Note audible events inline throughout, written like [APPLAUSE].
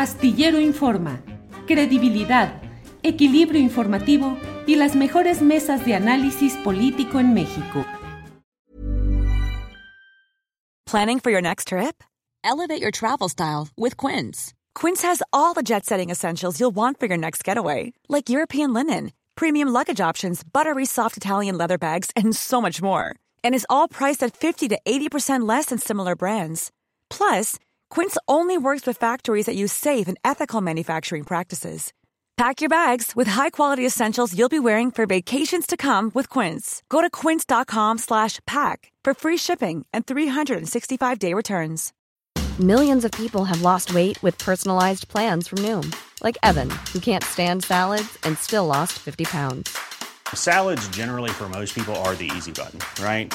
Astillero Informa, credibilidad, equilibrio informativo y las mejores mesas de análisis político en México. Planning for your next trip? Elevate your travel style with Quince. Quince has all the jet-setting essentials you'll want for your next getaway, like European linen, premium luggage options, buttery soft Italian leather bags, and so much more. And is all priced at 50 to 80% less than similar brands. Plus, Quince only works with factories that use safe and ethical manufacturing practices. Pack your bags with high-quality essentials you'll be wearing for vacations to come with Quince. Go to quince.com/pack for free shipping and 365-day returns. Millions of people have lost weight with personalized plans from Noom, like Evan, who can't stand salads and still lost 50 pounds. Salads generally for most people are the easy button, right?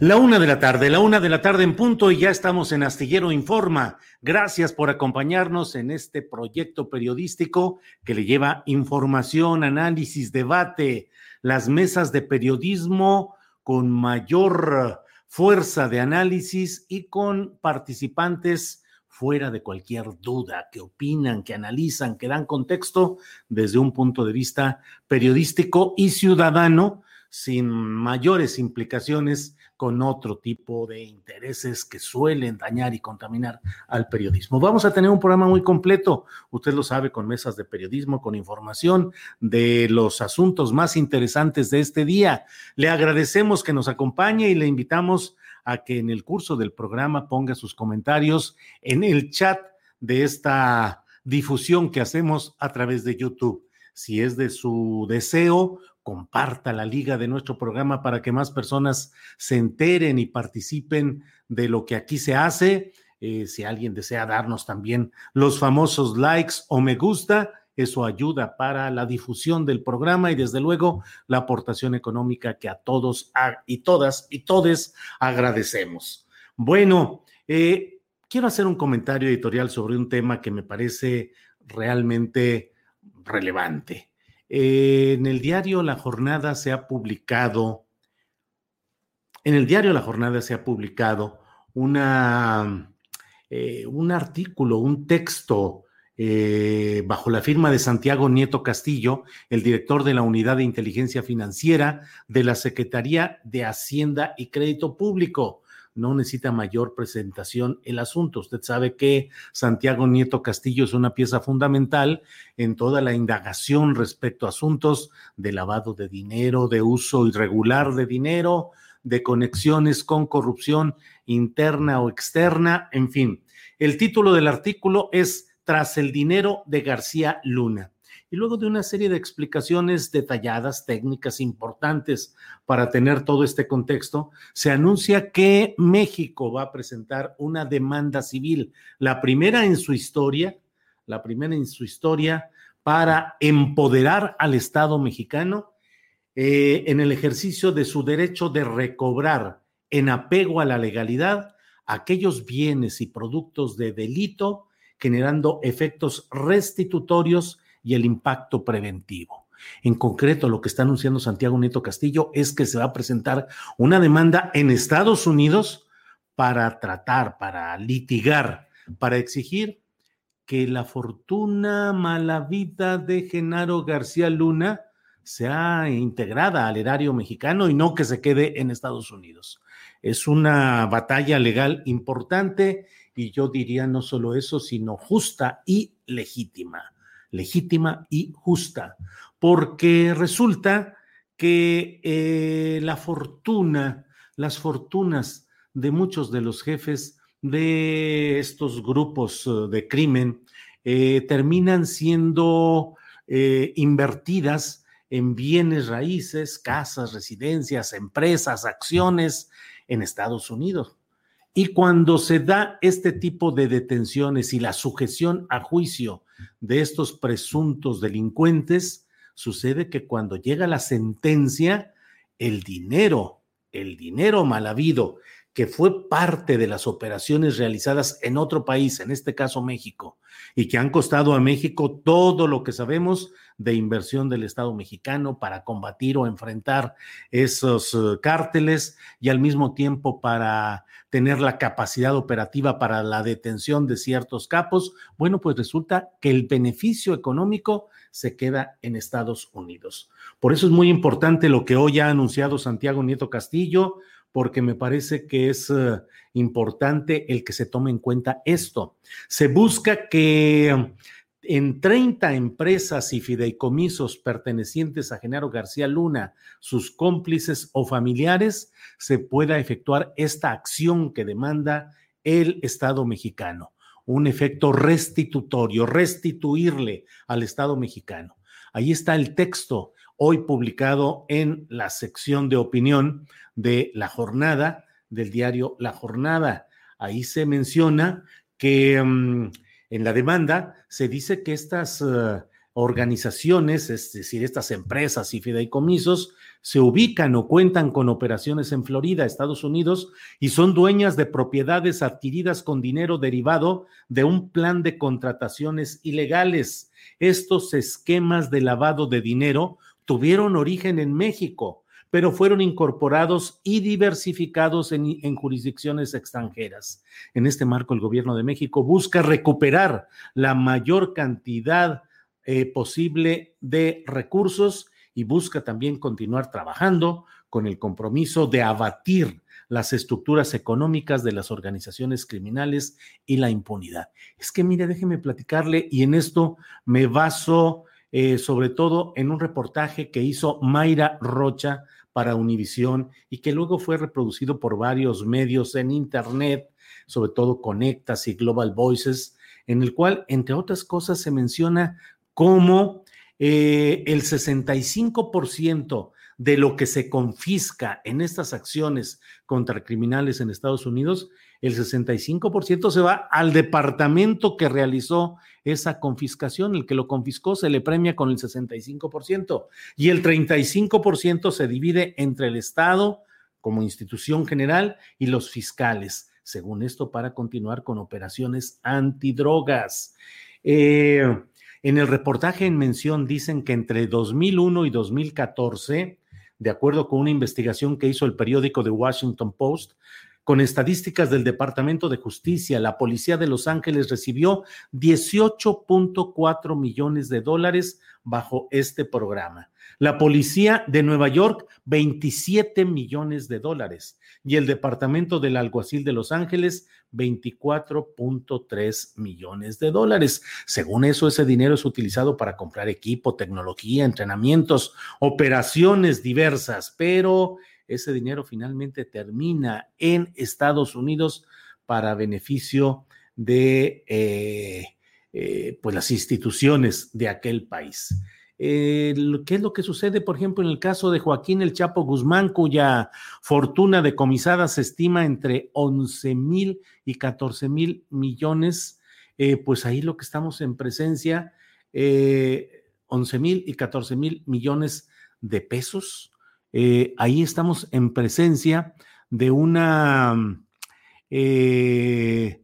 La una de la tarde, la una de la tarde en punto y ya estamos en Astillero Informa. Gracias por acompañarnos en este proyecto periodístico que le lleva información, análisis, debate, las mesas de periodismo con mayor fuerza de análisis y con participantes fuera de cualquier duda, que opinan, que analizan, que dan contexto desde un punto de vista periodístico y ciudadano sin mayores implicaciones con otro tipo de intereses que suelen dañar y contaminar al periodismo. Vamos a tener un programa muy completo, usted lo sabe, con mesas de periodismo, con información de los asuntos más interesantes de este día. Le agradecemos que nos acompañe y le invitamos a que en el curso del programa ponga sus comentarios en el chat de esta difusión que hacemos a través de YouTube. Si es de su deseo, comparta la liga de nuestro programa para que más personas se enteren y participen de lo que aquí se hace. Eh, si alguien desea darnos también los famosos likes o me gusta, eso ayuda para la difusión del programa y desde luego la aportación económica que a todos y todas y todes agradecemos. Bueno, eh, quiero hacer un comentario editorial sobre un tema que me parece realmente relevante. Eh, en el diario La Jornada se ha publicado, en el diario La Jornada se ha publicado una, eh, un artículo, un texto eh, bajo la firma de Santiago Nieto Castillo, el director de la Unidad de Inteligencia Financiera de la Secretaría de Hacienda y Crédito Público no necesita mayor presentación el asunto. Usted sabe que Santiago Nieto Castillo es una pieza fundamental en toda la indagación respecto a asuntos de lavado de dinero, de uso irregular de dinero, de conexiones con corrupción interna o externa, en fin. El título del artículo es Tras el dinero de García Luna y luego de una serie de explicaciones detalladas, técnicas importantes para tener todo este contexto, se anuncia que México va a presentar una demanda civil, la primera en su historia, la primera en su historia para empoderar al Estado mexicano eh, en el ejercicio de su derecho de recobrar en apego a la legalidad aquellos bienes y productos de delito, generando efectos restitutorios y el impacto preventivo. En concreto, lo que está anunciando Santiago Nieto Castillo es que se va a presentar una demanda en Estados Unidos para tratar, para litigar, para exigir que la fortuna mala vida de Genaro García Luna sea integrada al erario mexicano y no que se quede en Estados Unidos. Es una batalla legal importante y yo diría no solo eso, sino justa y legítima legítima y justa, porque resulta que eh, la fortuna, las fortunas de muchos de los jefes de estos grupos eh, de crimen eh, terminan siendo invertidas en bienes raíces, casas, residencias, empresas, acciones en Estados Unidos. Y cuando se da este tipo de detenciones y la sujeción a juicio de estos presuntos delincuentes, sucede que cuando llega la sentencia, el dinero, el dinero mal habido, que fue parte de las operaciones realizadas en otro país, en este caso México, y que han costado a México todo lo que sabemos de inversión del Estado mexicano para combatir o enfrentar esos uh, cárteles y al mismo tiempo para tener la capacidad operativa para la detención de ciertos capos, bueno, pues resulta que el beneficio económico se queda en Estados Unidos. Por eso es muy importante lo que hoy ha anunciado Santiago Nieto Castillo, porque me parece que es uh, importante el que se tome en cuenta esto. Se busca que en 30 empresas y fideicomisos pertenecientes a Genaro García Luna, sus cómplices o familiares, se pueda efectuar esta acción que demanda el Estado mexicano, un efecto restitutorio, restituirle al Estado mexicano. Ahí está el texto hoy publicado en la sección de opinión de la jornada del diario La Jornada. Ahí se menciona que... Mm, en la demanda se dice que estas uh, organizaciones, es decir, estas empresas y fideicomisos, se ubican o cuentan con operaciones en Florida, Estados Unidos, y son dueñas de propiedades adquiridas con dinero derivado de un plan de contrataciones ilegales. Estos esquemas de lavado de dinero tuvieron origen en México pero fueron incorporados y diversificados en, jurisdicciones extranjeras. En este marco, el gobierno de México busca recuperar la mayor cantidad eh, posible de recursos y busca también continuar trabajando con el compromiso de abatir las estructuras económicas de las organizaciones criminales y la impunidad. Es que, mire, déjeme platicarle y en esto me baso eh, sobre todo en un reportaje que hizo Mayra Rocha para Univisión y que luego fue reproducido por varios medios en Internet, sobre todo Conectas y Global Voices, en el cual, entre otras cosas, se menciona cómo eh, el 65% de lo que se confisca en estas acciones contra criminales en Estados Unidos el 65% se va al departamento que realizó esa confiscación. El que lo confiscó se le premia con el 65% y el 35% se divide entre el Estado como institución general y los fiscales, según esto, para continuar con operaciones antidrogas. Eh, en el reportaje en mención dicen que entre 2001 y 2014, de acuerdo con una investigación que hizo el periódico The Washington Post, con estadísticas del Departamento de Justicia, la Policía de Los Ángeles recibió 18.4 millones de dólares bajo este programa. La Policía de Nueva York, 27 millones de dólares. Y el Departamento del Alguacil de Los Ángeles, 24.3 millones de dólares. Según eso, ese dinero es utilizado para comprar equipo, tecnología, entrenamientos, operaciones diversas, pero ese dinero finalmente termina en Estados Unidos para beneficio de eh, eh, pues las instituciones de aquel país. ¿Qué es lo que sucede, por ejemplo, en el caso de Joaquín El Chapo Guzmán, cuya fortuna decomisada se estima entre 11 mil y 14 mil millones? Eh, pues ahí lo que estamos en presencia, 11 mil y 14 mil millones de pesos eh, ahí estamos en presencia de una, eh,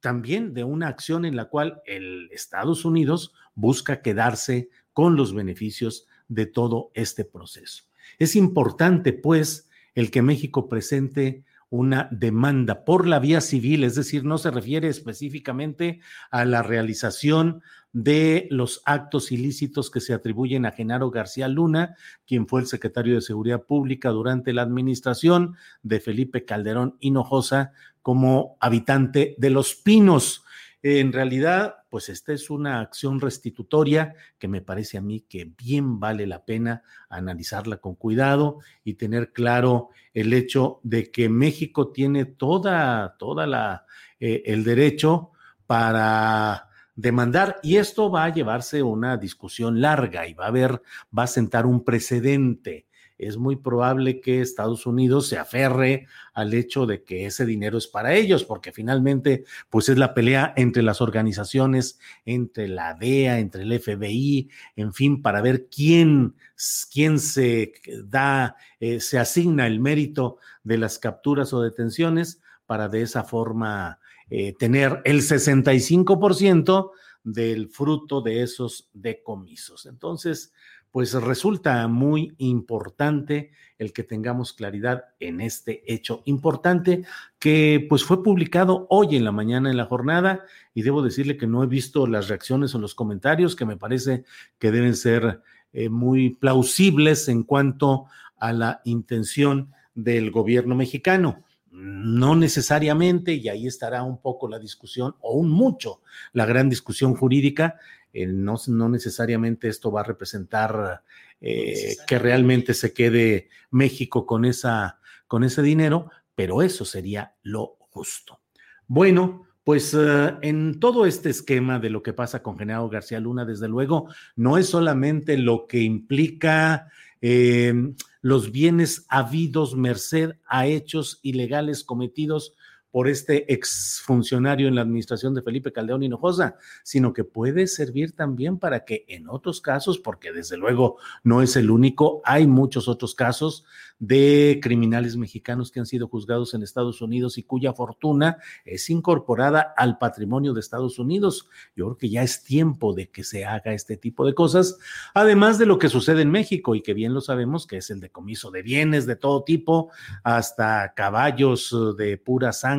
también de una acción en la cual el Estados Unidos busca quedarse con los beneficios de todo este proceso. Es importante, pues, el que México presente una demanda por la vía civil, es decir, no se refiere específicamente a la realización de los actos ilícitos que se atribuyen a Genaro García Luna, quien fue el secretario de Seguridad Pública durante la administración de Felipe Calderón Hinojosa como habitante de Los Pinos. En realidad, pues esta es una acción restitutoria que me parece a mí que bien vale la pena analizarla con cuidado y tener claro el hecho de que México tiene toda, toda la, eh, el derecho para demandar y esto va a llevarse una discusión larga y va a haber, va a sentar un precedente es muy probable que Estados Unidos se aferre al hecho de que ese dinero es para ellos, porque finalmente, pues es la pelea entre las organizaciones, entre la DEA, entre el FBI, en fin, para ver quién, quién se da, eh, se asigna el mérito de las capturas o detenciones para de esa forma eh, tener el 65% del fruto de esos decomisos. Entonces, pues resulta muy importante el que tengamos claridad en este hecho importante que pues fue publicado hoy en la mañana en la jornada y debo decirle que no he visto las reacciones o los comentarios que me parece que deben ser eh, muy plausibles en cuanto a la intención del gobierno mexicano. No necesariamente, y ahí estará un poco la discusión, o un mucho, la gran discusión jurídica, eh, no, no, necesariamente esto va a representar eh, que realmente se quede México con, esa, con ese dinero, pero eso sería lo justo. Bueno, pues eh, en todo este esquema de lo que pasa con General García Luna, desde luego, no es solamente lo que implica los bienes habidos merced a hechos ilegales cometidos por este exfuncionario en la administración de Felipe Caldeón Hinojosa, sino que puede servir también para que en otros casos, porque desde luego no es el único, hay muchos otros casos de criminales mexicanos que han sido juzgados en Estados Unidos y cuya fortuna es incorporada al patrimonio de Estados Unidos. Yo creo que ya es tiempo de que se haga este tipo de cosas, además de lo que sucede en México y que bien lo sabemos, que es el decomiso de bienes de todo tipo, hasta caballos de pura sangre,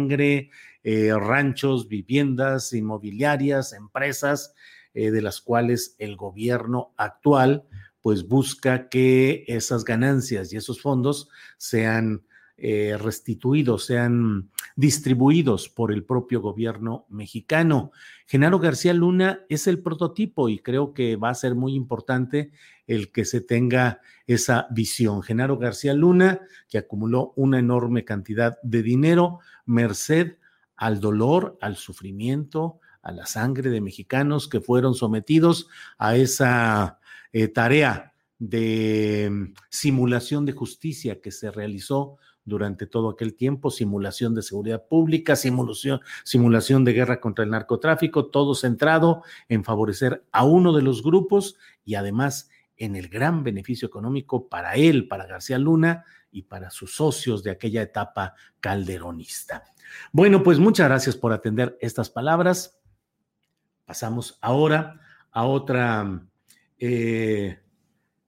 eh, ranchos, viviendas, inmobiliarias, empresas, eh, de las cuales el gobierno actual pues busca que esas ganancias y esos fondos sean eh, restituidos, sean distribuidos por el propio gobierno mexicano. Genaro García Luna es el prototipo y creo que va a ser muy importante el que se tenga esa visión. Genaro García Luna, que acumuló una enorme cantidad de dinero, merced al dolor, al sufrimiento, a la sangre de mexicanos que fueron sometidos a esa eh, tarea de mm, simulación de justicia que se realizó durante todo aquel tiempo, simulación de seguridad pública, simulación, simulación de guerra contra el narcotráfico, todo centrado en favorecer a uno de los grupos y además en el gran beneficio económico para él, para García Luna y para sus socios de aquella etapa calderonista. Bueno, pues muchas gracias por atender estas palabras. Pasamos ahora a otra eh,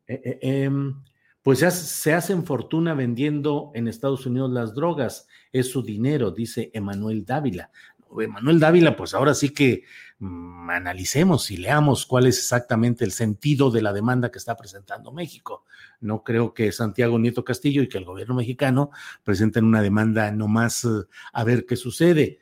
eh, eh, em, pues se hacen fortuna vendiendo en Estados Unidos las drogas, es su dinero, dice Emanuel Dávila. Emanuel Dávila, pues ahora sí que mm, analicemos y leamos cuál es exactamente el sentido de la demanda que está presentando México. No creo que Santiago Nieto Castillo y que el gobierno mexicano presenten una demanda nomás a ver qué sucede.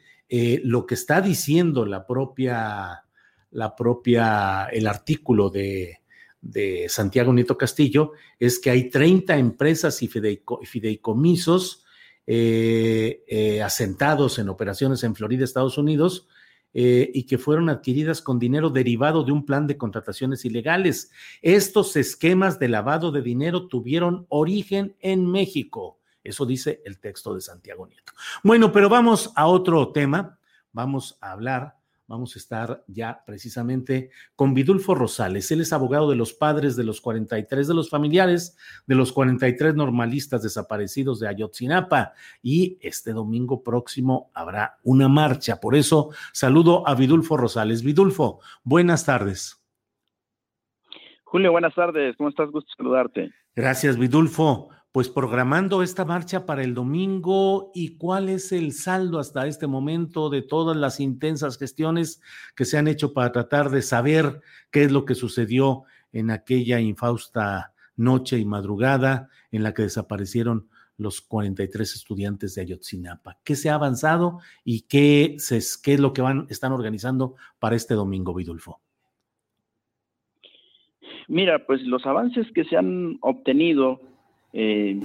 lo que está diciendo la propia, la propia, el artículo de, de Santiago Nieto Castillo es que hay 30 empresas y fideicomisos eh, eh, asentados en operaciones en Florida, Estados Unidos, eh, y que fueron adquiridas con dinero derivado de un plan de contrataciones ilegales. Estos esquemas de lavado de dinero tuvieron origen en México. Eso dice el texto de Santiago Nieto. Bueno, pero vamos a otro tema. Vamos a hablar Vamos a estar ya precisamente con Vidulfo Rosales. Él es abogado de los padres de los 43 de los familiares de los 43 normalistas desaparecidos de Ayotzinapa. Y este domingo próximo habrá una marcha. Por eso saludo a Vidulfo Rosales. Vidulfo, buenas tardes. Julio, buenas tardes. ¿Cómo estás? Gusto saludarte. Gracias, Vidulfo pues programando esta marcha para el domingo y cuál es el saldo hasta este momento de todas las intensas gestiones que se han hecho para tratar de saber qué es lo que sucedió en aquella infausta noche y madrugada en la que desaparecieron los 43 estudiantes de Ayotzinapa. ¿Qué se ha avanzado y qué, se, qué es lo que van, están organizando para este domingo, Vidulfo? Mira, pues los avances que se han obtenido eh,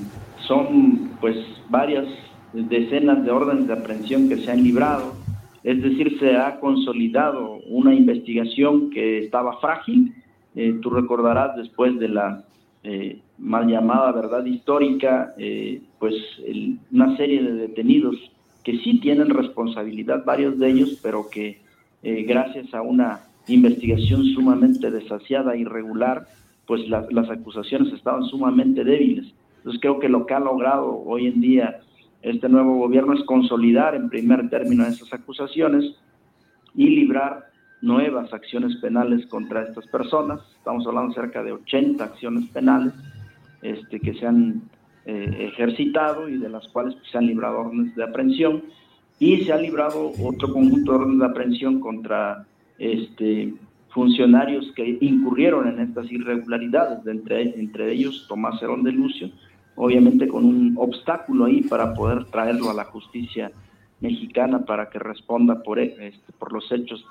son pues varias decenas de órdenes de aprehensión que se han librado, es decir, se ha consolidado una investigación que estaba frágil. Eh, tú recordarás después de la eh, mal llamada verdad histórica, eh, pues una serie de detenidos que sí tienen responsabilidad, varios de ellos, pero que eh, gracias a una investigación sumamente desasiada, irregular, pues las acusaciones estaban sumamente débiles. Entonces creo que lo que ha logrado hoy en día este nuevo gobierno es consolidar en primer término esas acusaciones y librar nuevas acciones penales contra estas personas. Estamos hablando cerca de 80 acciones penales este, que se han eh, ejercitado y de las cuales pues, se han librado órdenes de aprehensión y se ha librado otro conjunto de órdenes de aprehensión contra este, funcionarios que incurrieron en estas irregularidades, entre, entre ellos Tomás Herón de Lucio, obviamente con un obstáculo ahí para poder traerlo a la justicia mexicana para que responda por, este, por los hechos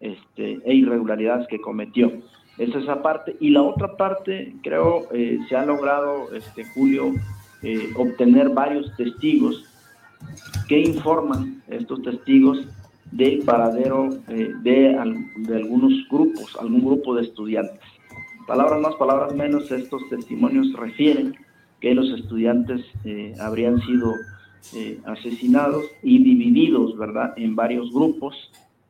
este, e irregularidades que cometió. Esa es esa parte. Y la otra parte, creo, eh, se ha logrado, este, Julio, eh, obtener varios testigos que informan, estos testigos, del paradero eh, de, algunos grupos, algún grupo de estudiantes. Palabras más, palabras menos, estos testimonios refieren que los estudiantes eh, habrían sido eh, asesinados y divididos, ¿verdad?, en varios grupos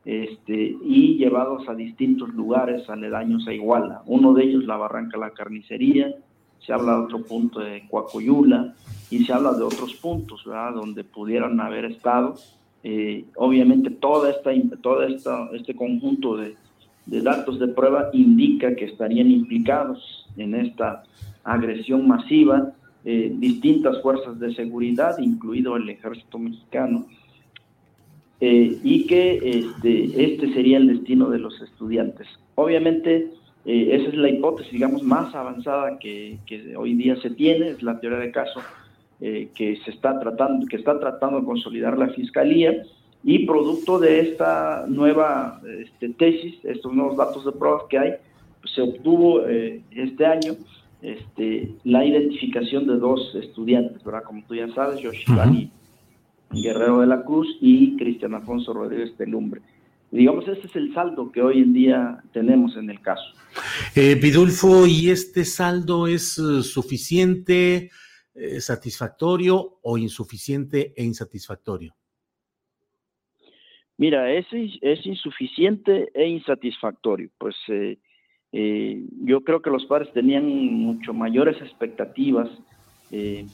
este, y llevados a distintos lugares aledaños a Iguala. Uno de ellos, la Barranca La Carnicería, se habla de otro punto de Coacoyula y se habla de otros puntos, ¿verdad?, donde pudieran haber estado. Eh, obviamente, toda esta, todo esta, este conjunto de, datos de prueba indica que estarían implicados en esta agresión masiva eh, distintas fuerzas de seguridad, incluido el ejército mexicano, eh, y que este, este sería el destino de los estudiantes. Obviamente, esa es la hipótesis, digamos, más avanzada que, hoy día se tiene, es la teoría de caso que se está tratando, que está tratando de consolidar la fiscalía, y producto de esta nueva este, tesis, estos nuevos datos de pruebas que hay, pues, se obtuvo este año este, la identificación de dos estudiantes, ¿verdad? Como tú ya sabes, Yoshibani Guerrero de la Cruz y Cristian Afonso Rodríguez Telumbre. digamos, este es el saldo que hoy en día tenemos en el caso. Eh, Vidulfo, ¿y este saldo es eh, suficiente, eh, satisfactorio o insuficiente e insatisfactorio? Mira, es, es insuficiente e insatisfactorio. Pues eh, eh, yo creo que los padres tenían mucho mayores expectativas,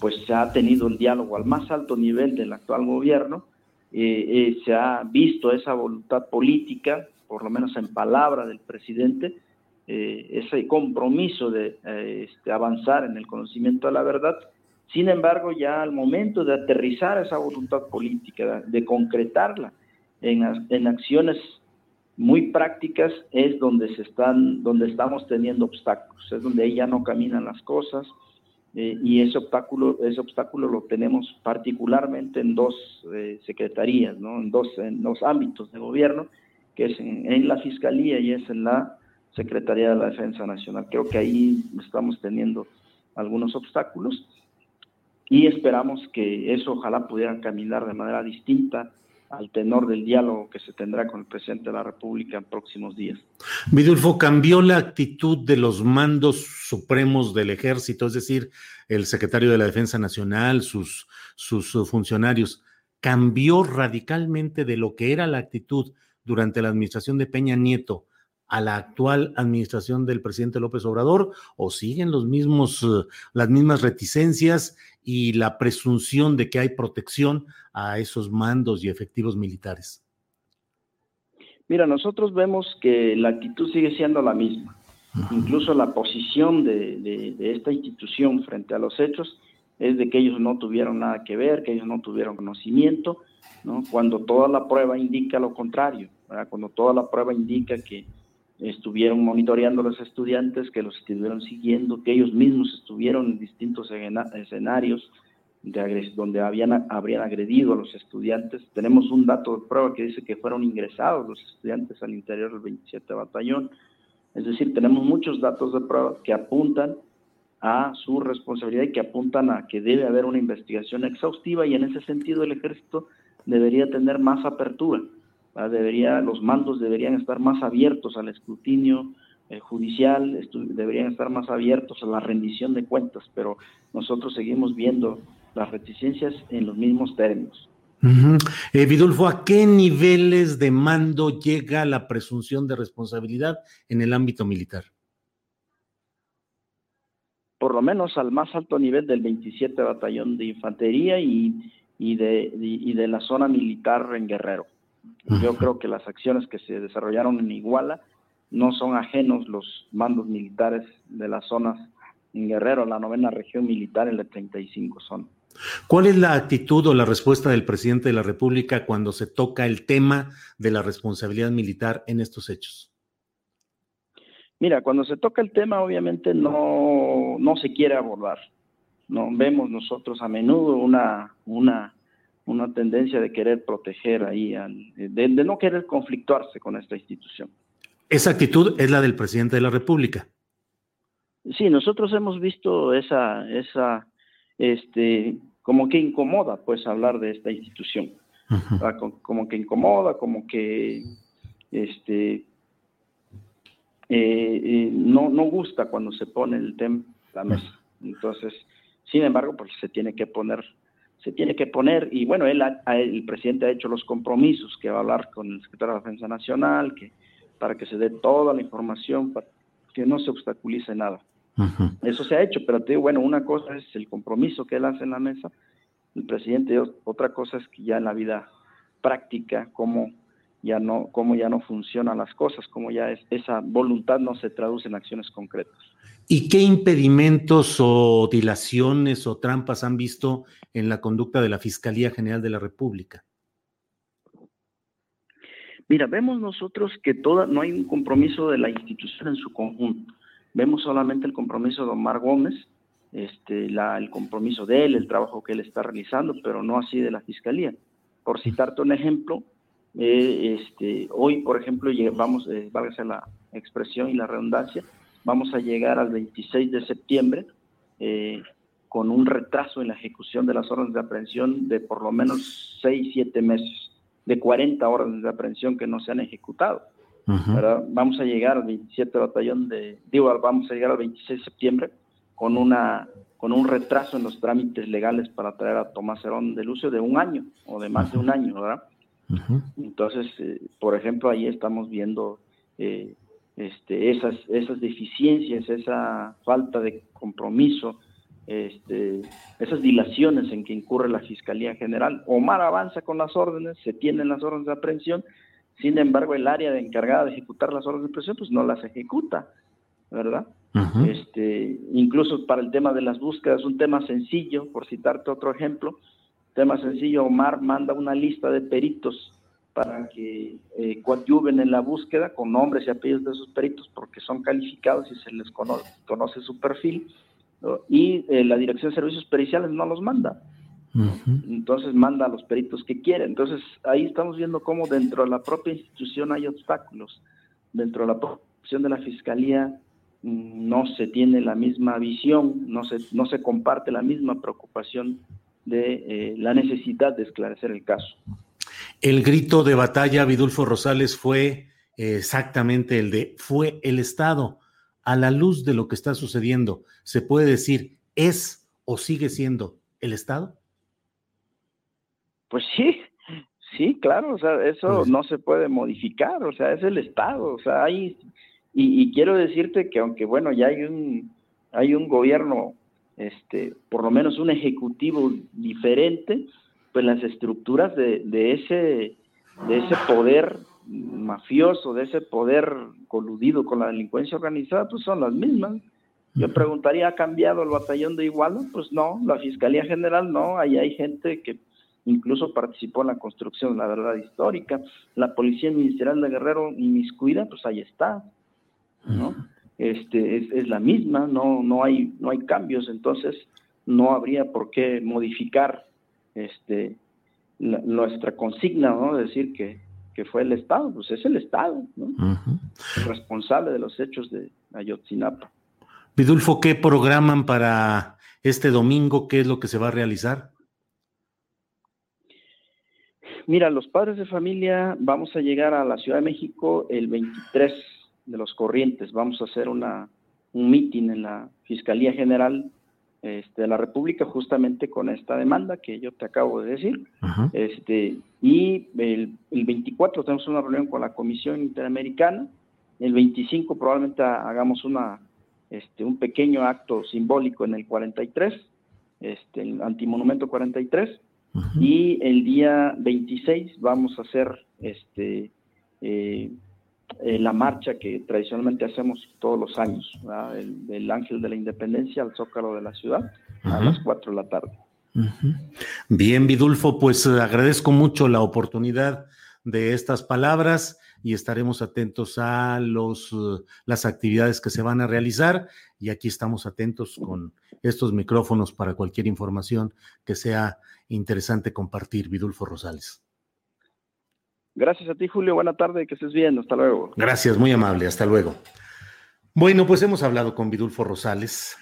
pues se ha tenido el diálogo al más alto nivel del actual gobierno, se ha visto esa voluntad política, por lo menos en palabra del presidente, ese compromiso de este, avanzar en el conocimiento de la verdad. Sin embargo, ya al momento de aterrizar esa voluntad política, de, concretarla en, en acciones muy prácticas es donde se están, donde estamos teniendo obstáculos, es donde ya no caminan las cosas eh, y ese obstáculo, ese obstáculo lo tenemos particularmente en dos eh, secretarías, ¿no? en, dos, en dos ámbitos de gobierno, que es en, la Fiscalía y es en la Secretaría de la Defensa Nacional. Creo que ahí estamos teniendo algunos obstáculos y esperamos que eso ojalá pudiera caminar de manera distinta al tenor del diálogo que se tendrá con el presidente de la República en próximos días. Vidulfo, ¿cambió la actitud de los mandos supremos del ejército, es decir, el secretario de la Defensa Nacional, sus, sus funcionarios? ¿Cambió radicalmente de lo que era la actitud durante la administración de Peña Nieto a la actual administración del presidente López Obrador o siguen los mismos, eh, las mismas reticencias y la presunción de que hay protección a esos mandos y efectivos militares? Mira, nosotros vemos que la actitud sigue siendo la misma. Incluso la posición de, esta institución frente a los hechos es de que ellos no tuvieron nada que ver, que ellos no tuvieron conocimiento, ¿no? cuando toda la prueba indica lo contrario, cuando toda la prueba indica que estuvieron monitoreando a los estudiantes, que los estuvieron siguiendo, que ellos mismos estuvieron en distintos escenarios de donde habían, habrían agredido a los estudiantes. Tenemos un dato de prueba que dice que fueron ingresados los estudiantes al interior del 27 Batallón. Es decir, tenemos muchos datos de prueba que apuntan a su responsabilidad y que apuntan a que debe haber una investigación exhaustiva y en ese sentido el ejército debería tener más apertura debería, los mandos deberían estar más abiertos al escrutinio, eh, judicial, deberían estar más abiertos a la rendición de cuentas, pero nosotros seguimos viendo las reticencias en los mismos términos. Eh, Vidulfo, ¿a qué niveles de mando llega la presunción de responsabilidad en el ámbito militar? Por lo menos al más alto nivel del 27 Batallón de Infantería y, de, y de la zona militar en Guerrero. Yo creo que las acciones que se desarrollaron en Iguala no son ajenos los mandos militares de las zonas en Guerrero, la novena región militar en la 35 zona. ¿Cuál es la actitud o la respuesta del presidente de la República cuando se toca el tema de la responsabilidad militar en estos hechos? Mira, cuando se toca el tema, obviamente no, no se quiere abordar. No vemos nosotros a menudo una, una, una tendencia de querer proteger ahí, de no querer conflictuarse con esta institución. Esa actitud es la del presidente de la República. Sí, nosotros hemos visto esa, esa, este, como que incomoda, pues, hablar de esta institución. como que incomoda, como que, este, eh, eh, no, no gusta cuando se pone el tema a la mesa. Entonces, sin embargo, pues se tiene que poner, se tiene que poner, y bueno, él, el presidente ha hecho los compromisos que va a hablar con el secretario de Defensa Nacional, que para que se dé toda la información, para que no se obstaculice nada. Eso se ha hecho, pero te digo, bueno, una cosa es el compromiso que él hace en la mesa, el presidente, otra cosa es que ya en la vida práctica, cómo ya no, cómo ya no funcionan las cosas, cómo ya es, esa voluntad no se traduce en acciones concretas. ¿Y qué impedimentos o dilaciones o trampas han visto en la conducta de la Fiscalía General de la República? Mira, vemos nosotros que toda, no hay un compromiso de la institución en su conjunto. Vemos solamente el compromiso de Omar Gómez, este, la, el compromiso de él, el trabajo que él está realizando, pero no así de la Fiscalía. Por citarte un ejemplo, eh, este, hoy, por ejemplo, vamos, eh, válgase la expresión y la redundancia, vamos a llegar al 26 de septiembre eh, con un retraso en la ejecución de las órdenes de aprehensión de por lo menos 6, 7 meses de 40 órdenes de aprehensión que no se han ejecutado. Vamos a llegar al 27 batallón de, digo, vamos a llegar al 26 de septiembre con una con un retraso en los trámites legales para traer a Tomás Herón de Lucio de un año o de más de un año, ¿verdad? Entonces, eh, por ejemplo, ahí estamos viendo eh, este, esas, esas deficiencias, esa falta de compromiso este, esas dilaciones en que incurre la Fiscalía General. Omar avanza con las órdenes, se tienen las órdenes de aprehensión, sin embargo el área de encargada de ejecutar las órdenes de aprehensión pues no las ejecuta, ¿verdad? este, incluso para el tema de las búsquedas, un tema sencillo, por citarte otro ejemplo, tema sencillo, Omar manda una lista de peritos para que eh, coadyuven en la búsqueda con nombres y apellidos de esos peritos porque son calificados y se les conoce su perfil y eh, la Dirección de Servicios Periciales no los manda. Entonces manda a los peritos que quiere. Entonces ahí estamos viendo cómo dentro de la propia institución hay obstáculos. Dentro de la profesión de la Fiscalía mm, no se tiene la misma visión, no se, no se comparte la misma preocupación de eh, la necesidad de esclarecer el caso. El grito de batalla, Vidulfo Rosales, fue exactamente el de fue el Estado a la luz de lo que está sucediendo, ¿se puede decir es o sigue siendo el Estado? Pues sí, sí, claro, o sea, eso pues no se puede modificar, o sea, es el Estado, o sea, hay, y, quiero decirte que aunque, bueno, ya hay un, hay un gobierno, este, por lo menos un ejecutivo diferente, pues las estructuras de, de ese, de ese poder mafioso, de ese poder coludido con la delincuencia organizada, pues son las mismas. Yo preguntaría, ¿ha cambiado el batallón de Iguala? Pues no, la Fiscalía General no, ahí hay gente que incluso participó en la construcción de la verdad histórica. La Policía Ministerial de Guerrero inmiscuida, pues ahí está, ¿no? Este, es, la misma, no, no, hay, no hay cambios, entonces no habría por qué modificar este, nuestra consigna, ¿no? Decir que que fue el Estado, pues es el Estado, ¿no? responsable de los hechos de Ayotzinapa. Vidulfo, ¿qué programan para este domingo? ¿Qué es lo que se va a realizar? Mira, los padres de familia vamos a llegar a la Ciudad de México el 23 de los corrientes. Vamos a hacer una, un meeting en la Fiscalía General este, de la República justamente con esta demanda que yo te acabo de decir. este, y el, el, 24 tenemos una reunión con la Comisión Interamericana. El 25 probablemente hagamos una, este, un pequeño acto simbólico en el 43, este, el antimonumento 43. Y el día 26 vamos a hacer este, eh, eh, la marcha que tradicionalmente hacemos todos los años, el, del Ángel de la Independencia al Zócalo de la ciudad a las 4 de la tarde. Bien, Vidulfo, pues eh, agradezco mucho la oportunidad de estas palabras y estaremos atentos a los, eh, las actividades que se van a realizar y aquí estamos atentos con estos micrófonos para cualquier información que sea interesante compartir, Vidulfo Rosales. Gracias a ti, Julio. Buena tarde, que estés bien. Hasta luego. Gracias, muy amable. Hasta luego. Bueno, pues hemos hablado con Vidulfo Rosales.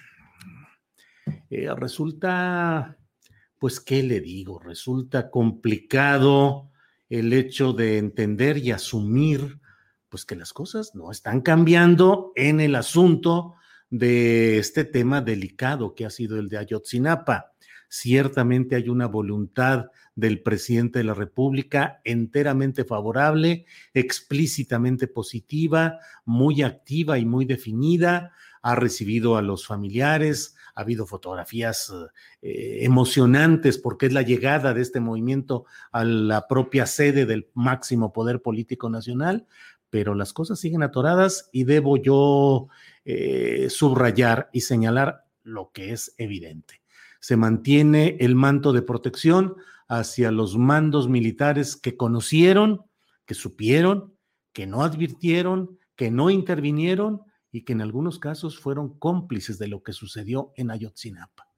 Eh, resulta, pues, ¿qué le digo? Resulta complicado el hecho de entender y asumir, pues, que las cosas no están cambiando en el asunto de este tema delicado que ha sido el de Ayotzinapa. Ciertamente hay una voluntad del presidente de la República enteramente favorable, explícitamente positiva, muy activa y muy definida. Ha recibido a los familiares, ha habido fotografías eh, emocionantes porque es la llegada de este movimiento a la propia sede del máximo poder político nacional, pero las cosas siguen atoradas y debo yo eh, subrayar y señalar lo que es evidente. Se mantiene el manto de protección hacia los mandos militares que conocieron, que supieron, que no advirtieron, que no intervinieron y que en algunos casos fueron cómplices de lo que sucedió en Ayotzinapa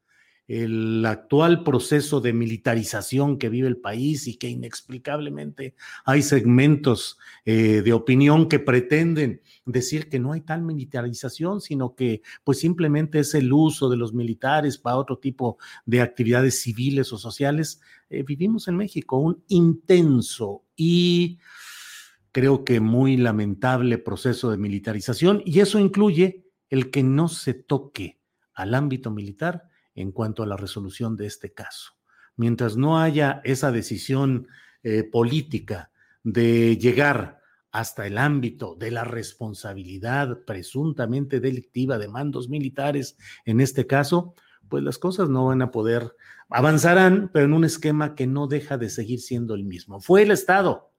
el actual proceso de militarización que vive el país y que inexplicablemente hay segmentos eh, de opinión que pretenden decir que no hay tal militarización, sino que pues simplemente es el uso de los militares para otro tipo de actividades civiles o sociales. Eh, vivimos en México un intenso y creo que muy lamentable proceso de militarización y eso incluye el que no se toque al ámbito militar en cuanto a la resolución de este caso. Mientras no haya esa decisión eh, política de llegar hasta el ámbito de la responsabilidad presuntamente delictiva de mandos militares, en este caso, pues las cosas no van a poder, avanzarán, pero en un esquema que no deja de seguir siendo el mismo. Fue el Estado,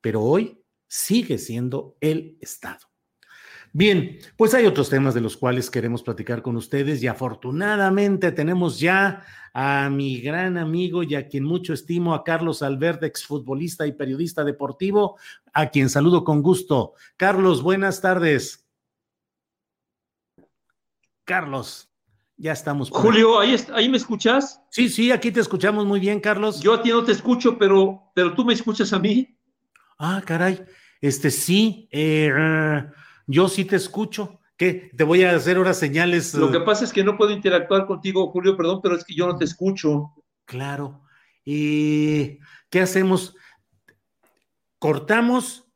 pero hoy sigue siendo el Estado. Bien, pues hay otros temas de los cuales queremos platicar con ustedes y afortunadamente tenemos ya a mi gran amigo y a quien mucho estimo, a Carlos Albert, exfutbolista y periodista deportivo, a quien saludo con gusto. Carlos, buenas tardes. Carlos, ya estamos. Julio, ¿ahí, ¿ahí me escuchas? Sí, sí, aquí te escuchamos muy bien, Carlos. Yo a ti no te escucho, pero, pero tú me escuchas a mí. Ah, caray. Este sí, eh, yo sí te escucho. ¿Qué? Te voy a hacer ahora señales. Lo que uh, pasa es que no puedo interactuar contigo, Julio, perdón, pero es que yo no te escucho. Claro. ¿Y qué hacemos? Cortamos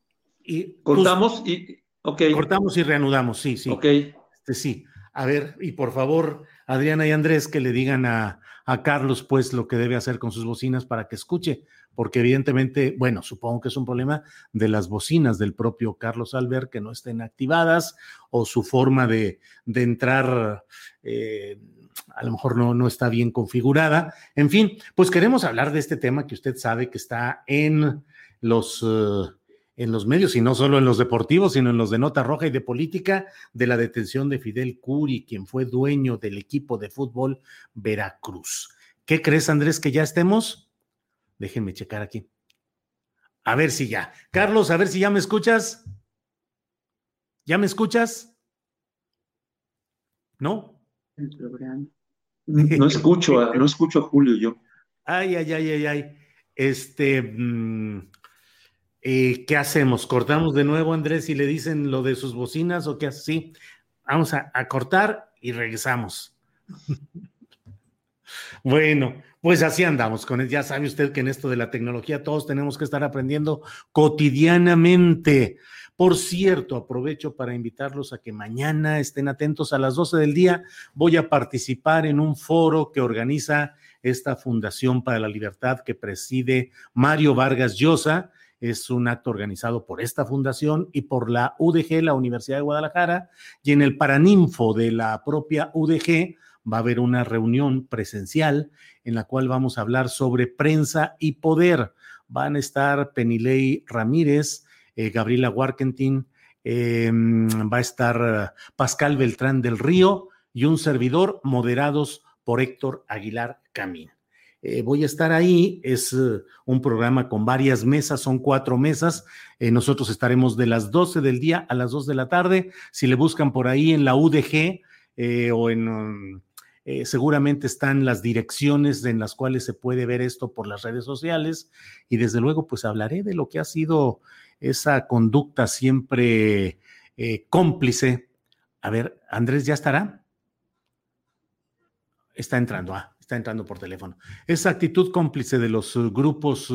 y. Cortamos y. Ok. Cortamos y reanudamos, sí, sí. Ok. Este, sí. A ver, y por favor, Adriana y Andrés, que le digan a, a Carlos, pues, lo que debe hacer con sus bocinas para que escuche, porque evidentemente, bueno, supongo que es un problema de las bocinas del propio Carlos Albert que no estén activadas o su forma de, entrar. Eh, a lo mejor no, no está bien configurada. En fin, pues queremos hablar de este tema que usted sabe que está en los, uh, en los medios, y no solo en los deportivos, sino en los de Nota Roja y de Política, de la detención de Fidel Curi, quien fue dueño del equipo de fútbol Veracruz. ¿Qué crees, Andrés, que ya estemos? Déjenme checar aquí. A ver si ya. Carlos, a ver si ya me escuchas. ¿Ya me escuchas? ¿No? No [LAUGHS] escucho, no escucho a Julio yo. Ay, ay, ay, ay, ay. Este, mm, eh, ¿qué hacemos? ¿Cortamos de nuevo, Andrés, y le dicen lo de sus bocinas o qué así? Vamos a cortar y regresamos. [LAUGHS] bueno, pues así andamos con él. Ya sabe usted que en esto de la tecnología todos tenemos que estar aprendiendo cotidianamente. Por cierto, aprovecho para invitarlos a que mañana estén atentos a las 12 del día. Voy a participar en un foro que organiza esta Fundación para la Libertad que preside Mario Vargas Llosa. Es un acto organizado por esta fundación y por la UDG, la Universidad de Guadalajara, y en el Paraninfo de la propia UDG va a haber una reunión presencial en la cual vamos a hablar sobre prensa y poder. Van a estar Penilei Ramírez, eh, Gabriela Warkentin, em, va a estar Pascal Beltrán del Río y un servidor moderados por Héctor Aguilar Camín. Eh, voy a estar ahí, es un programa con varias mesas, son cuatro mesas. Eh, nosotros estaremos de las 12 del día a las 2 de la tarde. Si le buscan por ahí en la UDG eh, o en... Um, seguramente están las direcciones en las cuales se puede ver esto por las redes sociales y desde luego pues hablaré de lo que ha sido esa conducta siempre cómplice. A ver, Andrés, ¿ya estará? Está entrando, ah, está entrando por teléfono. Esa actitud cómplice de los uh, grupos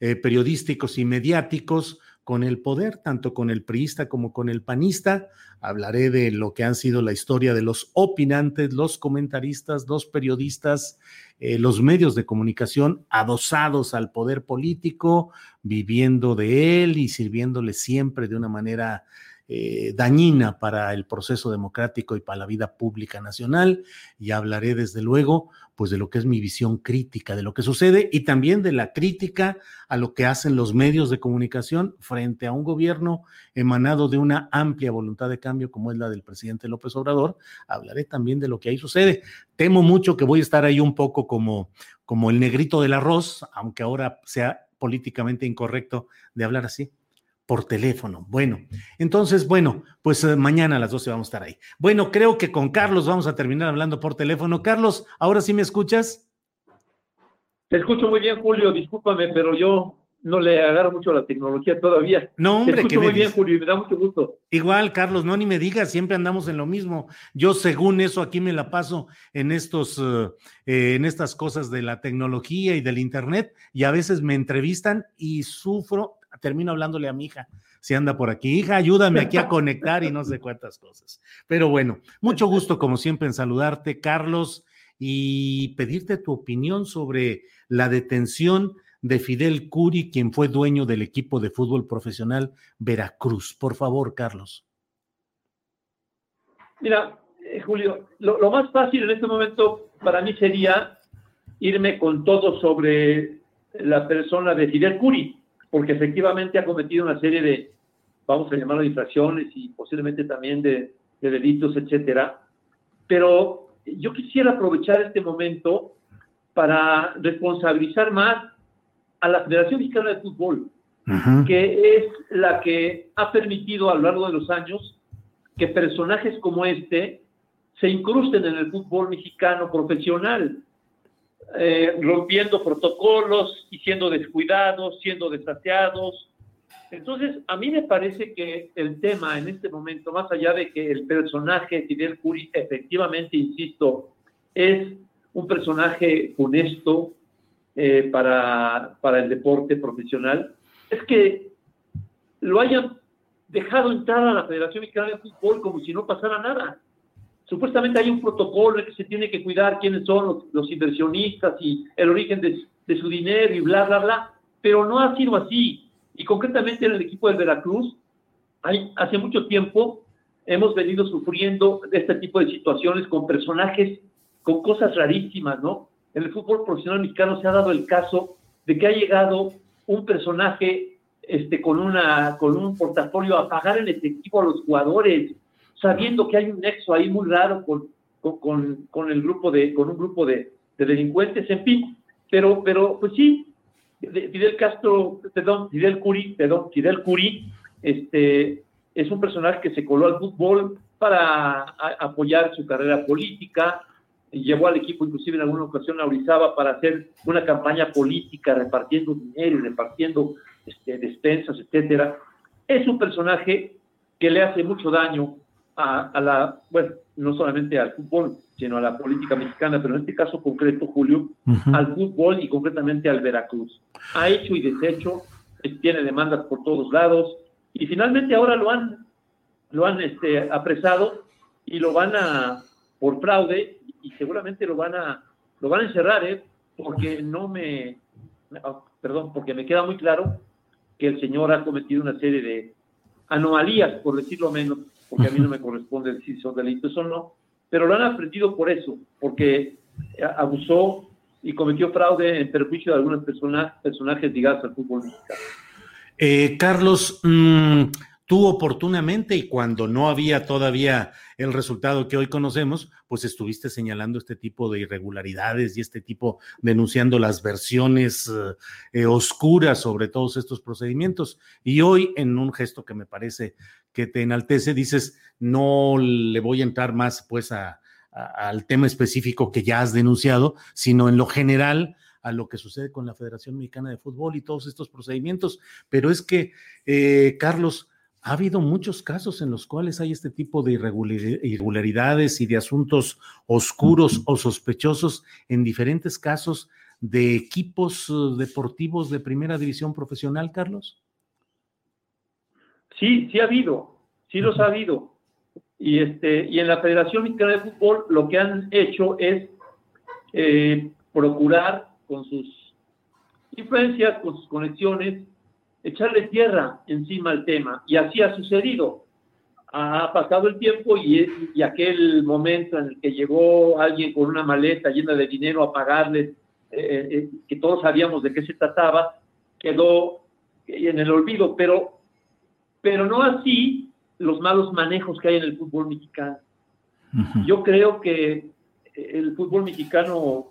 eh, periodísticos y mediáticos con el poder, tanto con el priista como con el panista. Hablaré de lo que han sido la historia de los opinantes, los comentaristas, los periodistas, eh, los medios de comunicación adosados al poder político, viviendo de él y sirviéndole siempre de una manera eh, dañina para el proceso democrático y para la vida pública nacional. Y hablaré desde luego, pues de lo que es mi visión crítica de lo que sucede y también de la crítica a lo que hacen los medios de comunicación frente a un gobierno emanado de una amplia voluntad de cambio como es la del presidente López Obrador. Hablaré también de lo que ahí sucede. Temo mucho que voy a estar ahí un poco como, como el negrito del arroz, aunque ahora sea políticamente incorrecto de hablar así por teléfono. Bueno, entonces, bueno, pues eh, mañana a las 12 vamos a estar ahí. Bueno, creo que con Carlos vamos a terminar hablando por teléfono. Carlos, ¿ahora sí me escuchas? Te escucho muy bien, Julio. Discúlpame, pero yo no le agarro mucho a la tecnología todavía. No, hombre, Te escucho muy bien, Julio, y me da mucho gusto. Igual, Carlos, no ni me digas, siempre andamos en lo mismo. Yo, según eso, aquí me la paso en estos, uh, eh, en estas cosas de la tecnología y del internet, y a veces me entrevistan y sufro termino hablándole a mi hija, si anda por aquí, hija, ayúdame aquí a conectar y no sé cuántas cosas. Pero bueno, mucho gusto como siempre en saludarte, Carlos, y pedirte tu opinión sobre la detención de Fidel Curi, quien fue dueño del equipo de fútbol profesional Veracruz. Por favor, Carlos. Mira, eh, Julio, lo, lo, más fácil en este momento para mí sería irme con todo sobre la persona de Fidel Curi porque efectivamente ha cometido una serie de, vamos a llamarlo, infracciones y posiblemente también de, delitos, etcétera. Pero yo quisiera aprovechar este momento para responsabilizar más a la Federación Mexicana de Fútbol, que es la que ha permitido a lo largo de los años que personajes como este se incrusten en el fútbol mexicano profesional. Eh, rompiendo protocolos y siendo descuidados, siendo desateados. Entonces, a mí me parece que el tema en este momento, más allá de que el personaje Fidel Curi, efectivamente, insisto, es un personaje honesto eh, para, para el deporte profesional, es que lo hayan dejado entrar a la Federación Mexicana de Fútbol como si no pasara nada supuestamente hay un protocolo que se tiene que cuidar quiénes son los, inversionistas y el origen de, su dinero y bla, bla, bla, pero no ha sido así. Y concretamente en el equipo del Veracruz, hace mucho tiempo hemos venido sufriendo este tipo de situaciones con personajes, con cosas rarísimas, ¿no? En el fútbol profesional mexicano se ha dado el caso de que ha llegado un personaje este, con, una, con un portafolio a pagar en efectivo a los jugadores, sabiendo que hay un nexo ahí muy raro con, con, con el grupo de, con un grupo de, delincuentes, en fin, pero, pero pues sí, Fidel Castro, perdón, Fidel Curi, perdón, Fidel Curi, este, es un personaje que se coló al fútbol para apoyar su carrera política, llevó al equipo inclusive en alguna ocasión a Orizaba para hacer una campaña política repartiendo dinero y repartiendo este, despensas, etcétera. Es un personaje que le hace mucho daño a, la, bueno, no solamente al fútbol, sino a la política mexicana, pero en este caso concreto, Julio, al fútbol y concretamente al Veracruz. Ha hecho y deshecho, tiene demandas por todos lados, Y finalmente ahora lo han, lo han este, apresado y lo van a, por fraude, y seguramente lo van a, lo van a encerrar, ¿eh? porque no me, ah, perdón, porque me queda muy claro que el señor ha cometido una serie de anomalías, por decirlo menos, porque a mí no me corresponde decir si son delitos o no, pero lo han aprendido por eso, porque abusó y cometió fraude en perjuicio de algunos personajes ligados al fútbol mexicano. Eh, Carlos, mm, tú oportunamente y cuando no había todavía el resultado que hoy conocemos, pues estuviste señalando este tipo de irregularidades y este tipo denunciando las versiones eh, eh, oscuras sobre todos estos procedimientos. Y hoy, en un gesto que me parece que te enaltece, dices, no le voy a entrar más pues al tema específico que ya has denunciado, sino en lo general a lo que sucede con la Federación Mexicana de Fútbol y todos estos procedimientos. Pero es que, eh, Carlos, ha habido muchos casos en los cuales hay este tipo de irregularidades y de asuntos oscuros o sospechosos en diferentes casos de equipos uh, deportivos de primera división profesional, Carlos. Sí, sí ha habido, sí los ha habido. Y, este, y en la Federación Mexicana de Fútbol lo que han hecho es eh, procurar con sus influencias, con sus conexiones, echarle tierra encima al tema. Y así ha sucedido. Ha pasado el tiempo y, y, aquel momento en el que llegó alguien con una maleta llena de dinero a pagarles, eh, eh, eh, que todos sabíamos de qué se trataba, quedó en el olvido, pero, pero no así los malos manejos que hay en el fútbol mexicano. Yo creo que el fútbol mexicano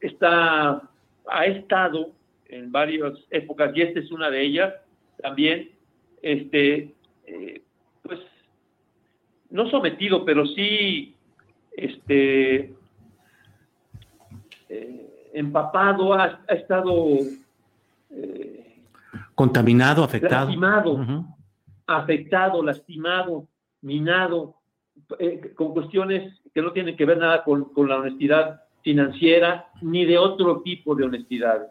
está, ha estado en varias épocas, y esta es una de ellas, también, este, eh, pues, no sometido, pero sí, este, eh, empapado, ha, estado... Eh, Contaminado, afectado. Lastimado, afectado, lastimado, minado, con cuestiones que no tienen que ver nada con, con la honestidad financiera ni de otro tipo de honestidad.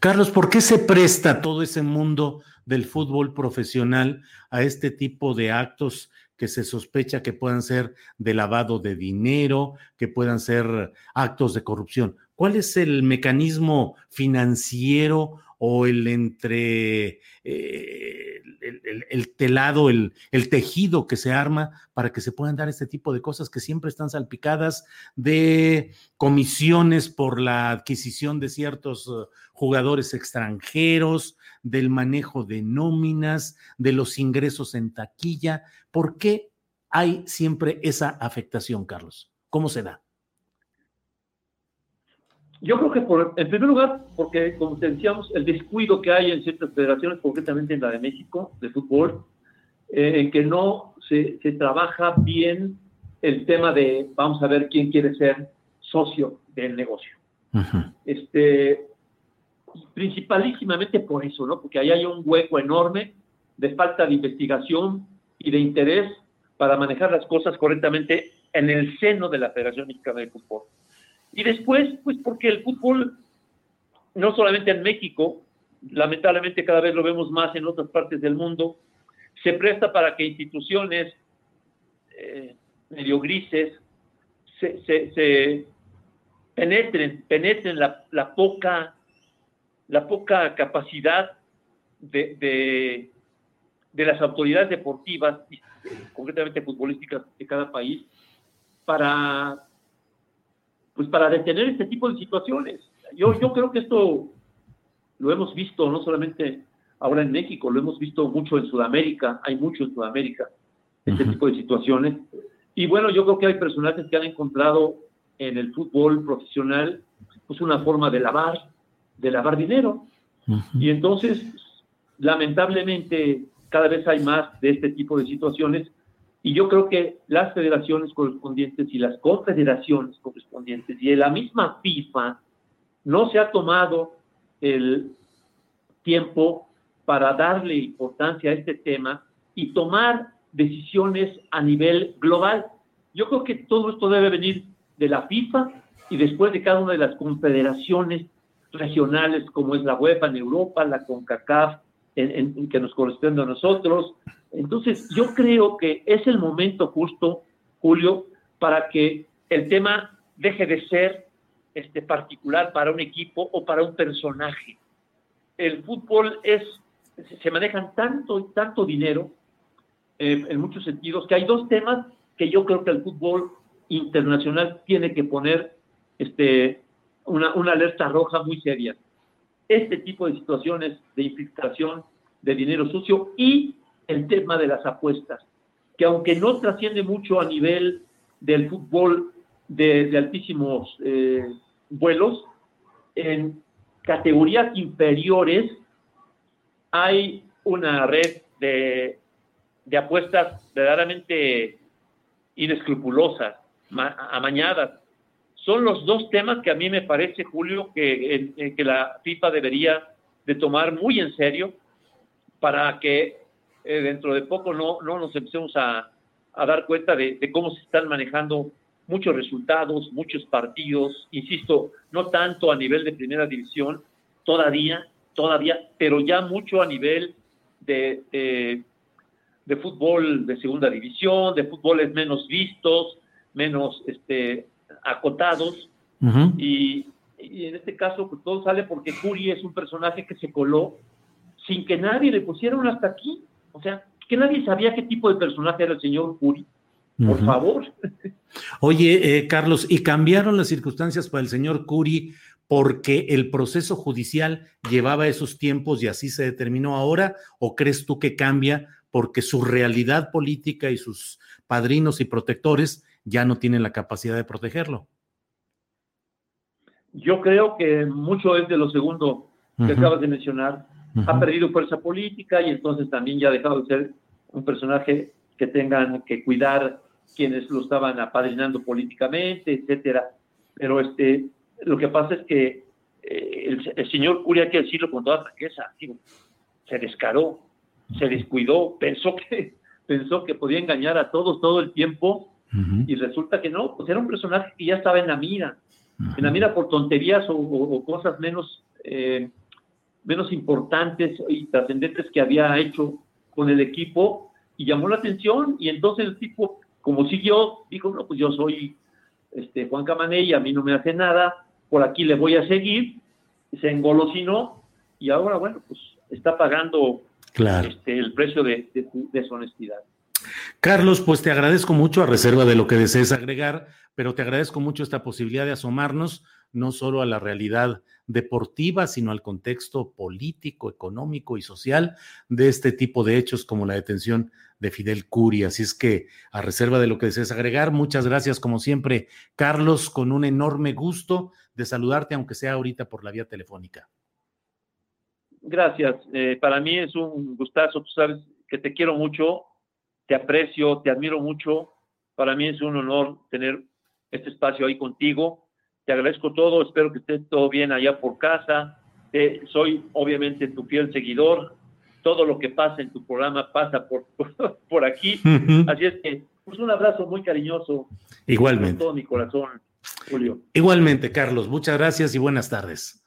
Carlos, ¿por qué se presta todo ese mundo del fútbol profesional a este tipo de actos que se sospecha que puedan ser de lavado de dinero, que puedan ser actos de corrupción? ¿Cuál es el mecanismo financiero o el entre eh, el, telado, el, tejido que se arma para que se puedan dar este tipo de cosas que siempre están salpicadas de comisiones por la adquisición de ciertos uh, jugadores extranjeros, del manejo de nóminas, de los ingresos en taquilla. ¿Por qué hay siempre esa afectación, Carlos? ¿Cómo se da? Yo creo que, por, en primer lugar, porque, como decíamos, el descuido que hay en ciertas federaciones, concretamente en la de México, de fútbol, eh, en que no se, se, trabaja bien el tema de, vamos a ver quién quiere ser socio del negocio. este, principalísimamente por eso, ¿no? Porque ahí hay un hueco enorme de falta de investigación y de interés para manejar las cosas correctamente en el seno de la Federación Mexicana de Fútbol. Y después, pues porque el fútbol, no solamente en México, lamentablemente cada vez lo vemos más en otras partes del mundo, se presta para que instituciones eh, medio grises se, penetren, penetren la, poca, la poca capacidad de, de las autoridades deportivas, concretamente futbolísticas de cada país, para pues para detener este tipo de situaciones. Yo, yo creo que esto lo hemos visto no solamente ahora en México, lo hemos visto mucho en Sudamérica, hay mucho en Sudamérica, este tipo de situaciones. Y bueno, yo creo que hay personajes que han encontrado en el fútbol profesional pues una forma de lavar, de lavar dinero. Y entonces, lamentablemente, cada vez hay más de este tipo de situaciones y yo creo que las federaciones correspondientes y las confederaciones correspondientes y la misma FIFA no se ha tomado el tiempo para darle importancia a este tema y tomar decisiones a nivel global. Yo creo que todo esto debe venir de la FIFA y después de cada una de las confederaciones regionales como es la UEFA en Europa, la CONCACAF en, que nos corresponde a nosotros. Entonces, yo creo que es el momento justo, Julio, para que el tema deje de ser este, particular para un equipo o para un personaje. El fútbol es, se manejan tanto, tanto dinero eh, en muchos sentidos que hay dos temas que yo creo que el fútbol internacional tiene que poner este, una, una alerta roja muy seria. Este tipo de situaciones de infiltración de dinero sucio y el tema de las apuestas, que aunque no trasciende mucho a nivel del fútbol de, altísimos eh, vuelos, en categorías inferiores hay una red de, de apuestas verdaderamente inescrupulosas, amañadas. Son los dos temas que a mí me parece, Julio, que, que la FIFA debería de tomar muy en serio para que eh, dentro de poco no, no nos empecemos a, a dar cuenta de, de, cómo se están manejando muchos resultados, muchos partidos, insisto, no tanto a nivel de primera división, todavía, todavía, pero ya mucho a nivel de, de, fútbol de segunda división, de fútboles menos vistos, menos este, acotados. y, y, en este caso, pues, todo sale porque Curi es un personaje que se coló sin que nadie le pusieron hasta aquí. O sea, que nadie sabía qué tipo de personaje era el señor Curi. Por favor. Oye, eh, Carlos, ¿y cambiaron las circunstancias para el señor Curi porque el proceso judicial llevaba esos tiempos y así se determinó ahora? ¿O crees tú que cambia porque su realidad política y sus padrinos y protectores ya no tienen la capacidad de protegerlo? Yo creo que mucho es de lo segundo que acabas de mencionar. Ha perdido fuerza política y entonces también ya ha dejado de ser un personaje que tengan que cuidar quienes lo estaban apadrinando políticamente, etcétera. Pero este, lo que pasa es que eh, el, señor Curia, hay que decirlo con toda franqueza, se descaró, se descuidó, pensó que, [LAUGHS] pensó que podía engañar a todos todo el tiempo y resulta que no, pues era un personaje que ya estaba en la mira, en la mira por tonterías o, cosas menos, eh, menos importantes y trascendentes que había hecho con el equipo y llamó la atención y entonces el tipo, como siguió, dijo, no, pues yo soy este, Juan Camané y a mí no me hace nada, por aquí le voy a seguir, se engolosinó y ahora, bueno, pues está pagando este, el precio de, de, su honestidad. Carlos, pues te agradezco mucho a reserva de lo que desees agregar, pero te agradezco mucho esta posibilidad de asomarnos no solo a la realidad deportiva, sino al contexto político, económico y social de este tipo de hechos como la detención de Fidel Curi. Así es que, a reserva de lo que desees agregar, muchas gracias como siempre, Carlos, con un enorme gusto de saludarte, aunque sea ahorita por la vía telefónica. Gracias. Eh, para mí es un gustazo. Tú sabes que te quiero mucho, te aprecio, te admiro mucho. Para mí es un honor tener este espacio ahí contigo te agradezco todo, espero que esté todo bien allá por casa. soy obviamente tu fiel seguidor. Todo lo que pasa en tu programa pasa por, [LAUGHS] por, aquí. Así es que, pues un abrazo muy cariñoso. Igualmente. Con todo mi corazón, Julio. Igualmente, Carlos. Muchas gracias y buenas tardes.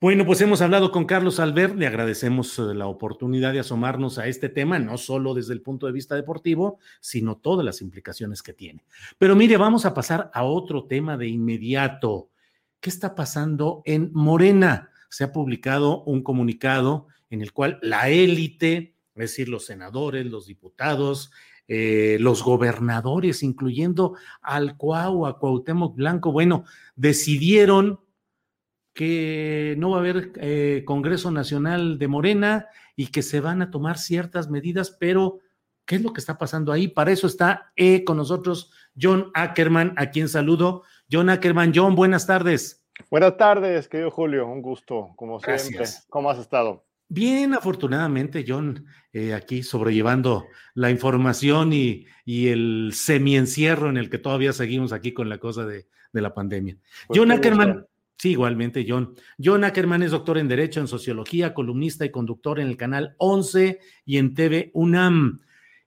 Bueno, pues hemos hablado con Carlos Albert, le agradecemos eh, la oportunidad de asomarnos a este tema, no solo desde el punto de vista deportivo, sino todas las implicaciones que tiene. Pero mire, vamos a pasar a otro tema de inmediato. ¿Qué está pasando en Morena? Se ha publicado un comunicado en el cual la élite, es decir, los senadores, los diputados, eh, los gobernadores, incluyendo al Cuau, a Cuauhtémoc Blanco, bueno, decidieron que no va a haber eh, Congreso Nacional de Morena y que se van a tomar ciertas medidas, pero ¿qué es lo que está pasando ahí? Para eso está eh, con nosotros John Ackerman, a quien saludo. John Ackerman, John, buenas tardes. Buenas tardes, querido Julio, un gusto, como siempre. ¿Cómo has estado? Bien, afortunadamente, John, eh, aquí sobrellevando la información y, y el semi-encierro en el que todavía seguimos aquí con la cosa de, la pandemia. Pues John Ackerman, Sí, igualmente, John. John Ackerman es doctor en Derecho, en Sociología, columnista y conductor en el canal 11 y en TV UNAM.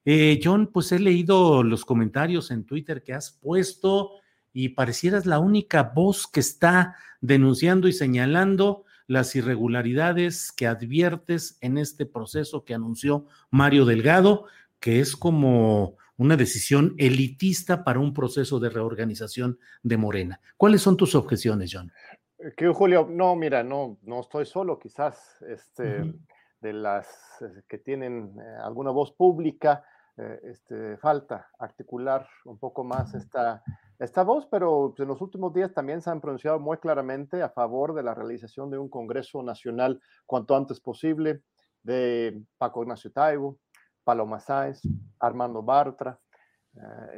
Eh, John, pues he leído los comentarios en Twitter que has puesto y parecieras la única voz que está denunciando y señalando las irregularidades que adviertes en este proceso que anunció Mario Delgado, que es como una decisión elitista para un proceso de reorganización de Morena. ¿Cuáles son tus objeciones, John? Eh, que Julio, no, mira, no, no estoy solo, quizás este, de las eh, que tienen eh, alguna voz pública, este, falta articular un poco más esta, esta voz, pero en los últimos días también se han pronunciado muy claramente a favor de la realización de un Congreso Nacional cuanto antes posible, de Paco Ignacio Taibo, Paloma Sáez, Armando Bartra,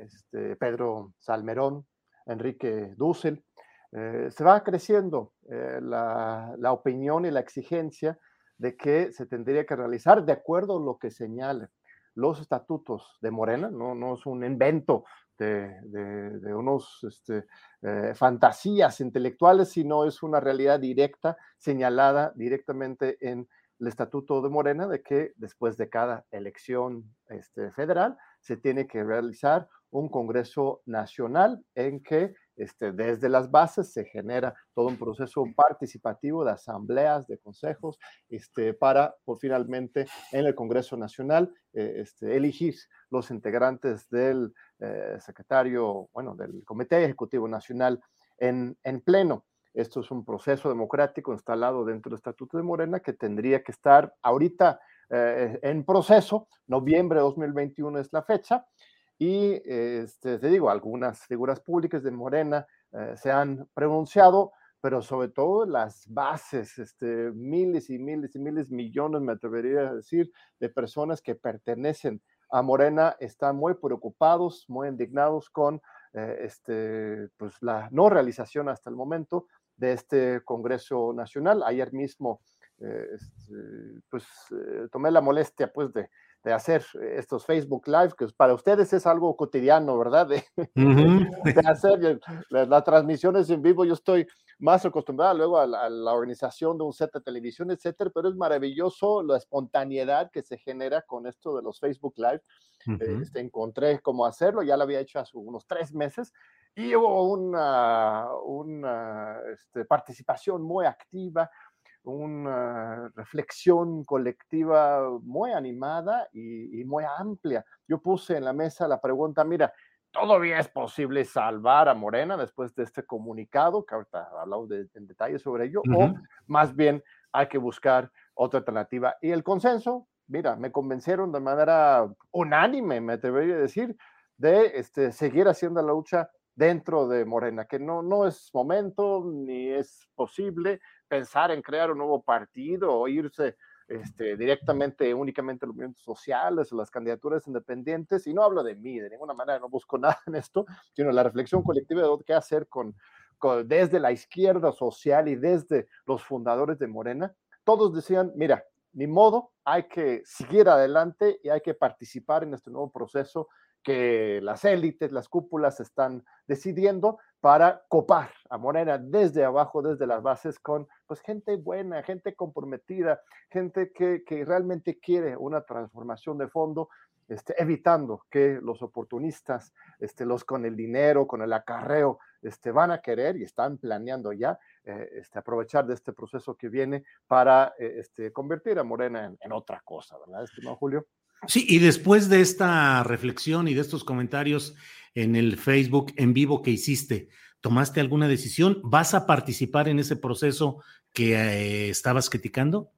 este, Pedro Salmerón, Enrique Dussel, eh, se va creciendo eh, la, opinión y la exigencia de que se tendría que realizar de acuerdo a lo que señalen los estatutos de Morena, no, es un invento de, de, unos este, eh, fantasías intelectuales, sino es una realidad directa señalada directamente en el estatuto de Morena de que después de cada elección este, federal se tiene que realizar un Congreso Nacional en que este, desde las bases se genera todo un proceso participativo de asambleas, de consejos, este, para por finalmente en el Congreso Nacional eh, este, elegir los integrantes del eh, secretario, bueno, del Comité Ejecutivo Nacional en, en pleno. Esto es un proceso democrático instalado dentro del Estatuto de Morena que tendría que estar ahorita eh, en proceso. Noviembre de 2021 es la fecha. Y este, te digo, algunas figuras públicas de Morena eh, se han pronunciado, pero sobre todo las bases, este, miles y miles y miles, millones, me atrevería a decir, de personas que pertenecen a Morena están muy preocupados, muy indignados con eh, este, pues, la no realización hasta el momento de este Congreso Nacional. Ayer mismo, eh, este, pues, tomé la molestia, pues, de de hacer estos Facebook Live, que para ustedes es algo cotidiano, ¿verdad? De, [LAUGHS] hacer las, transmisiones en vivo. Yo estoy más acostumbrado luego a la, organización de un set de televisión, etcétera, pero es maravilloso la espontaneidad que se genera con esto de los Facebook Live. este, encontré cómo hacerlo, ya lo había hecho hace unos tres meses y hubo una, una este, participación muy activa una reflexión colectiva muy animada y, muy amplia. Yo puse en la mesa la pregunta, mira, ¿todavía es posible salvar a Morena después de este comunicado? Que ahorita hablamos de, en detalle sobre ello, o más bien hay que buscar otra alternativa. Y el consenso, mira, me convencieron de manera unánime, me atrevería a decir, de este, seguir haciendo la lucha dentro de Morena, que no, no es momento ni es posible pensar en crear un nuevo partido o irse este, directamente, únicamente los movimientos sociales las candidaturas independientes. Y no hablo de mí, de ninguna manera, no busco [LAUGHS] nada en esto, sino la reflexión colectiva de qué hacer con, desde la izquierda social y desde los fundadores de Morena. Todos decían, mira, ni modo, hay que seguir adelante y hay que participar en este nuevo proceso que las élites, las cúpulas están decidiendo para copar a Morena desde abajo, desde las bases, con pues gente buena, gente comprometida, gente que, que realmente quiere una transformación de fondo, este, evitando que los oportunistas, este, los con el dinero, con el acarreo, este, van a querer y están planeando ya eh, este, aprovechar de este proceso que viene para eh, este, convertir a Morena en, en otra cosa, ¿verdad, estimado Julio? Sí, y después de esta reflexión y de estos comentarios en el Facebook en vivo que hiciste, ¿tomaste alguna decisión? ¿Vas a participar en ese proceso que eh, estabas criticando?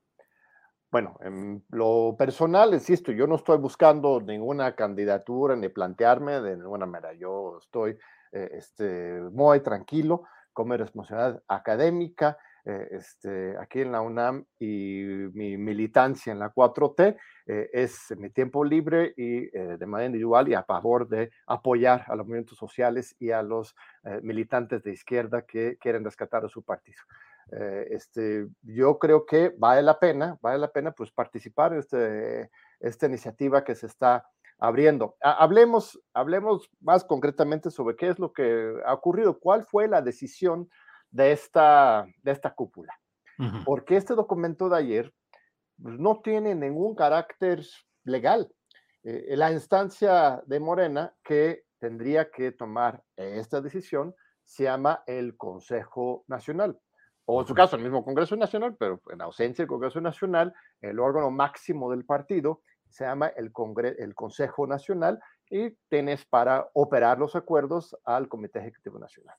Bueno, en lo personal, insisto, yo no estoy buscando ninguna candidatura ni plantearme de ninguna manera. Yo estoy eh, este, muy tranquilo con mi responsabilidad académica eh, este, aquí en la UNAM y mi militancia en la 4T eh, es mi tiempo libre y eh, de manera individual y a favor de apoyar a los movimientos sociales y a los militantes de izquierda que quieren rescatar a su partido. este, yo creo que vale la pena, vale la pena pues participar en este, esta iniciativa que se está abriendo. Hablemos, hablemos más concretamente sobre qué es lo que ha ocurrido, cuál fue la decisión de esta, de esta cúpula. Porque este documento de ayer pues, no tiene ningún carácter legal. Eh, la instancia de Morena que tendría que tomar esta decisión se llama el Consejo Nacional o en su caso el mismo Congreso Nacional, pero en ausencia del Congreso Nacional, el órgano máximo del partido se llama el, el Consejo Nacional y tienes para operar los acuerdos al Comité Ejecutivo Nacional.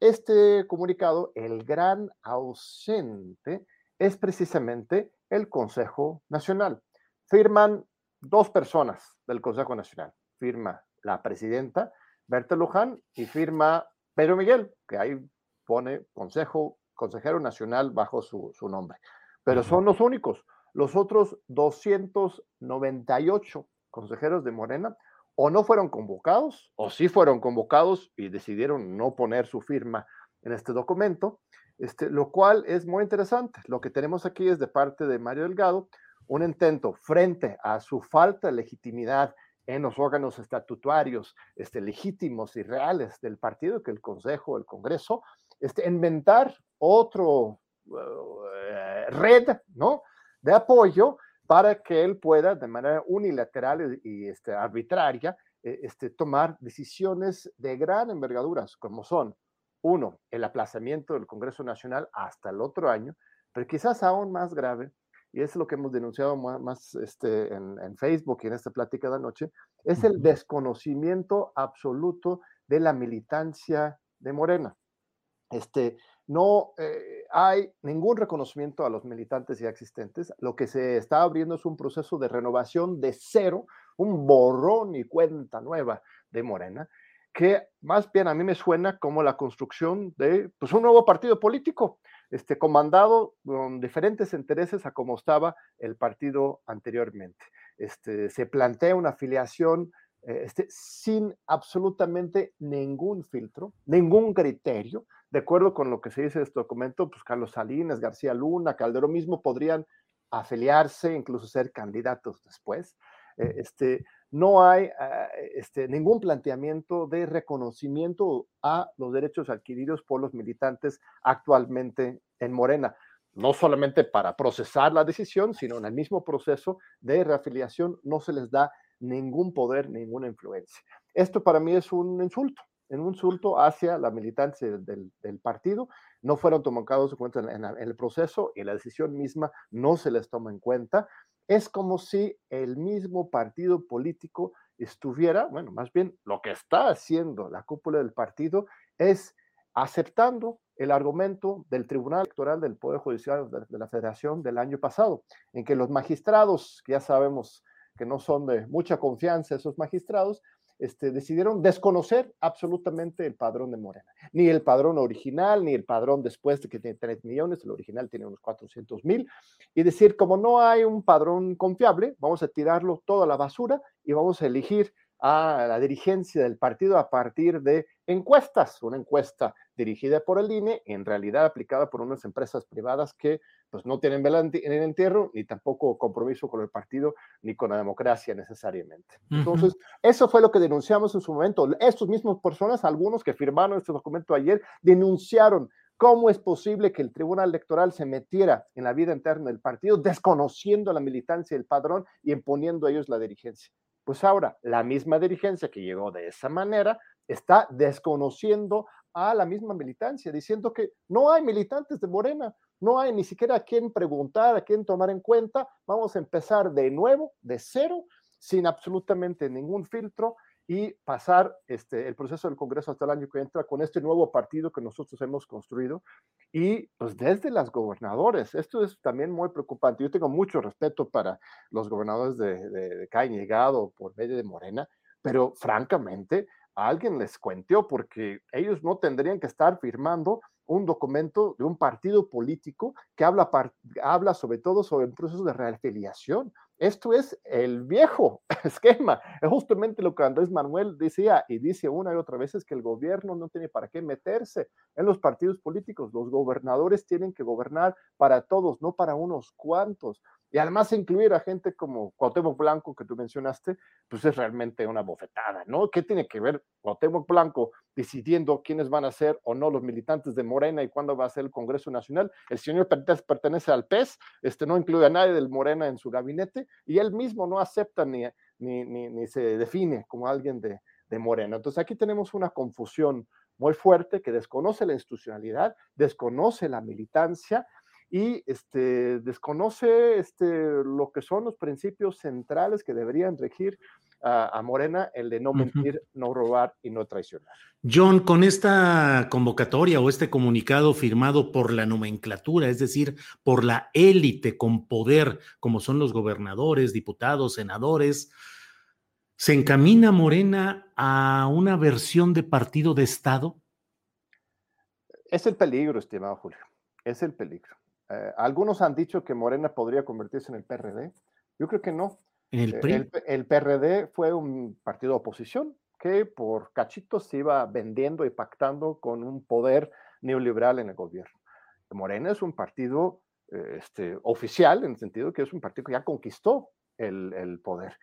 Este comunicado, el gran ausente, es precisamente el Consejo Nacional. Firman dos personas del Consejo Nacional. Firma la presidenta Berta Luján y firma Pedro Miguel, que ahí pone Consejo, Consejero Nacional bajo su, nombre. Pero son los únicos. Los otros 298 consejeros de Morena o no fueron convocados, o sí fueron convocados y decidieron no poner su firma en este documento, este, lo cual es muy interesante. Lo que tenemos aquí es de parte de Mario Delgado un intento frente a su falta de legitimidad en los órganos estatutarios este, legítimos y reales del partido, que el Consejo, el Congreso, este, inventar otro eh, red ¿no? de apoyo para que él pueda de manera unilateral y, este, arbitraria eh, este, tomar decisiones de gran envergadura, como son, uno, el aplazamiento del Congreso Nacional hasta el otro año, pero quizás aún más grave, y es lo que hemos denunciado más, este, en, Facebook y en esta plática de anoche, es el desconocimiento absoluto de la militancia de Morena. Este, no eh, hay ningún reconocimiento a los militantes ya existentes. Lo que se está abriendo es un proceso de renovación de cero, un borrón y cuenta nueva de Morena, que más bien a mí me suena como la construcción de pues, un nuevo partido político, este, comandado con diferentes intereses a como estaba el partido anteriormente. Este, se plantea una afiliación eh, este, sin absolutamente ningún filtro, ningún criterio, de acuerdo con lo que se dice en este documento, pues Carlos Salinas, García Luna, Calderón mismo podrían afiliarse, incluso ser candidatos después. Eh, este, no hay ah, este, ningún planteamiento de reconocimiento a los derechos adquiridos por los militantes actualmente en Morena, no solamente para procesar la decisión, sino en el mismo proceso de reafiliación no se les da ningún poder, ninguna influencia. Esto para mí es un insulto en un insulto hacia la militancia del, partido. No fueron tomados en cuenta en, el proceso y la decisión misma no se les toma en cuenta. Es como si el mismo partido político estuviera, bueno, más bien lo que está haciendo la cúpula del partido es aceptando el argumento del Tribunal Electoral del Poder Judicial de la Federación del año pasado, en que los magistrados, que ya sabemos que no son de mucha confianza esos magistrados, este, decidieron desconocer absolutamente el padrón de Morena. Ni el padrón original, ni el padrón después de que tiene 3 millones, el original tiene unos 400 mil, y decir, como no hay un padrón confiable, vamos a tirarlo toda a la basura y vamos a elegir a la dirigencia del partido a partir de encuestas, una encuesta dirigida por el INE, en realidad aplicada por unas empresas privadas que pues no tienen vela en el entierro, ni tampoco compromiso con el partido, ni con la democracia necesariamente. Entonces, eso fue lo que denunciamos en su momento. Estos mismos personas, algunos que firmaron este documento ayer, denunciaron cómo es posible que el Tribunal Electoral se metiera en la vida interna del partido, desconociendo la militancia del padrón y imponiendo a ellos la dirigencia. Pues ahora, la misma dirigencia que llegó de esa manera está desconociendo a la misma militancia, diciendo que no hay militantes de Morena, no hay ni siquiera a quién preguntar, a quién tomar en cuenta. Vamos a empezar de nuevo, de cero, sin absolutamente ningún filtro y pasar este, el proceso del Congreso hasta el año que entra con este nuevo partido que nosotros hemos construido. Y pues desde las gobernadores, esto es también muy preocupante. Yo tengo mucho respeto para los gobernadores de, de, que han llegado por medio de Morena, pero francamente, alguien les cuenteó porque ellos no tendrían que estar firmando un documento de un partido político que habla, habla sobre todo sobre el proceso de reafiliación. Esto es el viejo [LAUGHS] esquema. Es justamente lo que Andrés Manuel decía y dice una y otra vez es que el gobierno no tiene para qué meterse en los partidos políticos. Los gobernadores tienen que gobernar para todos, no para unos cuantos. Y además incluir a gente como Cuauhtémoc Blanco, que tú mencionaste, pues es realmente una bofetada, ¿no? ¿Qué tiene que ver Cuauhtémoc Blanco decidiendo quiénes van a ser o no los militantes de Morena y cuándo va a ser el Congreso Nacional? El señor pertenece al PES, este no incluye a nadie del Morena en su gabinete y él mismo no acepta ni, ni, ni, se define como alguien de, de Morena. Entonces aquí tenemos una confusión muy fuerte que desconoce la institucionalidad, desconoce la militancia y este, desconoce este, lo que son los principios centrales que deberían regir a, Morena, el de no mentir, no robar y no traicionar. John, con esta convocatoria o este comunicado firmado por la nomenclatura, es decir, por la élite con poder, como son los gobernadores, diputados, senadores, ¿se encamina Morena a una versión de partido de Estado? Es el peligro, estimado Julio, es el peligro. Eh, algunos han dicho que Morena podría convertirse en el PRD. Yo creo que no. Eh, el, PRD fue un partido de oposición que por cachitos se iba vendiendo y pactando con un poder neoliberal en el gobierno. Morena es un partido eh, este, oficial, en el sentido que es un partido que ya conquistó el, poder.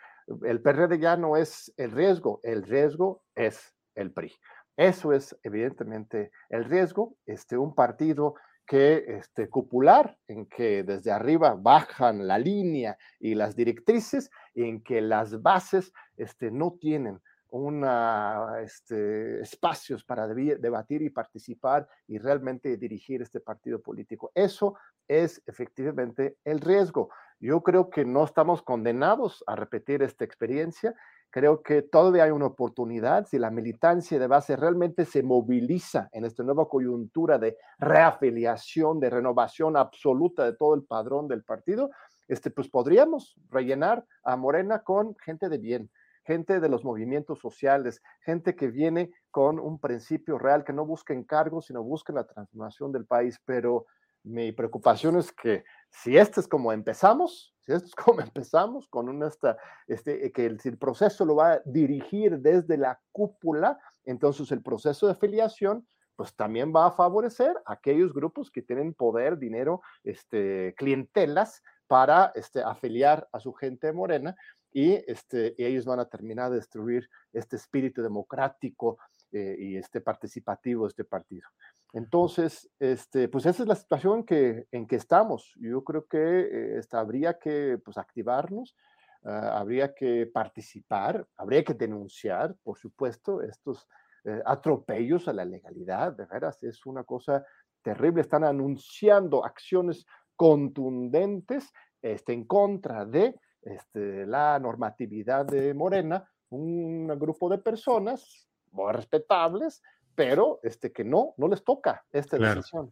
El PRD ya no es el riesgo, el riesgo es el PRI. Eso es evidentemente el riesgo. Este, un partido que este, cupular, en que desde arriba bajan la línea y las directrices, y en que las bases este, no tienen una, este, espacios para debatir y participar y realmente dirigir este partido político. Eso es efectivamente el riesgo. Yo creo que no estamos condenados a repetir esta experiencia Creo que todavía hay una oportunidad si la militancia de base realmente se moviliza en esta nueva coyuntura de reafiliación, de renovación absoluta de todo el padrón del partido, este, pues podríamos rellenar a Morena con gente de bien, gente de los movimientos sociales, gente que viene con un principio real, que no busca encargos, sino busca la transformación del país. Pero mi preocupación es que si este es como empezamos, si esto es [LAUGHS] como empezamos, con un esta, este, que el, el proceso lo va a dirigir desde la cúpula, entonces el proceso de afiliación pues también va a favorecer a aquellos grupos que tienen poder, dinero, este, clientelas para este, afiliar a su gente morena y, este, y ellos van a terminar de destruir este espíritu democrático eh, y este participativo de este partido. Entonces, este, pues esa es la situación que, en que estamos. Yo creo que eh, habría que pues, activarnos, ah, habría que participar, habría que denunciar, por supuesto, estos eh, atropellos a la legalidad. De veras, es una cosa terrible. Están anunciando acciones contundentes este, en contra de este, la normatividad de Morena, un grupo de personas muy respetables, pero este, que no, no les toca esta decisión.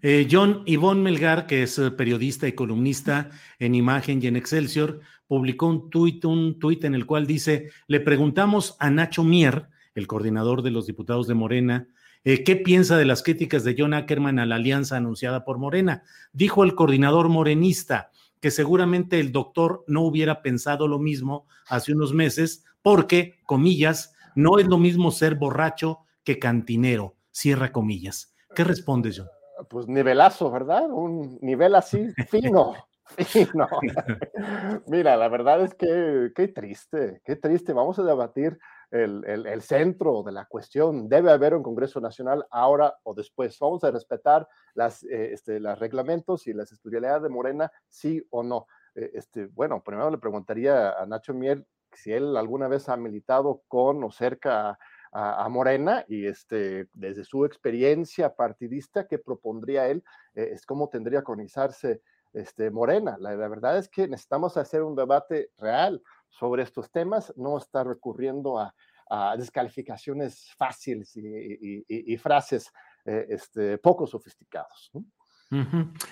Eh, John Ivonne Melgar, que es eh, periodista y columnista en Imagen y en Excelsior, publicó un tuit, un tuit en el cual dice, le preguntamos a Nacho Mier, el coordinador de los diputados de Morena, eh, ¿qué piensa de las críticas de John Ackerman a la alianza anunciada por Morena? Dijo el coordinador morenista que seguramente el doctor no hubiera pensado lo mismo hace unos meses porque, comillas, no es lo mismo ser borracho que cantinero, cierra comillas. ¿Qué respondes, John? Pues nivelazo, ¿verdad? Un nivel así fino. [LAUGHS] fino. [LAUGHS] Mira, la verdad es que qué triste, qué triste. Vamos a debatir el, centro de la cuestión. Debe haber un Congreso Nacional ahora o después. Vamos a respetar las, eh, este, los reglamentos y las estudialidades de Morena, sí o no. Eh, este, bueno, primero le preguntaría a Nacho Miel si él alguna vez ha militado con o cerca a, Morena y este, desde su experiencia partidista, ¿qué propondría él? Eh, es cómo tendría que organizarse este, Morena. La, verdad es que necesitamos hacer un debate real sobre estos temas, no estar recurriendo a, descalificaciones fáciles y, frases eh, este, poco sofisticados.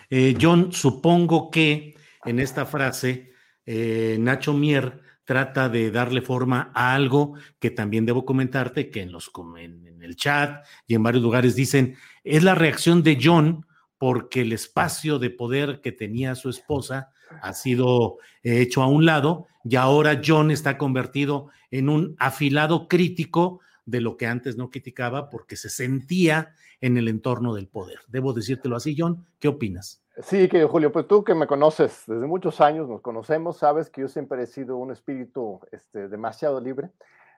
Eh, John, supongo que en esta frase, Nacho Mier trata de darle forma a algo que también debo comentarte, que en, los, en, el chat y en varios lugares dicen, es la reacción de John porque el espacio de poder que tenía su esposa ha sido hecho a un lado y ahora John está convertido en un afilado crítico de lo que antes no criticaba porque se sentía en el entorno del poder. Debo decírtelo así, John, ¿qué opinas? Sí, que Julio, pues tú que me conoces desde muchos años, nos conocemos, sabes que yo siempre he sido un espíritu este, demasiado libre.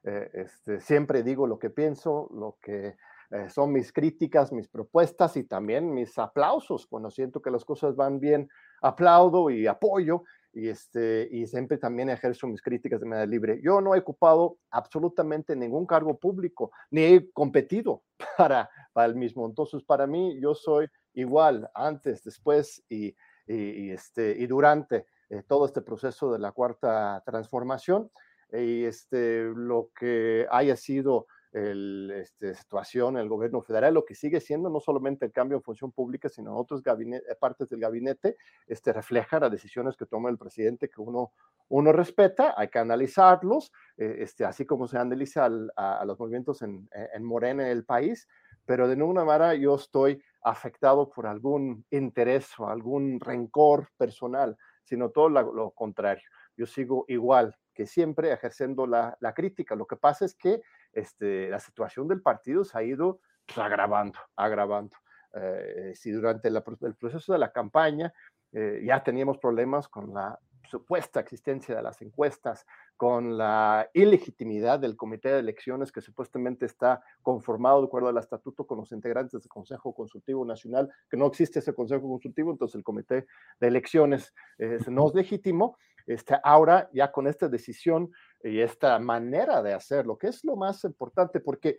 Eh, este, siempre digo lo que pienso, lo que eh, son mis críticas, mis propuestas y también mis aplausos. Cuando siento que las cosas van bien, aplaudo y apoyo. y, este, y siempre también ejerzo mis críticas de manera libre. Yo no he ocupado absolutamente ningún cargo público, ni he competido [LAUGHS] para, para el mismo. Entonces, para mí, yo soy igual antes, después y, y, este, y durante eh, todo este proceso de la cuarta transformación. Y este, lo que haya sido el, este, situación en el gobierno federal, lo que sigue siendo no solamente el cambio en función pública, sino otras eh, partes del gabinete, este, refleja las decisiones que toma el presidente que uno, uno respeta, hay que analizarlos, eh, este, así como se analiza a, los movimientos en, en Morena en el país, pero de ninguna manera yo estoy afectado por algún interés o algún rencor personal, sino todo lo, contrario. Yo sigo igual que siempre ejerciendo la, la crítica. Lo que pasa es que este, la situación del partido se ha ido pues, agravando, agravando. Eh, si durante el proceso de la campaña eh, ya teníamos problemas con la supuesta existencia de las encuestas, con la ilegitimidad del comité de elecciones que supuestamente está conformado de acuerdo al estatuto con los integrantes del Consejo Consultivo Nacional, que no existe ese Consejo Consultivo, entonces el comité de elecciones eh, no es legítimo. Este, ahora ya con esta decisión y esta manera de hacerlo, que es lo más importante, porque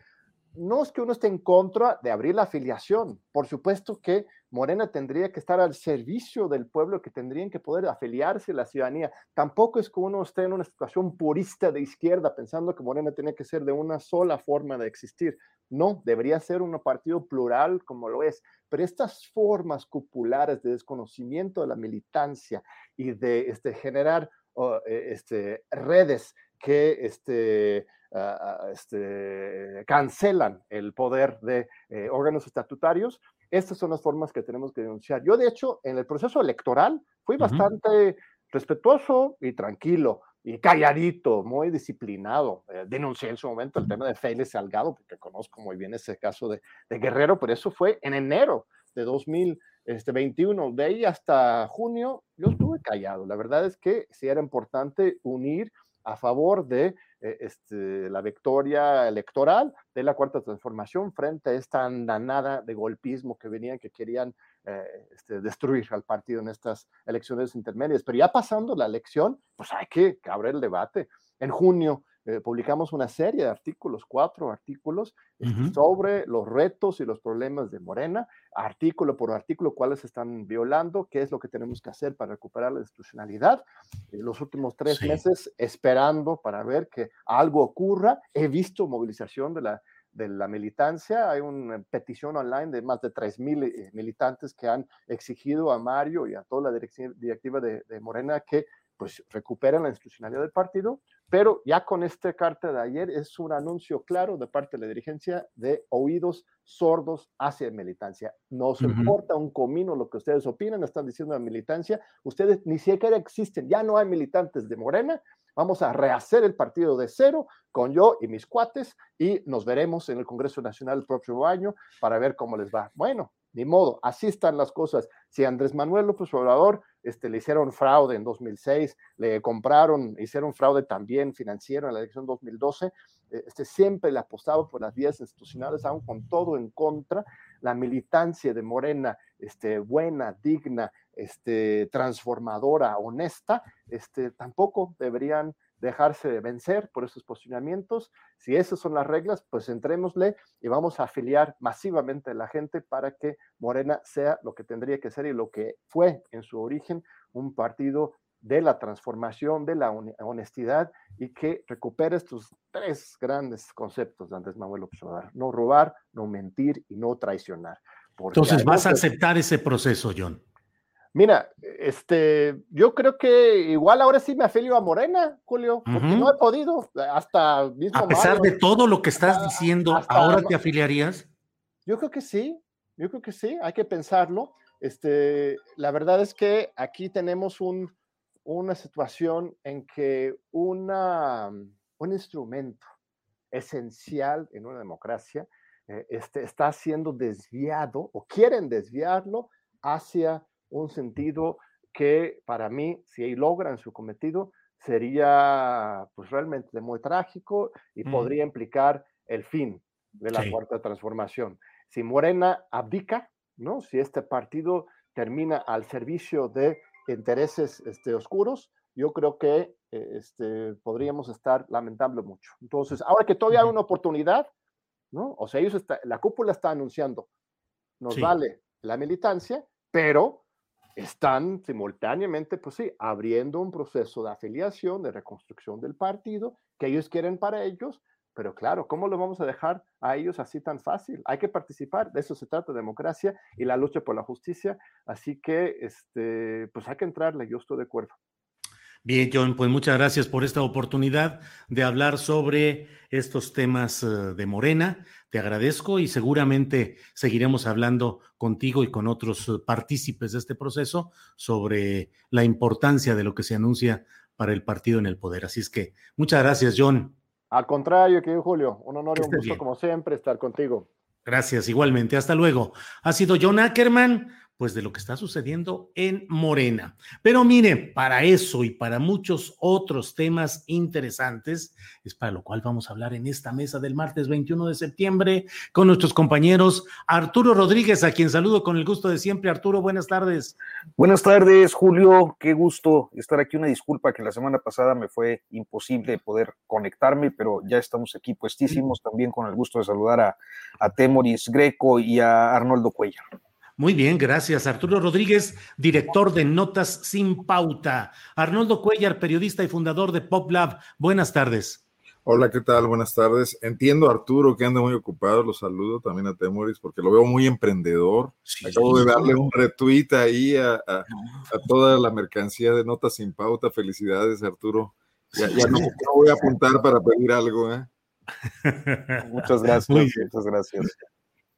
no es que uno esté en contra de abrir la afiliación. Por supuesto que Morena tendría que estar al servicio del pueblo, que tendrían que poder afiliarse a la ciudadanía. Tampoco es que uno esté en una situación purista de izquierda, pensando que Morena tiene que ser de una sola forma de existir. No, debería ser un partido plural como lo es. Pero estas formas cupulares de desconocimiento de la militancia y de este, generar oh, eh, este, redes que este, este, cancelan el poder de eh, órganos estatutarios. Estas son las formas que tenemos que denunciar. Yo, de hecho, en el proceso electoral fui bastante respetuoso y tranquilo y calladito, muy disciplinado. Eh, denuncié en su momento el tema de Félix Salgado, porque conozco muy bien ese caso de, de Guerrero, pero eso fue en enero de 2021. De ahí hasta junio yo estuve callado. La verdad es que sí era importante unir a favor de eh, este, la victoria electoral de la cuarta transformación frente a esta andanada de golpismo que venían, que querían eh, este, destruir al partido en estas elecciones intermedias. Pero ya pasando la elección, pues hay que abrir el debate. En junio eh, publicamos una serie de artículos, cuatro artículos, este, sobre los retos y los problemas de Morena, artículo por artículo, cuáles están violando, qué es lo que tenemos que hacer para recuperar la institucionalidad. En los últimos tres meses esperando para ver que algo ocurra, he visto movilización de la, de la militancia. Hay una petición online de más de 3.000 eh, militantes que han exigido a Mario y a toda la directiva de, de Morena que pues recuperen la institucionalidad del partido, pero ya con esta carta de ayer es un anuncio claro de parte de la dirigencia de oídos sordos hacia militancia. Nos importa un comino lo que ustedes opinan, están diciendo la militancia, ustedes ni siquiera existen, ya no hay militantes de Morena, vamos a rehacer el partido de cero con yo y mis cuates y nos veremos en el Congreso Nacional el próximo año para ver cómo les va. Bueno, ni modo, así están las cosas. Si Andrés Manuel López Obrador este, le hicieron fraude en 2006, le compraron, hicieron fraude también financiero en la elección 2012, eh, este, siempre le apostaba por las vías institucionales, aún con todo en contra, la militancia de Morena, este, buena, digna, este, transformadora, honesta, este, tampoco deberían dejarse vencer por esos posicionamientos. Si esas son las reglas, pues entrémosle y vamos a afiliar masivamente a la gente para que Morena sea lo que tendría que ser y lo que fue en su origen un partido de la transformación, de la honestidad y que recupere estos tres grandes conceptos de Andrés Manuel Obrador. No robar, no mentir y no traicionar. Entonces, ¿vas a aceptar ese proceso, John? Mira, este, yo creo que igual ahora sí me afilio a Morena, Julio, porque no he podido, hasta mismo A pesar de todo lo que estás diciendo, ¿ahora te afiliarías? Yo creo que sí, yo creo que sí, hay que pensarlo. Este, la verdad es que aquí tenemos un, una situación en que una, un instrumento esencial en una democracia eh, este, está siendo desviado o quieren desviarlo hacia un sentido que para mí, si logran su cometido, sería pues realmente muy trágico y mm. podría implicar el fin de la cuarta transformación. Si Morena abdica, ¿no? Si este partido termina al servicio de intereses este, oscuros, yo creo que eh, este, podríamos estar lamentando mucho. Entonces, ahora que todavía hay una oportunidad, ¿no? O sea, ellos está, la cúpula está anunciando, nos vale la militancia, pero están simultáneamente, pues sí, abriendo un proceso de afiliación, de reconstrucción del partido, que ellos quieren para ellos, pero claro, ¿cómo lo vamos a dejar a ellos así tan fácil? Hay que participar, de eso se trata, democracia y la lucha por la justicia, así que, este, pues hay que entrarle, yo estoy de acuerdo. Bien, John, pues muchas gracias por esta oportunidad de hablar sobre estos temas eh, de Morena. Te agradezco y seguramente seguiremos hablando contigo y con otros eh, partícipes de este proceso sobre la importancia de lo que se anuncia para el partido en el poder. Así es que muchas gracias, John. Al contrario, querido Julio, un honor y un gusto como siempre estar contigo. Gracias, igualmente. Hasta luego. Ha sido John Ackerman pues de lo que está sucediendo en Morena. Pero mire, para eso y para muchos otros temas interesantes, es para lo cual vamos a hablar en esta mesa del martes 21 de septiembre con nuestros compañeros Arturo Rodríguez, a quien saludo con el gusto de siempre. Arturo, buenas tardes. Buenas tardes, Julio. Qué gusto estar aquí. Una disculpa que la semana pasada me fue imposible poder conectarme, pero ya estamos aquí puestísimos. También con el gusto de saludar a, a Temoris Greco y a Arnoldo Cuellar. Muy bien, gracias. Arturo Rodríguez, director de Notas Sin Pauta. Arnoldo Cuellar, periodista y fundador de PopLab. Buenas tardes. Hola, ¿qué tal? Buenas tardes. Entiendo, Arturo, que anda muy ocupado. Lo saludo también a Temoris porque lo veo muy emprendedor. Acabo de darle un retweet ahí a, toda la mercancía de Notas Sin Pauta. Felicidades, Arturo. Ya, no, voy a apuntar para pedir algo. ¿eh? Muchas gracias. Muchas gracias.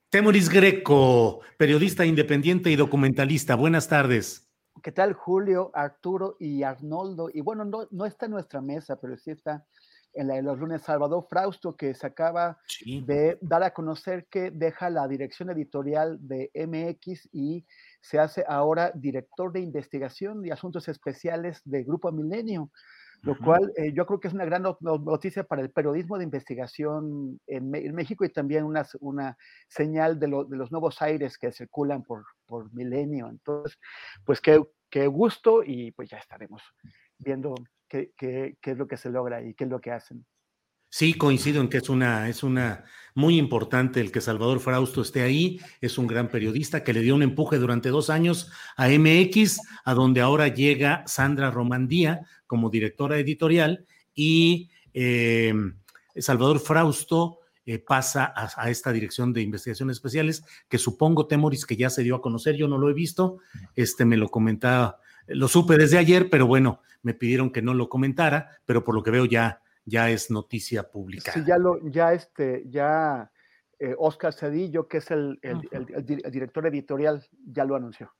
Temoris Greco, periodista independiente y documentalista. Buenas tardes. ¿Qué tal, Julio, Arturo y Arnoldo? Y bueno, no, no está en nuestra mesa, pero sí está en la de los lunes Salvador Frausto, que se acaba de dar a conocer que deja la dirección editorial de MX y se hace ahora director de investigación y asuntos especiales de Grupo Milenio lo cual eh, yo creo que es una gran noticia para el periodismo de investigación en, México y también una, una señal de, de, los nuevos aires que circulan por, por milenio. Entonces, pues qué, qué, gusto y pues ya estaremos viendo qué, qué, qué es lo que se logra y qué es lo que hacen. Sí, coincido en que es una, es una muy importante el que Salvador Frausto esté ahí. Es un gran periodista que le dio un empuje durante dos años a MX, a donde ahora llega Sandra Romandía como directora editorial y eh, Salvador Frausto eh, pasa a, esta dirección de investigaciones especiales, que supongo, Temoris, que ya se dio a conocer, yo no lo he visto, este me lo comentaba, lo supe desde ayer, pero bueno, me pidieron que no lo comentara, pero por lo que veo ya ya es noticia pública. Sí, ya lo, ya este, ya eh, Oscar Cedillo, que es el, director editorial, ya lo anunció.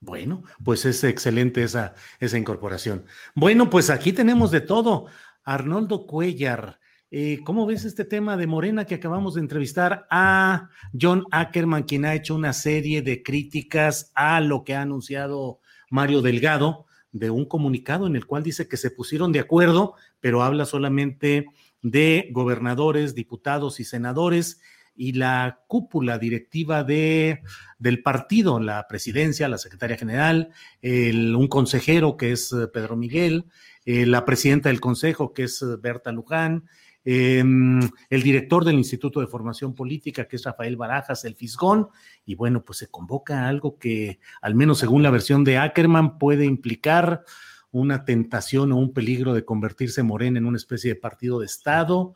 Bueno, pues es excelente esa, esa incorporación. Bueno, pues aquí tenemos de todo. Arnoldo Cuellar, eh, ¿cómo ves este tema de Morena que acabamos de entrevistar a John Ackerman, quien ha hecho una serie de críticas a lo que ha anunciado Mario Delgado? De un comunicado en el cual dice que se pusieron de acuerdo, pero habla solamente de gobernadores, diputados y senadores y la cúpula directiva de, del partido, la presidencia, la secretaria general, un consejero que es eh, Pedro Miguel, eh, la presidenta del consejo que es eh, Berta Luján, Em, el director del Instituto de Formación Política, que es Rafael Barajas, el Fisgón, y bueno, pues se convoca algo que, al menos según la versión de Ackerman, puede implicar una tentación o un peligro de convertirse Morena en una especie de partido de Estado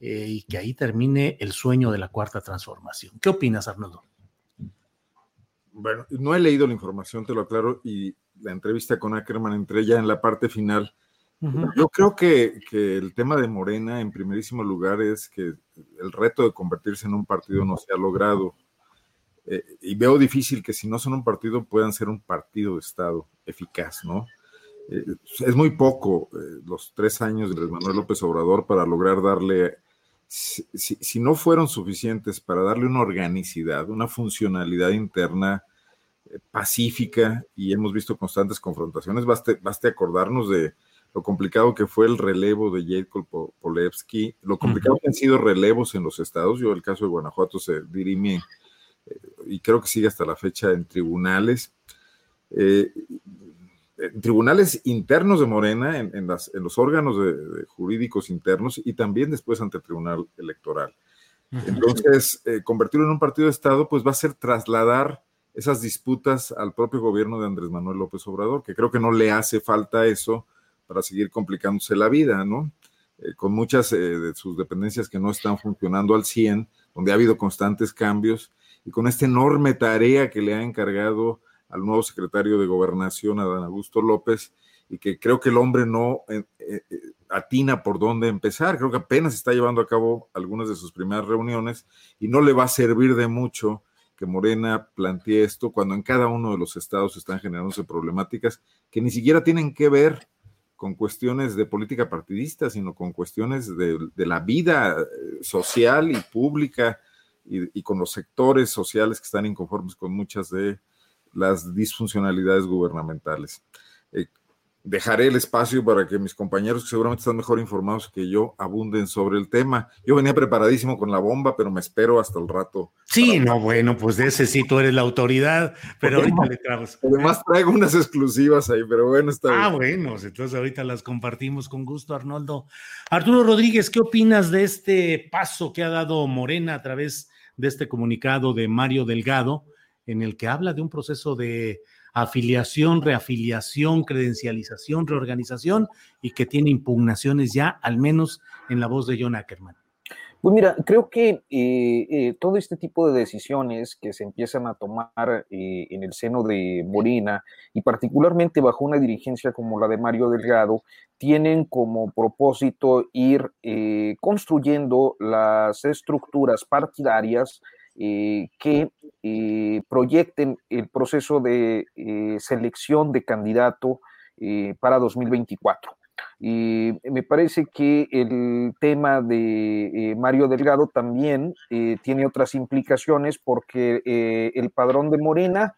eh, y que ahí termine el sueño de la cuarta transformación. ¿Qué opinas, Arnoldo? Bueno, no he leído la información, te lo aclaro, y la entrevista con Ackerman entré ya en la parte final yo creo que, el tema de Morena, en primerísimo lugar, es que el reto de convertirse en un partido no se ha logrado. Eh, y veo difícil que si no son un partido puedan ser un partido de Estado eficaz, ¿no? Eh, es muy poco eh, los tres años de Manuel López Obrador para lograr darle, si, si, no fueron suficientes para darle una organicidad, una funcionalidad interna pacífica, y hemos visto constantes confrontaciones, baste, baste acordarnos de lo complicado que fue el relevo de Jacob Polevsky, lo complicado que han sido relevos en los estados. Yo, el caso de Guanajuato se dirime eh, y creo que sigue hasta la fecha en tribunales. Eh, en tribunales internos de Morena, en, los órganos jurídicos internos y también después ante el Tribunal Electoral. Entonces, eh, convertirlo en un partido de Estado, pues va a ser trasladar esas disputas al propio gobierno de Andrés Manuel López Obrador, que creo que no le hace falta eso para seguir complicándose la vida, ¿no? Eh, con muchas eh, de sus dependencias que no están funcionando al 100, donde ha habido constantes cambios, y con esta enorme tarea que le ha encargado al nuevo secretario de Gobernación, Adán Augusto López, y que creo que el hombre no eh, atina por dónde empezar. Creo que apenas está llevando a cabo algunas de sus primeras reuniones y no le va a servir de mucho que Morena plantee esto cuando en cada uno de los estados están generándose problemáticas que ni siquiera tienen que ver con cuestiones de política partidista, sino con cuestiones de, la vida eh, social y pública y, con los sectores sociales que están inconformes con muchas de las disfuncionalidades gubernamentales. Eh, dejaré el espacio para que mis compañeros, que seguramente están mejor informados que yo, abunden sobre el tema. Yo venía preparadísimo con la bomba, pero me espero hasta el rato. Sí, no, bueno, pues de ese sí tú eres la autoridad, pero ahorita le traigo. Además traigo unas exclusivas ahí, pero bueno, está bien. Ah, bueno, entonces ahorita las compartimos con gusto, Arnoldo. Arturo Rodríguez, ¿qué opinas de este paso que ha dado Morena a través de este comunicado de Mario Delgado, en el que habla de un proceso de afiliación, reafiliación, credencialización, reorganización y que tiene impugnaciones ya, al menos en la voz de John Ackerman. Pues mira, creo que eh, eh, todo este tipo de decisiones que se empiezan a tomar eh, en el seno de Morena y particularmente bajo una dirigencia como la de Mario Delgado, tienen como propósito ir construyendo las estructuras partidarias que eh, proyecten el proceso de eh, selección de candidato para 2024. Y me parece que el tema de Mario Delgado también tiene otras implicaciones porque el padrón de Morena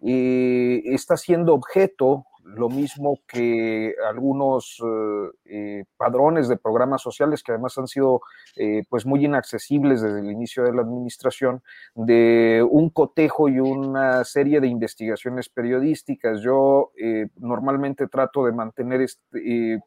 está siendo objeto lo mismo que algunos eh, eh, padrones de programas sociales que además han sido eh, pues muy inaccesibles desde el inicio de la administración, de un cotejo y una serie de investigaciones periodísticas. Yo normalmente trato de mantener este,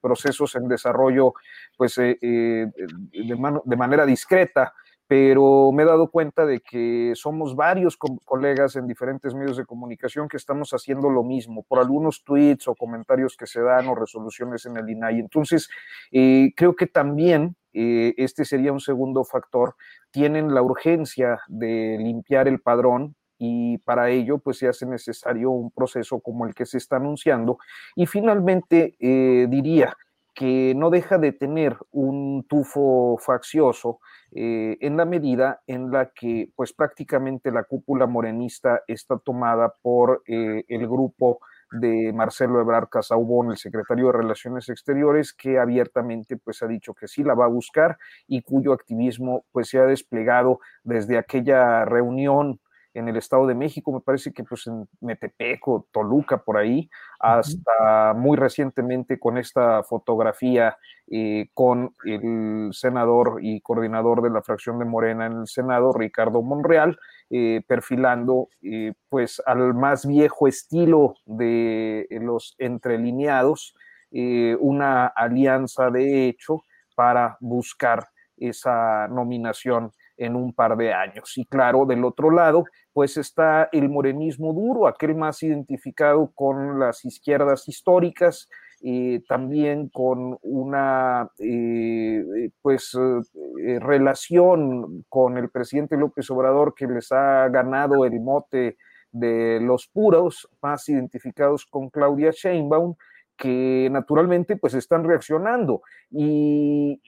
procesos en desarrollo pues de, de manera discreta pero me he dado cuenta de que somos varios colegas en diferentes medios de comunicación que estamos haciendo lo mismo por algunos tweets o comentarios que se dan o resoluciones en el INAI. Entonces, eh, creo que también eh, este sería un segundo factor. Tienen la urgencia de limpiar el padrón y para ello pues se hace necesario un proceso como el que se está anunciando. Y finalmente eh, diría, que no deja de tener un tufo faccioso eh, en la medida en la que pues prácticamente la cúpula morenista está tomada por eh, el grupo de Marcelo Ebrard Casaubon, el secretario de Relaciones Exteriores, que abiertamente pues ha dicho que sí la va a buscar y cuyo activismo pues se ha desplegado desde aquella reunión en el Estado de México, me parece que pues en Metepeco, Toluca, por ahí, hasta muy recientemente con esta fotografía eh, con el senador y coordinador de la fracción de Morena en el Senado, Ricardo Monreal, eh, perfilando eh, pues al más viejo estilo de los entrelineados, una alianza de hecho para buscar esa nominación en un par de años. Y claro, del otro lado, pues está el morenismo duro, aquel más identificado con las izquierdas históricas, eh, también con una eh, pues eh, relación con el presidente López Obrador que les ha ganado el mote de los puros, más identificados con Claudia Sheinbaum, que naturalmente pues están reaccionando. Y,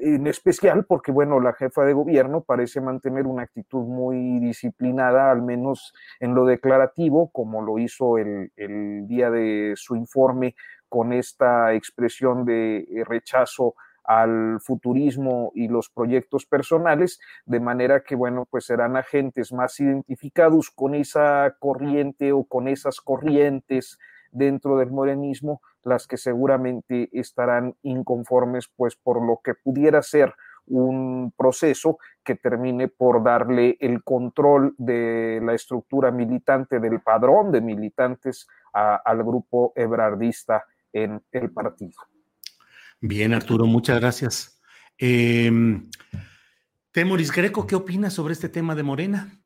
en especial porque bueno la jefa de gobierno parece mantener una actitud muy disciplinada al menos en lo declarativo como lo hizo el, el día de su informe con esta expresión de eh, rechazo al futurismo y los proyectos personales, de manera que, bueno, pues serán agentes más identificados con esa corriente o con esas corrientes dentro del morenismo, las que seguramente estarán inconformes, pues por lo que pudiera ser un proceso que termine por darle el control de la estructura militante, del padrón de militantes al grupo ebrardista en el partido. Bien, Arturo, muchas gracias. Em, Temoris Greco, ¿qué opinas sobre este tema de Morena?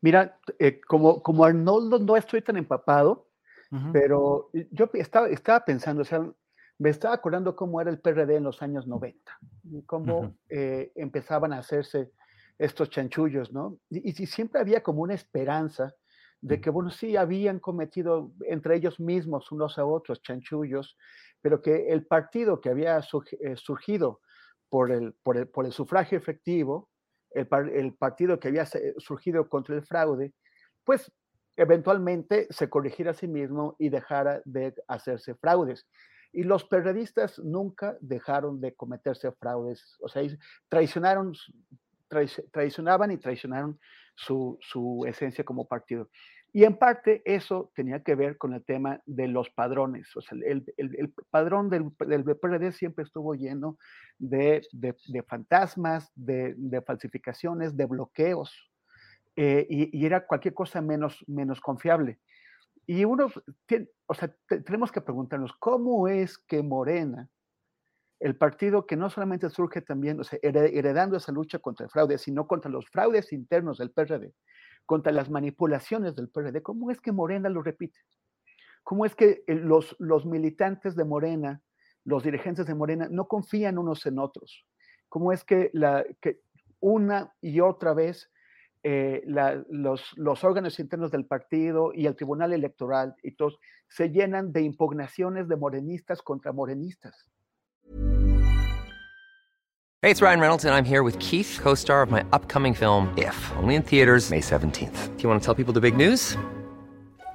Mira, eh, como, como Arnoldo no estoy tan empapado, pero yo estaba, estaba pensando, o sea, me estaba acordando cómo era el PRD en los años 90, y cómo eh, empezaban a hacerse estos chanchullos, ¿no? Y, y, siempre había como una esperanza de que, bueno, sí, habían cometido entre ellos mismos unos a otros chanchullos, pero que el partido que había eh, surgido por el, por el, por el sufragio efectivo, el, el, partido que había surgido contra el fraude, pues eventualmente se corrigiera a sí mismo y dejara de hacerse fraudes. Y los periodistas nunca dejaron de cometerse fraudes, o sea, traicionaron, traicionaban y traicionaron su, su esencia como partido. Y en parte eso tenía que ver con el tema de los padrones. O sea, el, el, padrón del, del, siempre estuvo lleno de, de, fantasmas, de, falsificaciones, de bloqueos, eh, y, era cualquier cosa menos, menos confiable. Y uno, tiene, o sea, tenemos que preguntarnos, ¿cómo es que Morena, el partido que no solamente surge también, o sea, heredando esa lucha contra el fraude, sino contra los fraudes internos del PRD, contra las manipulaciones del PRD, ¿cómo es que Morena lo repite? ¿Cómo es que eh, los, los militantes de Morena, los dirigentes de Morena, no confían unos en otros? ¿Cómo es que una y otra vez eh, la, los, los, órganos internos del partido y el Tribunal Electoral y todos se llenan de impugnaciones de morenistas contra morenistas? Hey, it's Ryan Reynolds, and I'm here with Keith, co star of my upcoming film, If, only in theaters, May 17th. Do you want to tell people the big news?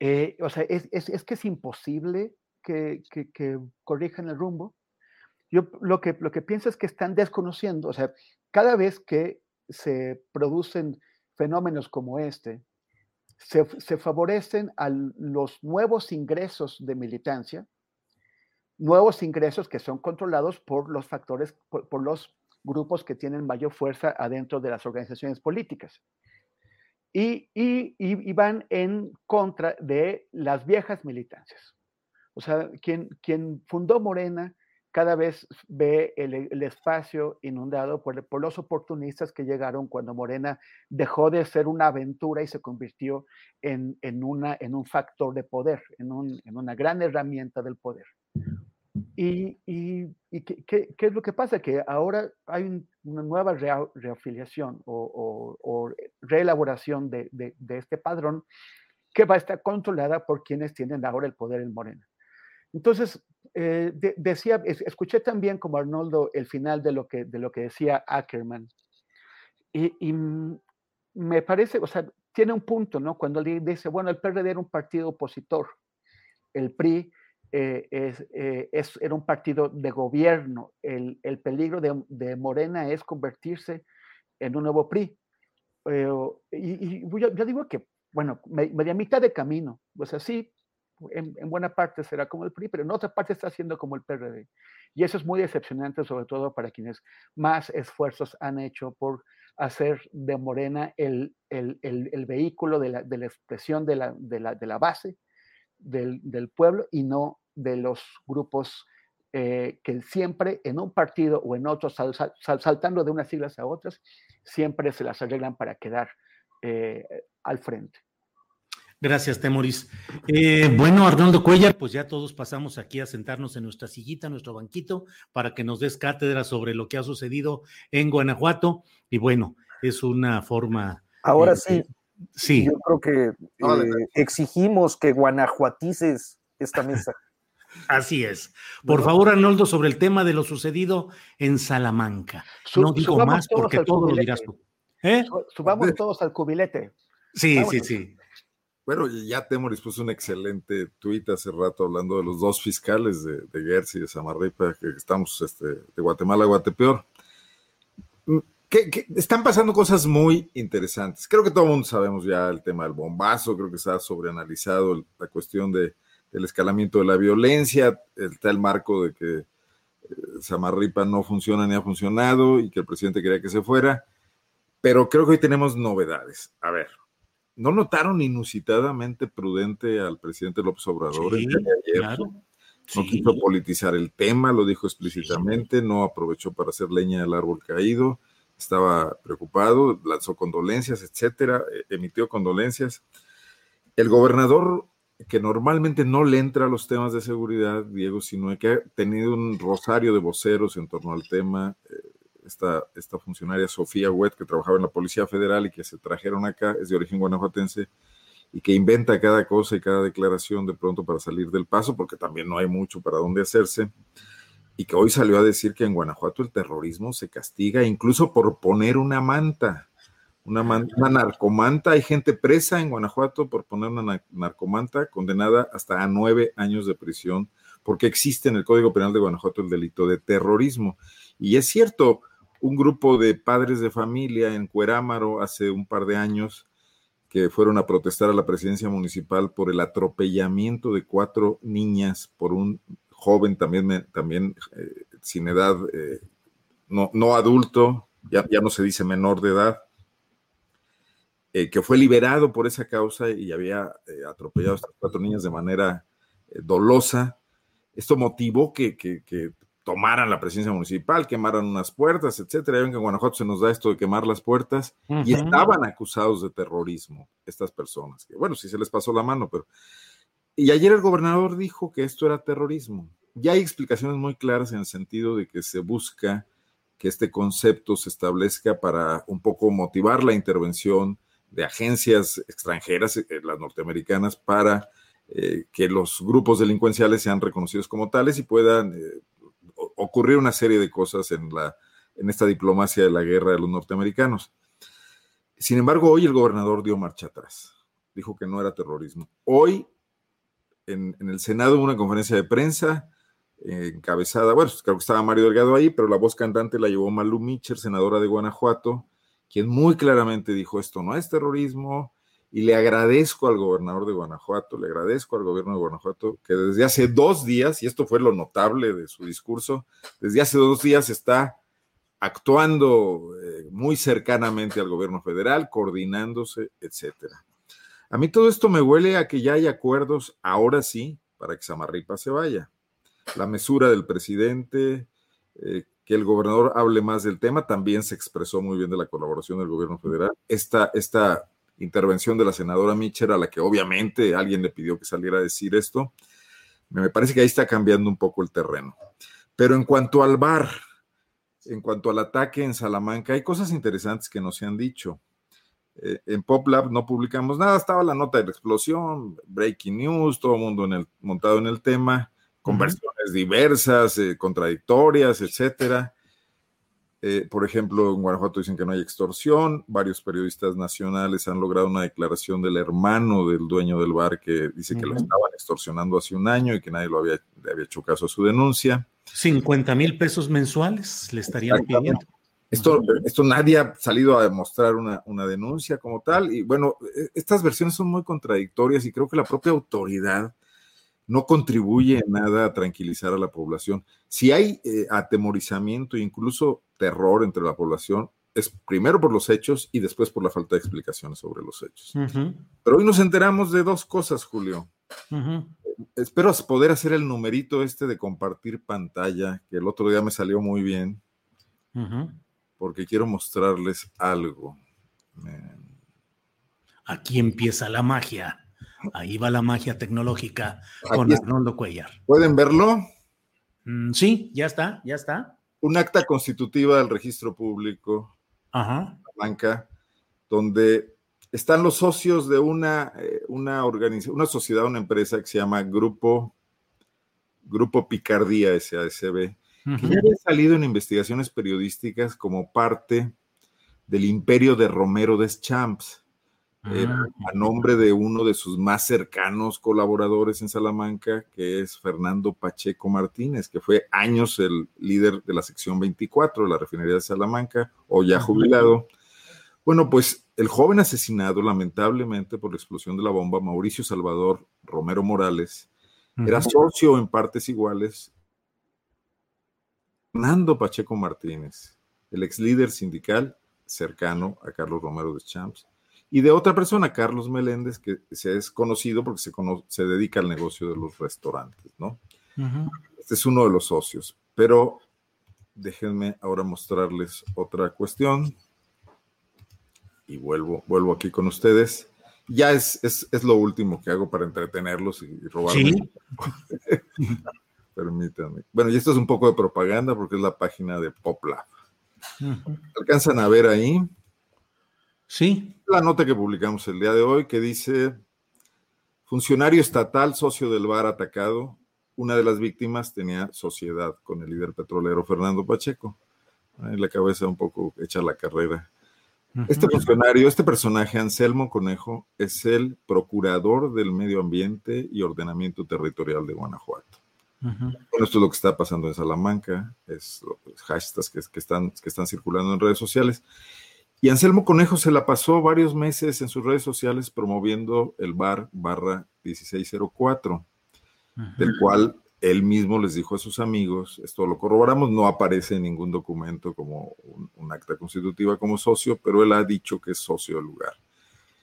Eh, o sea, es, es, es, que es imposible que, que, que, corrijan el rumbo. Yo lo que, lo que pienso es que están desconociendo, o sea, cada vez que se producen fenómenos como este, se, favorecen a los nuevos ingresos de militancia, nuevos ingresos que son controlados por los factores, por los grupos que tienen mayor fuerza adentro de las organizaciones políticas y, y, van en contra de las viejas militancias. O sea, quien, fundó Morena cada vez ve el, el espacio inundado por, los oportunistas que llegaron cuando Morena dejó de ser una aventura y se convirtió en, un factor de poder, en una gran herramienta del poder. ¿Y, qué, es lo que pasa? Que ahora hay un, una nueva reafiliación o, reelaboración de, este padrón que va a estar controlada por quienes tienen ahora el poder en Morena. Entonces, eh, de, decía, escuché también como Arnoldo el final de lo que, decía Ackerman. Y, me parece, o sea, tiene un punto, ¿no? Cuando dice, bueno, el PRD era un partido opositor, el PRI eh, eh, es, era un partido de gobierno. El, el peligro de, Morena es convertirse en un nuevo PRI. Eh, y, y yo, yo, digo que, bueno, media mitad de camino, pues así, en, en, buena parte será como el PRI, pero en otra parte está haciendo como el PRD. Y eso es muy decepcionante, sobre todo para quienes más esfuerzos han hecho por hacer de Morena el, vehículo de la, expresión de la base del, del, pueblo y no de los grupos eh, que siempre en un partido o en otro, sal, sal, saltando de unas siglas a otras, siempre se las arreglan para quedar eh, al frente. Gracias, Temoris. Eh, bueno, Arnoldo Cuellar, pues ya todos pasamos aquí a sentarnos en nuestra sillita, nuestro banquito, para que nos des cátedra sobre lo que ha sucedido en Guanajuato. Y bueno, es una forma. Ahora sí. Sí. Yo creo que eh, exigimos que guanajuatices esta mesa. Así es. Por favor, Arnoldo, sobre el tema de lo sucedido en Salamanca. no digo más porque todo lo dirás tú. ¿Eh? Subamos todos al cubilete. Sí, sí, sí. Bueno, ya Temoris puso un excelente tuit hace rato hablando de los dos fiscales de, de y de Samarripa, que estamos este, de Guatemala a Guatepeor. Mm, que, están pasando cosas muy interesantes. Creo que todo el mundo sabemos ya el tema del bombazo, creo que se ha sobreanalizado la cuestión de, del escalamiento de la violencia, está el marco de que eh, Samarripa no funciona ni ha funcionado y que el presidente quería que se fuera, pero creo que hoy tenemos novedades. A ver, ¿No notaron inusitadamente prudente al presidente López Obrador el día de ayer? No quiso politizar el tema, lo dijo explícitamente, no aprovechó para hacer leña del árbol caído, estaba preocupado, lanzó condolencias, etcétera, e, emitió condolencias. El gobernador, que normalmente no le entra a los temas de seguridad, Diego sino que ha tenido un rosario de voceros en torno al tema, eh, esta, esta funcionaria Sofía Wet, que trabajaba en la Policía Federal y que se trajeron acá, es de origen guanajuatense, y que inventa cada cosa y cada declaración de pronto para salir del paso, porque también no hay mucho para dónde hacerse, y que hoy salió a decir que en Guanajuato el terrorismo se castiga incluso por poner una manta, una, narcomanta. Hay gente presa en Guanajuato por poner una narcomanta, condenada hasta a nueve años de prisión, porque existe en el Código Penal de Guanajuato el delito de terrorismo. Y es cierto, un grupo de padres de familia en Cuerámaro hace un par de años que fueron a protestar a la presidencia municipal por el atropellamiento de cuatro niñas por un joven también, también eh, sin edad, eh, no, no, adulto, ya, ya, no se dice menor de edad, eh, que fue liberado por esa causa y había atropellado a estas cuatro niñas de manera dolosa. Esto motivó que, que, que tomaran la presidencia municipal, quemaran unas puertas, etcétera. Ya ven que en Guanajuato se nos da esto de quemar las puertas y estaban acusados de terrorismo estas personas. Que, bueno, sí se les pasó la mano, pero. Y ayer el gobernador dijo que esto era terrorismo. Ya hay explicaciones muy claras en el sentido de que se busca que este concepto se establezca para un poco motivar la intervención de agencias extranjeras, eh, las norteamericanas, para eh, que los grupos delincuenciales sean reconocidos como tales y puedan eh, ocurrió una serie de cosas en, la, en esta diplomacia de la guerra de los norteamericanos. Sin embargo, hoy el gobernador dio marcha atrás. Dijo que no era terrorismo. Hoy, en, el Senado, una conferencia de prensa encabezada, bueno, creo que estaba Mario Delgado ahí, pero la voz cantante la llevó Malu Mitcher, senadora de Guanajuato, quien muy claramente dijo esto no es terrorismo, y le agradezco al gobernador de Guanajuato, le agradezco al gobierno de Guanajuato que desde hace dos días, y esto fue lo notable de su discurso, desde hace dos días está actuando eh, muy cercanamente al gobierno federal, coordinándose, etcétera. A mí todo esto me huele a que ya hay acuerdos, ahora sí, para que Samarripa se vaya. La mesura del presidente, eh, que el gobernador hable más del tema, también se expresó muy bien de la colaboración del gobierno federal. Esta, esta intervención de la senadora Mitchell, a la que obviamente alguien le pidió que saliera a decir esto. Me parece que ahí está cambiando un poco el terreno. Pero en cuanto al bar, en cuanto al ataque en Salamanca, hay cosas interesantes que no se han dicho. Eh, en PopLab no publicamos nada, estaba la nota de la explosión, breaking news, todo el mundo en el, montado en el tema, con versiones diversas, eh, contradictorias, etcétera. Eh, por ejemplo, en Guanajuato dicen que no hay extorsión. Varios periodistas nacionales han logrado una declaración del hermano del dueño del bar que dice que lo estaban extorsionando hace un año y que nadie lo había, le había hecho caso a su denuncia. 50 mil pesos mensuales le estarían pidiendo. Esto, esto nadie ha salido a demostrar una, una, denuncia como tal. Y bueno, e, estas versiones son muy contradictorias y creo que la propia autoridad no contribuye en nada a tranquilizar a la población. Si hay eh, atemorizamiento e incluso terror entre la población, es primero por los hechos y después por la falta de explicaciones sobre los hechos. Pero hoy nos enteramos de dos cosas, Julio. Espero poder hacer el numerito este de compartir pantalla, que el otro día me salió muy bien, porque quiero mostrarles algo. Aquí empieza la magia. Ahí va la magia tecnológica con Arnoldo Cuellar. ¿Pueden verlo? Mm, sí, ya está, ya está. Un acta constitutiva del registro público, Ajá. banca, donde están los socios de una, eh, una, una sociedad, una empresa que se llama Grupo, Grupo Picardía SASB, que ya había salido en investigaciones periodísticas como parte del imperio de Romero de Champs. Eh, Ah, a nombre de uno de sus más cercanos colaboradores en Salamanca, que es Fernando Pacheco Martínez, que fue años el líder de la sección 24 de la refinería de Salamanca, o ya jubilado. Bueno, pues el joven asesinado lamentablemente por la explosión de la bomba, Mauricio Salvador Romero Morales, era socio en partes iguales. Fernando Pacheco Martínez, el ex líder sindical cercano a Carlos Romero de Champs, y de otra persona, Carlos Meléndez, que se es conocido porque se, cono- se dedica al negocio de los restaurantes, ¿no? Este es uno de los socios, pero déjenme ahora mostrarles otra cuestión. Y vuelvo, vuelvo aquí con ustedes. Ya es, es, es lo último que hago para entretenerlos y, y robarme. Sí. [LAUGHS] Permítanme. Bueno, y esto es un poco de propaganda porque es la página de PopLab. Ujú. Alcanzan a ver ahí Sí. la nota que publicamos el día de hoy que dice, funcionario estatal, socio del bar atacado, una de las víctimas tenía sociedad con el líder petrolero Fernando Pacheco. Ahí la cabeza un poco hecha la carrera. Este funcionario, este personaje, Anselmo Conejo, es el procurador del medio ambiente y ordenamiento territorial de Guanajuato. Bueno, esto es lo que está pasando en Salamanca, es los hashtags que, que están, que están circulando en redes sociales. Y Anselmo Conejo se la pasó varios meses en sus redes sociales promoviendo el bar barra 1604, del cual él mismo les dijo a sus amigos, esto lo corroboramos, no aparece en ningún documento como un, un acta constitutiva como socio, pero él ha dicho que es socio del lugar.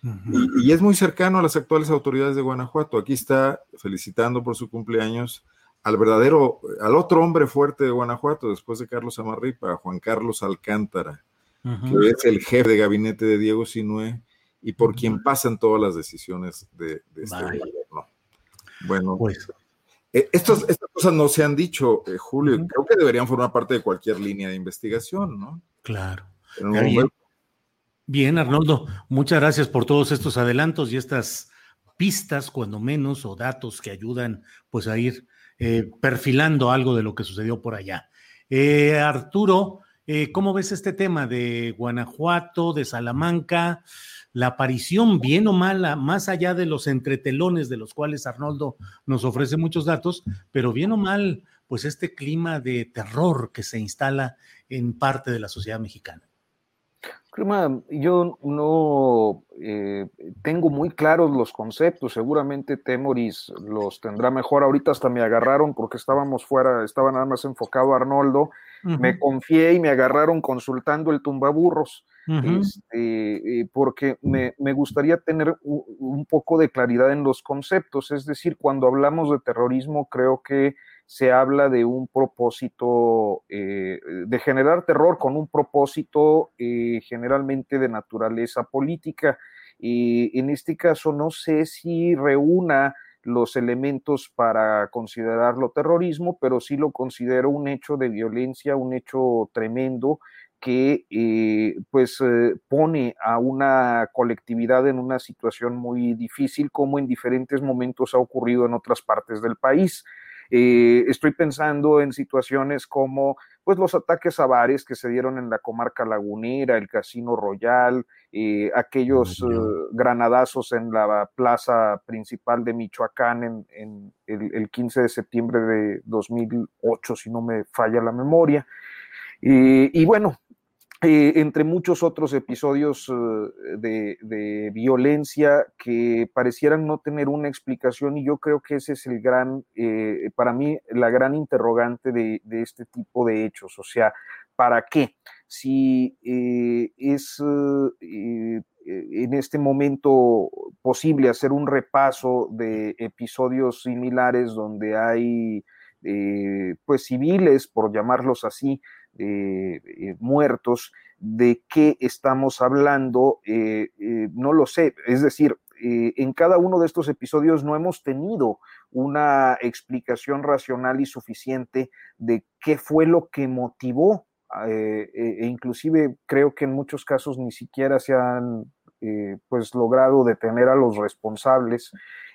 Y, y es muy cercano a las actuales autoridades de Guanajuato. Aquí está felicitando por su cumpleaños al verdadero, al otro hombre fuerte de Guanajuato, después de Carlos Amarripa, Juan Carlos Alcántara, Que es el jefe de gabinete de Diego Sinue y por quien pasan todas las decisiones de, de este gobierno. Bueno, Pues, eh, estas cosas no se han dicho, eh, Julio, creo que deberían formar parte de cualquier línea de investigación, ¿no? claro. Bien, Arnoldo, muchas gracias por todos estos adelantos y estas pistas, cuando menos, o datos que ayudan pues a ir eh, perfilando algo de lo que sucedió por allá. Eh, Arturo, eh, ¿cómo ves este tema de Guanajuato, de Salamanca? La aparición, bien o mala, más allá de los entretelones de los cuales Arnoldo nos ofrece muchos datos, pero bien o mal, pues este clima de terror que se instala en parte de la sociedad mexicana. Crema, yo no eh, tengo muy claros los conceptos, seguramente Temoris los tendrá mejor. Ahorita hasta me agarraron porque estábamos fuera, estaba nada más enfocado Arnoldo, me confié y me agarraron consultando el tumbaburros, este, eh, porque me, me gustaría tener un poco de claridad en los conceptos, es decir, cuando hablamos de terrorismo creo que se habla de un propósito, eh, de generar terror con un propósito eh, generalmente de naturaleza política. Y en este caso no sé si reúna los elementos para considerarlo terrorismo, pero sí lo considero un hecho de violencia, un hecho tremendo que eh, pues eh, pone a una colectividad en una situación muy difícil, como en diferentes momentos ha ocurrido en otras partes del país. Eh, estoy pensando en situaciones como pues los ataques a bares que se dieron en la comarca lagunera, el Casino Royal, eh, aquellos eh, granadazos en la plaza principal de Michoacán en, en el, el 15 de septiembre de 2008, si no me falla la memoria. Eh, y bueno, eh, entre muchos otros episodios eh, de, de, violencia que parecieran no tener una explicación y yo creo que ese es el gran, eh, para mí, la gran interrogante de, de, este tipo de hechos, o sea, ¿para qué? Si es en este momento posible hacer un repaso de episodios similares donde hay pues civiles, por llamarlos así, eh, eh, muertos, de qué estamos hablando, eh, no lo sé. Es decir, en cada uno de estos episodios no hemos tenido una explicación racional y suficiente de qué fue lo que motivó, e inclusive creo que en muchos casos ni siquiera se han pues logrado detener a los responsables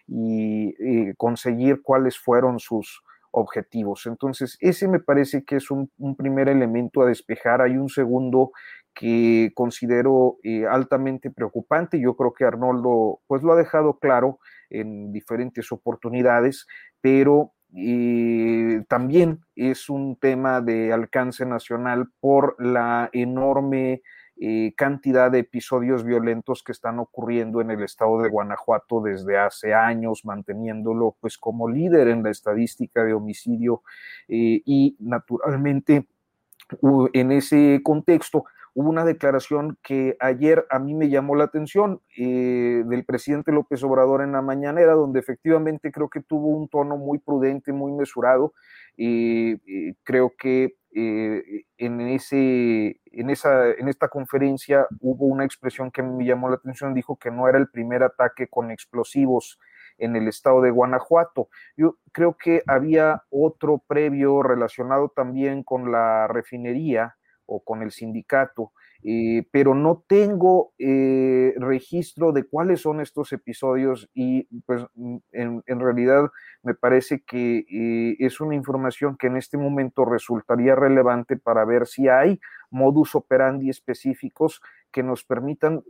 y conseguir cuáles fueron sus objetivos. Entonces, ese me parece que es un, primer elemento a despejar. Hay un segundo que considero eh, altamente preocupante. Yo creo que Arnoldo pues lo ha dejado claro en diferentes oportunidades, pero eh, también es un tema de alcance nacional por la enorme eh, cantidad de episodios violentos que están ocurriendo en el estado de Guanajuato desde hace años, manteniéndolo pues como líder en la estadística de homicidio eh, y naturalmente en ese contexto hubo una declaración que ayer a mí me llamó la atención eh, del presidente López Obrador en la mañanera, donde efectivamente creo que tuvo un tono muy prudente, muy mesurado. y creo que eh, en, ese, en, esa, en esta conferencia hubo una expresión que me llamó la atención, dijo que no era el primer ataque con explosivos en el estado de Guanajuato. Yo creo que había otro previo relacionado también con la refinería o con el sindicato, eh, pero no tengo eh, registro de cuáles son estos episodios y pues mm, en, realidad me parece que eh, es una información que en este momento resultaría relevante para ver si hay modus operandi específicos que nos permitan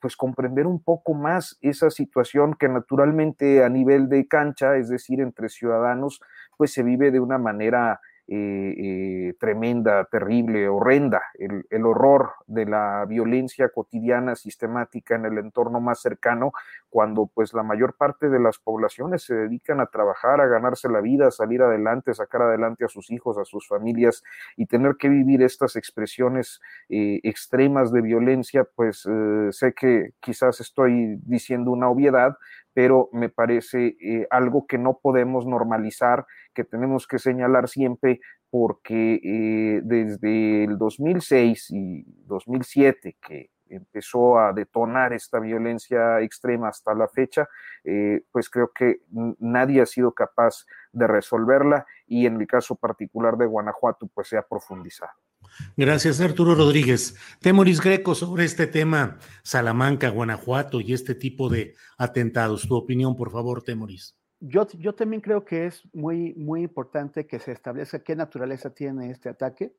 pues comprender un poco más esa situación que naturalmente a nivel de cancha, es decir, entre ciudadanos, pues se vive de una manera eh, eh, tremenda, terrible, horrenda, el, horror de la violencia cotidiana, sistemática en el entorno más cercano, cuando pues la mayor parte de las poblaciones se dedican a trabajar, a ganarse la vida, a salir adelante, sacar adelante a sus hijos, a sus familias y tener que vivir estas expresiones eh, extremas de violencia, pues sé que quizás estoy diciendo una obviedad, pero me parece algo que no podemos normalizar que tenemos que señalar siempre porque eh, desde el 2006 y 2007 que empezó a detonar esta violencia extrema hasta la fecha, eh, pues creo que nadie ha sido capaz de resolverla y en el caso particular de Guanajuato, pues se ha profundizado. Gracias, Arturo Rodríguez. Temoris Greco, sobre este tema, Salamanca, Guanajuato y este tipo de atentados. Tu opinión, por favor, Temoris yo, yo también creo que es muy, muy importante que se establezca qué naturaleza tiene este ataque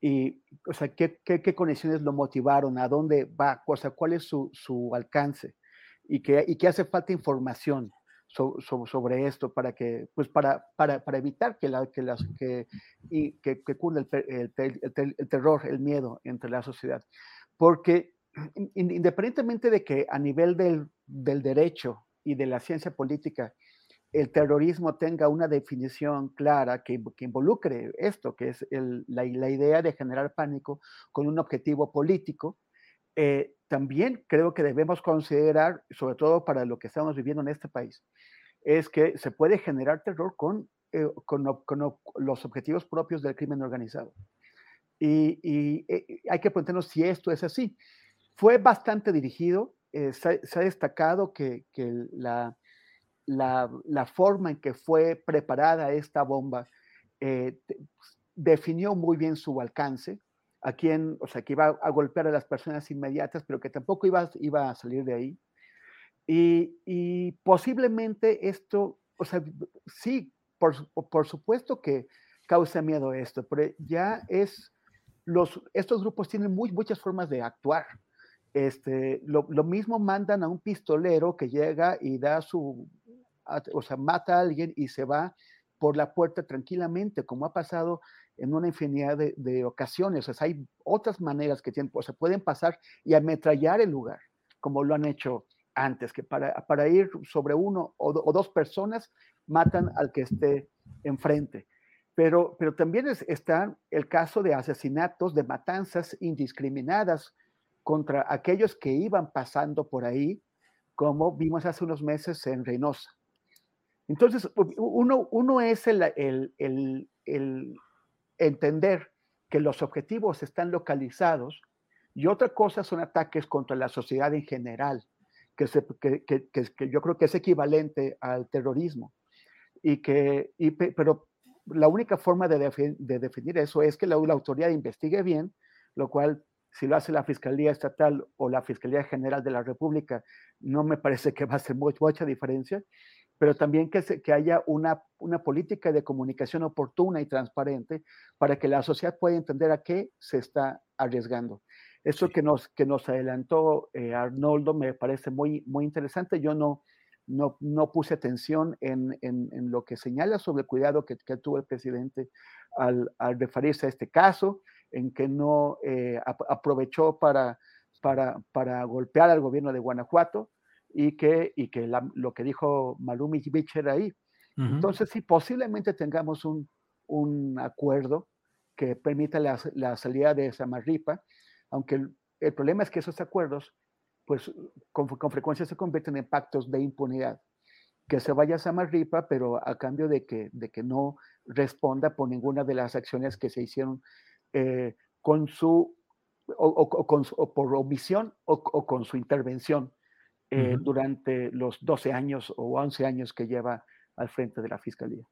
y, o sea, qué, qué, conexiones lo motivaron, a dónde va, o sea, cuál es su, su alcance y que, y que hace falta información sobre esto para que, pues para, para, para evitar que, la, que, las, que, y, que, que cunde el, el, el, terror, el miedo entre la sociedad. Porque independientemente de que a nivel del, del derecho y de la ciencia política el terrorismo tenga una definición clara que, involucre esto, que es la, idea de generar pánico con un objetivo político, eh, también creo que debemos considerar, sobre todo para lo que estamos viviendo en este país, es que se puede generar terror con, eh, los objetivos propios del crimen organizado. Y, eh, hay que preguntarnos si esto es así. Fue bastante dirigido, se, ha destacado que la, la, forma en que fue preparada esta bomba eh, definió muy bien su alcance, a quien, o sea, que iba a golpear a las personas inmediatas, pero que tampoco iba, iba a salir de ahí. Y, posiblemente esto, o sea, sí, por, por, supuesto que causa miedo esto, pero ya es, los, estos grupos tienen muy, muchas formas de actuar. Este, lo, lo, mismo mandan a un pistolero que llega y da su o sea, mata a alguien y se va por la puerta tranquilamente, como ha pasado en una infinidad de, ocasiones. O sea, hay otras maneras que tienen, o sea, pueden pasar y ametrallar el lugar, como lo han hecho antes, que para, para ir sobre uno o, dos personas matan al que esté enfrente. Pero, pero también está el caso de asesinatos, de matanzas indiscriminadas contra aquellos que iban pasando por ahí, como vimos hace unos meses en Reynosa. Entonces, uno, uno es el, el, el, entender que los objetivos están localizados y otra cosa son ataques contra la sociedad en general, que, se, que, que, que, yo creo que es equivalente al terrorismo. Y que, y, pero la única forma de, de, definir eso es que la, la, autoridad investigue bien, lo cual si lo hace la Fiscalía Estatal o la Fiscalía General de la República, no me parece que va a ser mucha diferencia, pero también que, se, que haya una, una política de comunicación oportuna y transparente para que la sociedad pueda entender a qué se está arriesgando. Eso que nos, que nos adelantó eh, Arnoldo me parece muy, muy interesante. Yo no, no, no puse atención en, en, en, lo que señala sobre el cuidado que, que tuvo el presidente al, al, referirse a este caso, en que no eh, aprovechó para, para, para, golpear al gobierno de Guanajuato y que, y que la, lo que dijo Malumi Bicher ahí. Uh -huh. Entonces, sí, posiblemente tengamos un, un acuerdo que permita la, la salida de Samarripa, aunque el, el, problema es que esos acuerdos, pues con, con, frecuencia se convierten en pactos de impunidad. Que se vaya a Samarripa, pero a cambio de que, de que no responda por ninguna de las acciones que se hicieron eh, con su, o, o, o, con, o por omisión o, con su intervención eh, uh -huh. durante los 12 años o 11 años que lleva al frente de la Fiscalía.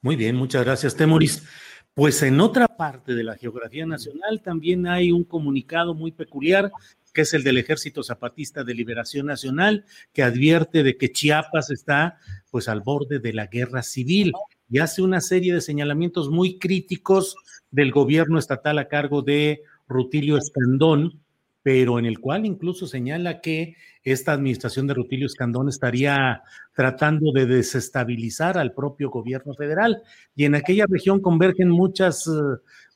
Muy bien, muchas gracias, Temoris. Pues en otra parte de la geografía nacional también hay un comunicado muy peculiar que es el del Ejército Zapatista de Liberación Nacional, que advierte de que Chiapas está pues al borde de la guerra civil y hace una serie de señalamientos muy críticos del gobierno estatal a cargo de Rutilio Escandón, pero en el cual incluso señala que esta administración de Rutilio Escandón estaría tratando de desestabilizar al propio gobierno federal. Y en aquella región convergen muchas,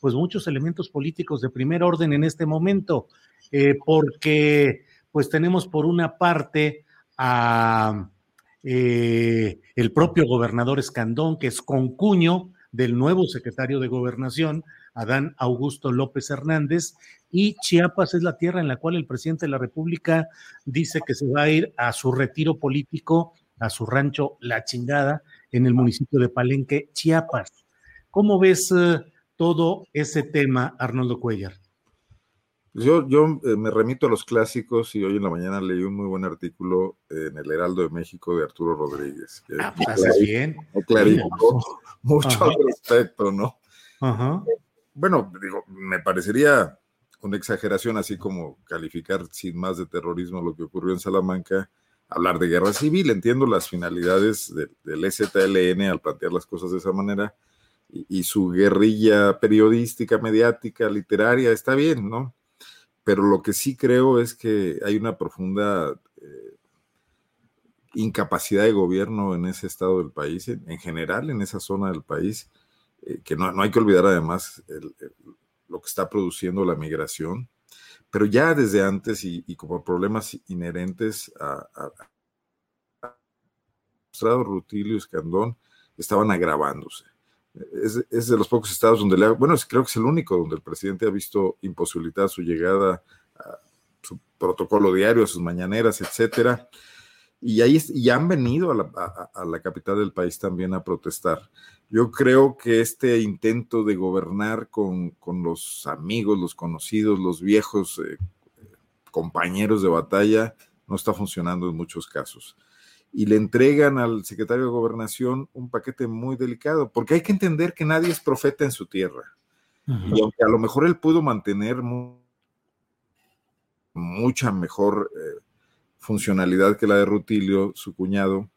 pues muchos elementos políticos de primer orden en este momento, eh, porque pues tenemos por una parte a eh, el propio gobernador Escandón, que es concuño del nuevo secretario de Gobernación, Adán Augusto López Hernández, y Chiapas es la tierra en la cual el presidente de la República dice que se va a ir a su retiro político, a su rancho La Chingada, en el municipio de Palenque, Chiapas. ¿Cómo ves uh, todo ese tema, Arnoldo Cuellar? Yo, yo eh, me remito a los clásicos y hoy en la mañana leí un muy buen artículo en el Heraldo de México de Arturo Rodríguez. Que ah, pues haces bien. Clarificó mucho Ajá. al respecto, ¿no? Ajá. Bueno, digo, me parecería una exageración, así como calificar sin más de terrorismo lo que ocurrió en Salamanca, hablar de guerra civil. Entiendo las finalidades de, del ZLN al plantear las cosas de esa manera y, su guerrilla periodística, mediática, literaria, está bien, ¿no? pero lo que sí creo es que hay una profunda eh, incapacidad de gobierno en ese estado del país, en general en esa zona del país, eh, que no, no, hay que olvidar además lo que está produciendo la migración, pero ya desde antes y, como problemas inherentes a, a, a Rutilio Escandón estaban agravándose es, es, de los pocos estados donde le ha, bueno, creo que es el único donde el presidente ha visto imposibilitada su llegada a su protocolo diario, a sus mañaneras, etcétera. Y ahí y han venido a la, a, a la, capital del país también a protestar. Yo creo que este intento de gobernar con, con los amigos, los conocidos, los viejos eh, compañeros de batalla no está funcionando en muchos casos y le entregan al secretario de gobernación un paquete muy delicado, porque hay que entender que nadie es profeta en su tierra. Y aunque a lo mejor él pudo mantener mu mucha mejor eh, funcionalidad que la de Rutilio, su cuñado,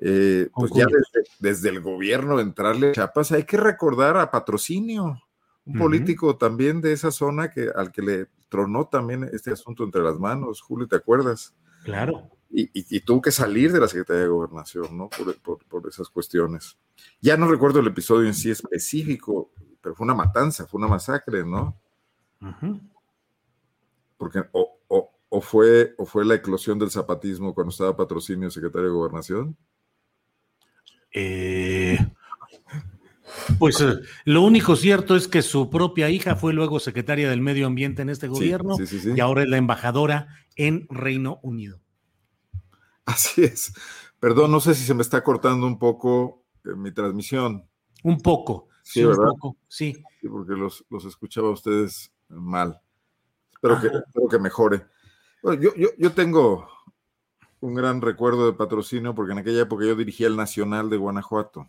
eh, pues ya desde, desde, el gobierno entrarle a Chiapas, hay que recordar a Patrocinio, un uh -huh. político también de esa zona que, al que le tronó también este asunto entre las manos, Julio, ¿te acuerdas? Claro y, y, y, tuvo que salir de la Secretaría de Gobernación, ¿no? Por, por, por, esas cuestiones. Ya no recuerdo el episodio en sí específico, pero fue una matanza, fue una masacre, ¿no? Uh -huh. Porque o, o, o, fue, o fue la eclosión del zapatismo cuando estaba patrocinio secretario de Gobernación. Eh, pues eh, lo único cierto es que su propia hija fue luego secretaria del Medio Ambiente en este gobierno sí, sí, sí, y ahora es la embajadora en Reino Unido. Así es. Perdón, no sé si se me está cortando un poco eh, mi transmisión. Un poco. Sí. Un poco, sí. sí porque los, los, escuchaba a ustedes mal. Espero que, espero que mejore. Bueno, yo, yo, yo, tengo un gran recuerdo de patrocinio porque en aquella época yo dirigía el Nacional de Guanajuato.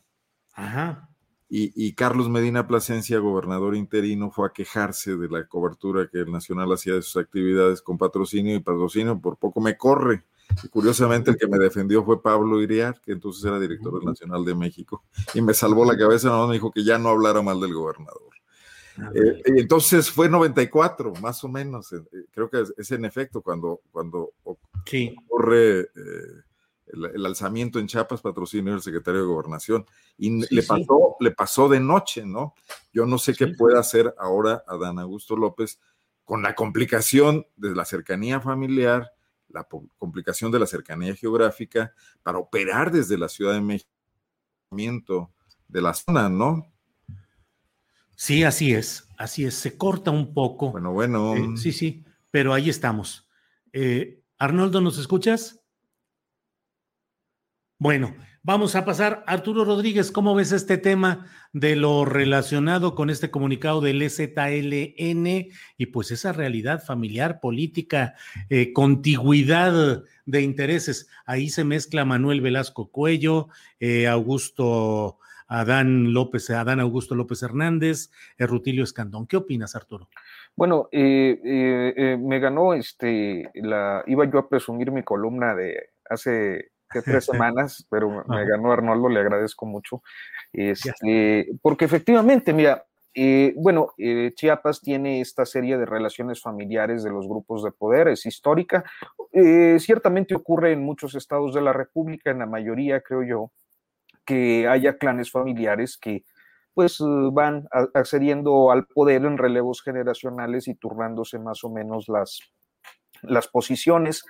Ajá. Y, Carlos Medina Plasencia, gobernador interino, fue a quejarse de la cobertura que el Nacional hacía de sus actividades con patrocinio y patrocinio, por poco me corre. Y curiosamente el que me defendió fue Pablo Iriar, que entonces era director del Nacional de México, y me salvó la cabeza, no, me dijo que ya no hablara mal del gobernador. Eh, entonces fue 94, más o menos. Eh, creo que es, en efecto cuando, cuando ocurre eh, el, alzamiento en Chiapas, patrocinio del secretario de Gobernación. Y le, pasó, le pasó de noche, ¿no? Yo no sé qué puede hacer ahora Adán Augusto López con la complicación de la cercanía familiar, la complicación de la cercanía geográfica, para operar desde la Ciudad de México de la zona, ¿no? Sí, así es, así es, se corta un poco. Bueno, bueno. Eh, sí, sí, pero ahí estamos. Eh, Arnoldo, ¿nos escuchas? Bueno, vamos a pasar. Arturo Rodríguez, ¿cómo ves este tema de lo relacionado con este comunicado del EZLN y pues esa realidad familiar, política, eh, contigüidad de intereses? Ahí se mezcla Manuel Velasco Cuello, Augusto Adán López, Adán Augusto López Hernández, Rutilio Escandón. ¿Qué opinas, Arturo? Bueno, eh, eh, eh, me ganó, este, la, iba yo a presumir mi columna de hace tres [LAUGHS] semanas, pero me ganó Arnoldo, le agradezco mucho, este, porque efectivamente, mira, bueno, Chiapas tiene esta serie de relaciones familiares de los grupos de poder, es histórica, ciertamente ocurre en muchos estados de la República, en la mayoría, creo yo, que haya clanes familiares que pues van accediendo al poder en relevos generacionales y turnándose más o menos las, las posiciones.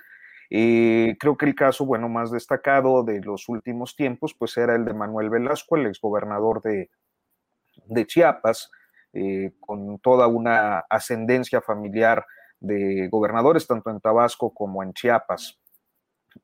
Eh, creo que el caso, bueno, más destacado de los últimos tiempos, pues era el de Manuel Velasco, el exgobernador de, de Chiapas, eh, con toda una ascendencia familiar de gobernadores, tanto en Tabasco como en Chiapas.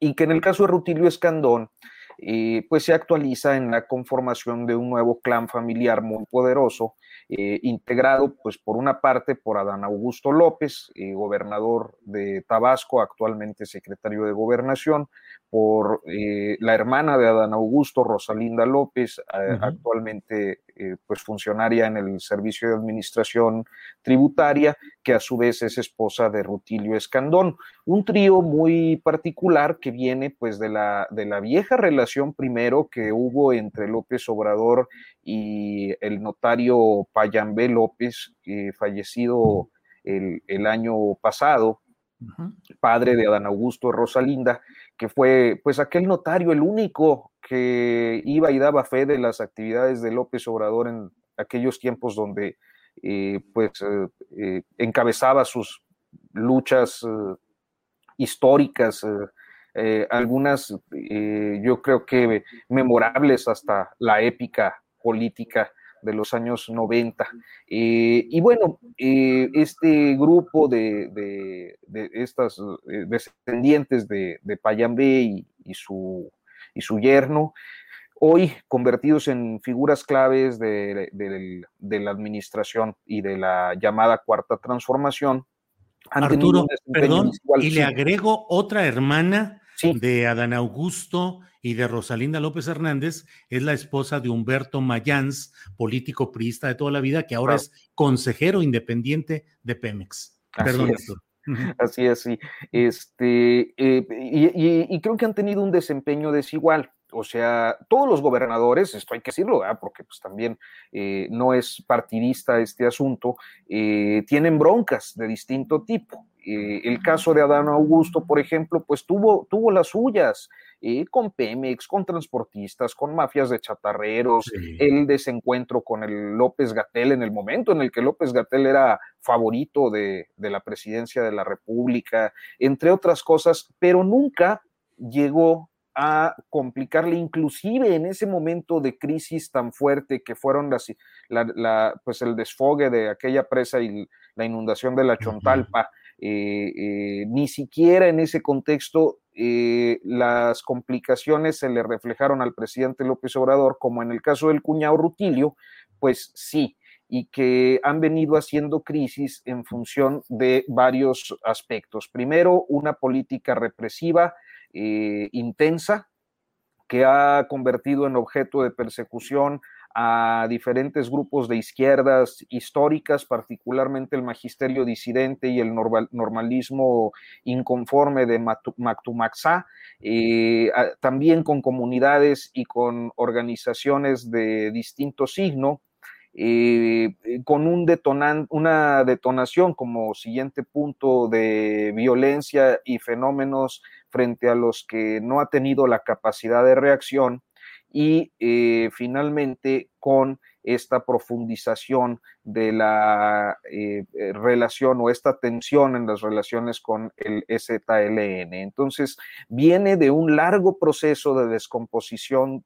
Y que en el caso de Rutilio Escandón, eh, pues se actualiza en la conformación de un nuevo clan familiar muy poderoso, eh, integrado pues por una parte por Adán Augusto López, eh, gobernador de Tabasco, actualmente secretario de gobernación, por la hermana de Adán Augusto, Rosalinda López, actualmente pues funcionaria en el Servicio de Administración Tributaria, que a su vez es esposa de Rutilio Escandón. Un trío muy particular que viene pues de la, de la vieja relación primero que hubo entre López Obrador y el notario Payambé López, fallecido el, año pasado, padre de Adán Augusto Rosalinda, que fue pues aquel notario, el único que iba y daba fe de las actividades de López Obrador en aquellos tiempos donde eh, pues eh, eh, encabezaba sus luchas históricas, algunas yo creo que memorables hasta la épica política de los años 90. y bueno, este grupo de, de, estas descendientes de, de Payambé y, su, y su yerno, hoy convertidos en figuras claves de, la administración y de la llamada cuarta transformación. Arturo, perdón, y le agrego otra hermana de Adán Augusto y de Rosalinda López Hernández, es la esposa de Humberto Mayans, político priista de toda la vida, que ahora es consejero independiente de Pemex. Perdón, Arturo. Así es, sí. Este, eh, y, creo que han tenido un desempeño desigual. O sea, todos los gobernadores, esto hay que decirlo, porque pues también eh, no es partidista este asunto, eh, tienen broncas de distinto tipo. El caso de Adán Augusto, por ejemplo, pues tuvo, tuvo las suyas con Pemex, con transportistas, con mafias de chatarreros, el desencuentro con el López Gatel en el momento en el que López Gatel era favorito de, de la presidencia de la República, entre otras cosas, pero nunca llegó a complicarle, inclusive en ese momento de crisis tan fuerte que fueron la, pues el desfogue de aquella presa y la inundación de la Chontalpa, eh, eh, ni siquiera en ese contexto eh, las complicaciones se le reflejaron al presidente López Obrador, como en el caso del cuñado Rutilio, pues sí, y que han venido haciendo crisis en función de varios aspectos. Primero, una política represiva intensa que ha convertido en objeto de persecución a diferentes grupos de izquierdas históricas, particularmente el magisterio disidente y el normalismo inconforme de Mactumaxá, eh, también con comunidades y con organizaciones de distinto signo, eh, con un una detonación como siguiente punto de violencia y fenómenos frente a los que no ha tenido la capacidad de reacción y eh, finalmente con esta profundización de la eh, eh, relación o esta tensión en las relaciones con el ZLN. Entonces, viene de un largo proceso de descomposición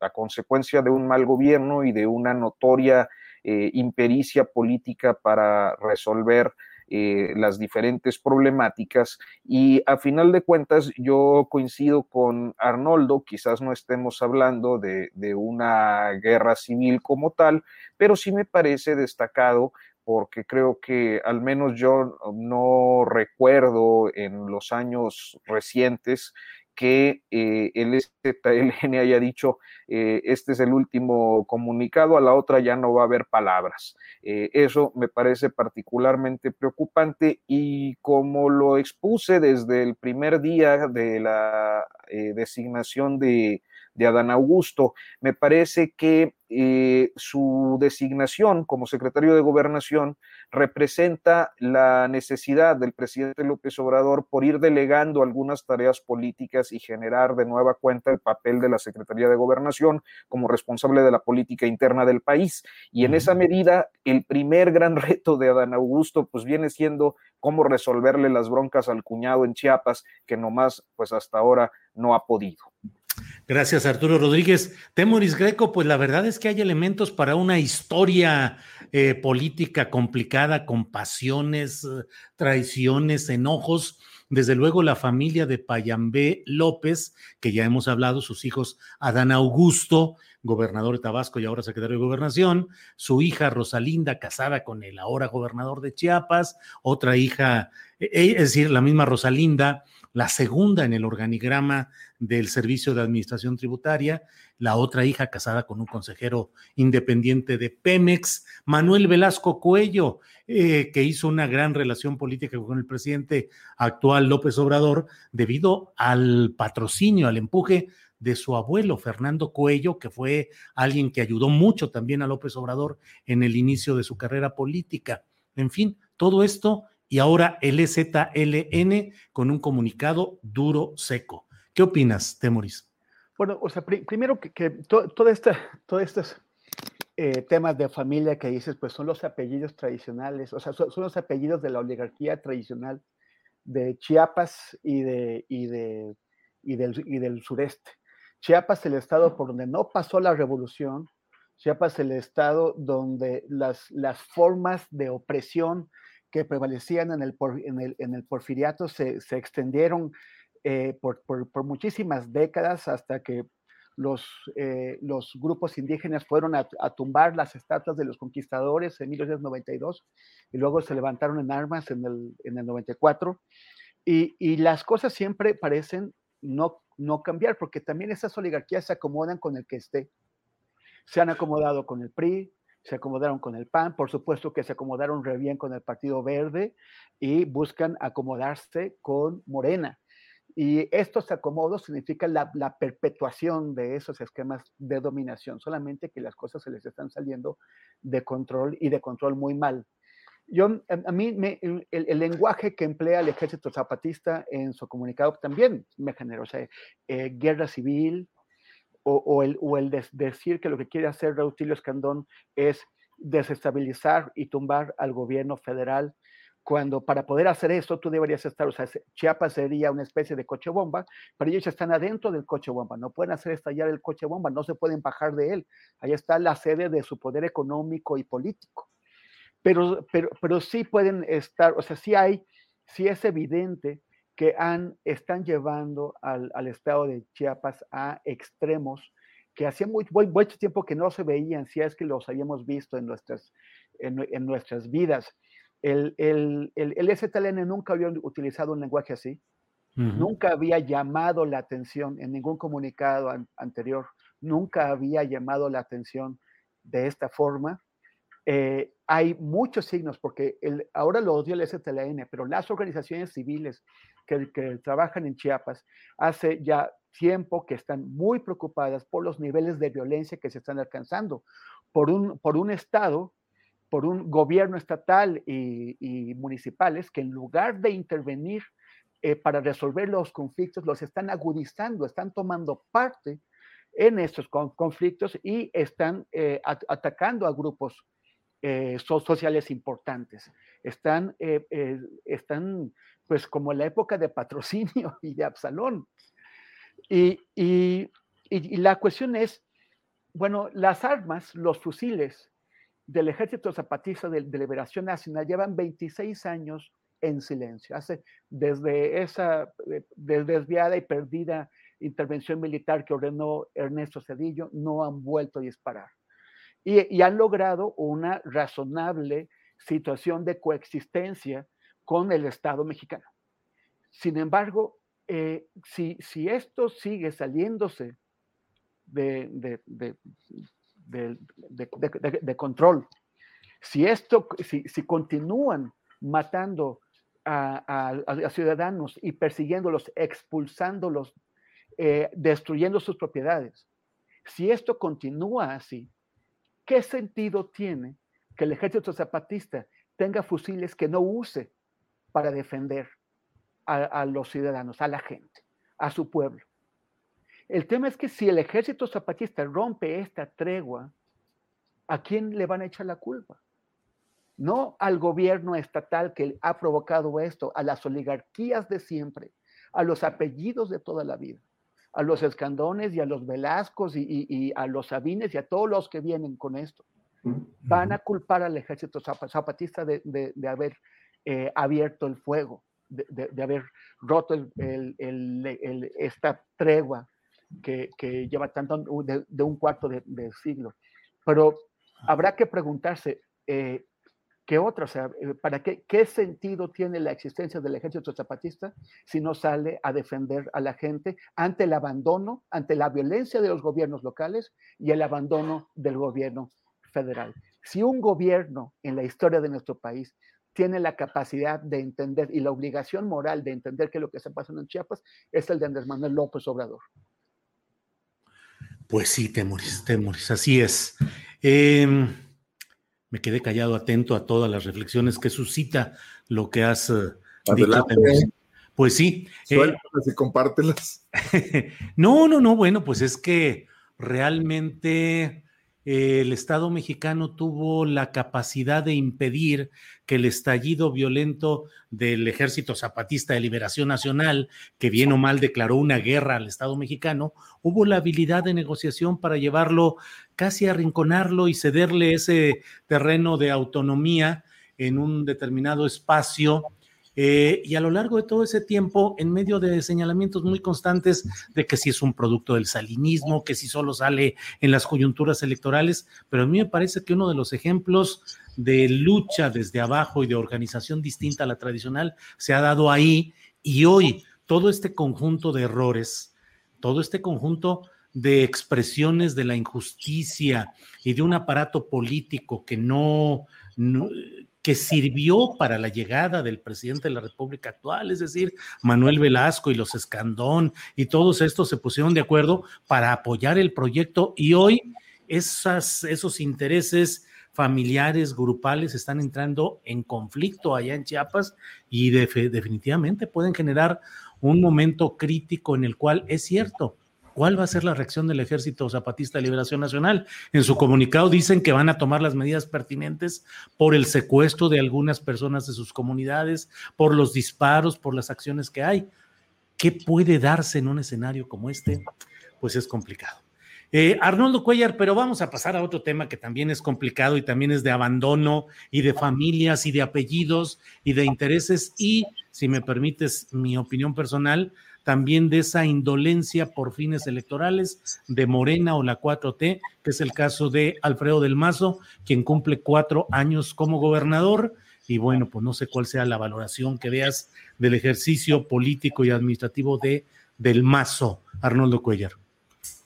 a consecuencia de un mal gobierno y de una notoria impericia política para resolver eh, las diferentes problemáticas y a final de cuentas yo coincido con Arnoldo, quizás no estemos hablando de, de una guerra civil como tal, pero sí me parece destacado porque creo que al menos yo no recuerdo en los años recientes que eh, el ZLN haya dicho, eh, este es el último comunicado, a la otra ya no va a haber palabras. Eh, eso me parece particularmente preocupante y como lo expuse desde el primer día de la designación de, de Adán Augusto. Me parece que eh, su designación como secretario de gobernación representa la necesidad del presidente López Obrador por ir delegando algunas tareas políticas y generar de nueva cuenta el papel de la Secretaría de Gobernación como responsable de la política interna del país. Y en esa medida, el primer gran [LAUGHS] reto de Adán Augusto pues viene siendo cómo resolverle las broncas al cuñado en Chiapas, que nomás pues hasta ahora no ha podido. Gracias, Arturo Rodríguez. Temoris Greco, pues la verdad es que hay elementos para una historia eh, política complicada, con pasiones, eh, traiciones, enojos. Desde luego, la familia de Payambé López, que ya hemos hablado, sus hijos Adán Augusto, gobernador de Tabasco y ahora secretario de Gobernación, su hija Rosalinda, casada con el ahora gobernador de Chiapas, otra hija, eh, es decir, la misma Rosalinda, la segunda en el organigrama del Servicio de Administración Tributaria, la otra hija casada con un consejero independiente de Pemex, Manuel Velasco Cuello, eh, que hizo una gran relación política con el presidente actual López Obrador debido al patrocinio, al empuje de su abuelo Fernando Cuello, que fue alguien que ayudó mucho también a López Obrador en el inicio de su carrera política. En fin, todo esto y ahora el EZLN con un comunicado duro, seco. ¿Qué opinas, Temoris? Bueno, o sea, primero que, todo, este, todos estos eh, temas de familia que dices, pues son los apellidos tradicionales, o sea, son, los apellidos de la oligarquía tradicional de Chiapas y, de, y, de, y, del, y del sureste. Chiapas, el estado por donde no pasó la revolución, Chiapas, el estado donde las, las formas de opresión que prevalecían en el, en el, en el porfiriato se, se extendieron eh, por, por, por, muchísimas décadas hasta que los, eh, los grupos indígenas fueron a, a, tumbar las estatuas de los conquistadores en 1892 y luego se levantaron en armas en el, en el 94. Y, y, las cosas siempre parecen no, no cambiar, porque también esas oligarquías se acomodan con el que esté. Se han acomodado con el PRI, se acomodaron con el PAN, por supuesto que se acomodaron re bien con el Partido Verde y buscan acomodarse con Morena. Y estos acomodos significan la, la, perpetuación de esos esquemas de dominación, solamente que las cosas se les están saliendo de control y de control muy mal. Yo, a, mí, el, lenguaje que emplea el ejército zapatista en su comunicado también me generó, o sea, eh, guerra civil, o, el, o decir que lo que quiere hacer Rautilio Escandón es desestabilizar y tumbar al gobierno federal, cuando para poder hacer eso tú deberías estar, o sea, Chiapas sería una especie de coche bomba, pero ellos están adentro del coche bomba, no pueden hacer estallar el coche bomba, no se pueden bajar de él, ahí está la sede de su poder económico y político. Pero, pero sí pueden estar, o sea, sí hay, sí es evidente que han, están llevando al, al, estado de Chiapas a extremos que hacía muy, mucho tiempo que no se veían, si es que los habíamos visto en nuestras, en, en nuestras vidas. El, el, el, el, STLN nunca había utilizado un lenguaje así. Nunca había llamado la atención en ningún comunicado anterior, nunca había llamado la atención de esta forma. Eh, hay muchos signos, porque el, ahora lo dio el STLN, pero las organizaciones civiles que, trabajan en Chiapas hace ya tiempo que están muy preocupadas por los niveles de violencia que se están alcanzando, por un, por un Estado, por un gobierno estatal y, y municipales que en lugar de intervenir eh, para resolver los conflictos, los están agudizando, están tomando parte en estos conflictos y están eh, atacando a grupos eh, sociales importantes. Están, están, pues, como en la época de patrocinio [LAUGHS] y de Absalón. Y, la cuestión es, bueno, las armas, los fusiles del Ejército Zapatista de, Liberación Nacional llevan 26 años en silencio. Desde esa eh, desviada y perdida intervención militar que ordenó Ernesto Cedillo, no han vuelto a disparar. Y, han logrado una razonable situación de coexistencia con el Estado mexicano. Sin embargo, eh, si, si, esto sigue saliéndose de, de, control, si, esto, si, si continúan matando a, ciudadanos y persiguiéndolos, expulsándolos, eh, destruyendo sus propiedades. Si esto continúa así, ¿qué sentido tiene que el ejército zapatista tenga fusiles que no use para defender a, los ciudadanos, a la gente, a su pueblo? El tema es que si el ejército zapatista rompe esta tregua, ¿a quién le van a echar la culpa? no al gobierno estatal que ha provocado esto, a las oligarquías de siempre, a los apellidos de toda la vida, a los escandones y a los velascos y, a los sabines y a todos los que vienen con esto. Van a culpar al ejército zapatista de, haber eh, abierto el fuego, de, haber roto esta tregua que, lleva tanto de, un cuarto de, siglo. Pero habrá que preguntarse, eh, ¿Qué otra? O sea, eh, ¿para qué, qué sentido tiene la existencia del ejército zapatista si no sale a defender a la gente ante el abandono, ante la violencia de los gobiernos locales y el abandono del gobierno federal? Si un gobierno en la historia de nuestro país tiene la capacidad de entender y la obligación moral de entender que lo que está pasando en Chiapas es el de Andrés Manuel López Obrador. Pues sí, Temoris, Temoris, así es. Eh, me quedé callado, atento a todas las reflexiones que suscita lo que has uh, dicho. Pues sí. Eh, y compártelas. [LAUGHS] no, no, no, bueno, pues es que realmente el Estado mexicano tuvo la capacidad de impedir que el estallido violento del Ejército Zapatista de Liberación Nacional, que bien o mal declaró una guerra al Estado mexicano, hubo la habilidad de negociación para llevarlo casi a arrinconarlo y cederle ese terreno de autonomía en un determinado espacio eh, y a lo largo de todo ese tiempo, en medio de señalamientos muy constantes de que si es un producto del salinismo, que si solo sale en las coyunturas electorales, pero a mí me parece que uno de los ejemplos de lucha desde abajo y de organización distinta a la tradicional se ha dado ahí y hoy todo este conjunto de errores, todo este conjunto de expresiones de la injusticia y de un aparato político que no, no que sirvió para la llegada del presidente de la República actual, es decir, Manuel Velasco y los Escandón y todos estos se pusieron de acuerdo para apoyar el proyecto y hoy esos intereses familiares, grupales están entrando en conflicto allá en Chiapas y definitivamente pueden generar un momento crítico en el cual es cierto, ¿Cuál va a ser la reacción del Ejército Zapatista de Liberación Nacional? En su comunicado dicen que van a tomar las medidas pertinentes por el secuestro de algunas personas de sus comunidades, por los disparos, por las acciones que hay. ¿Qué puede darse en un escenario como este? Pues es complicado. Eh, Arnoldo Cuellar, pero vamos a pasar a otro tema que también es complicado y también es de abandono y de familias y de apellidos y de intereses y, si me permites mi opinión personal, también de esa indolencia por fines electorales de Morena o la 4T, que es el caso de Alfredo del Mazo, quien cumple cuatro años como gobernador y bueno, pues no sé cuál sea la valoración que veas del ejercicio político y administrativo de del Mazo, Arnoldo Cuellar.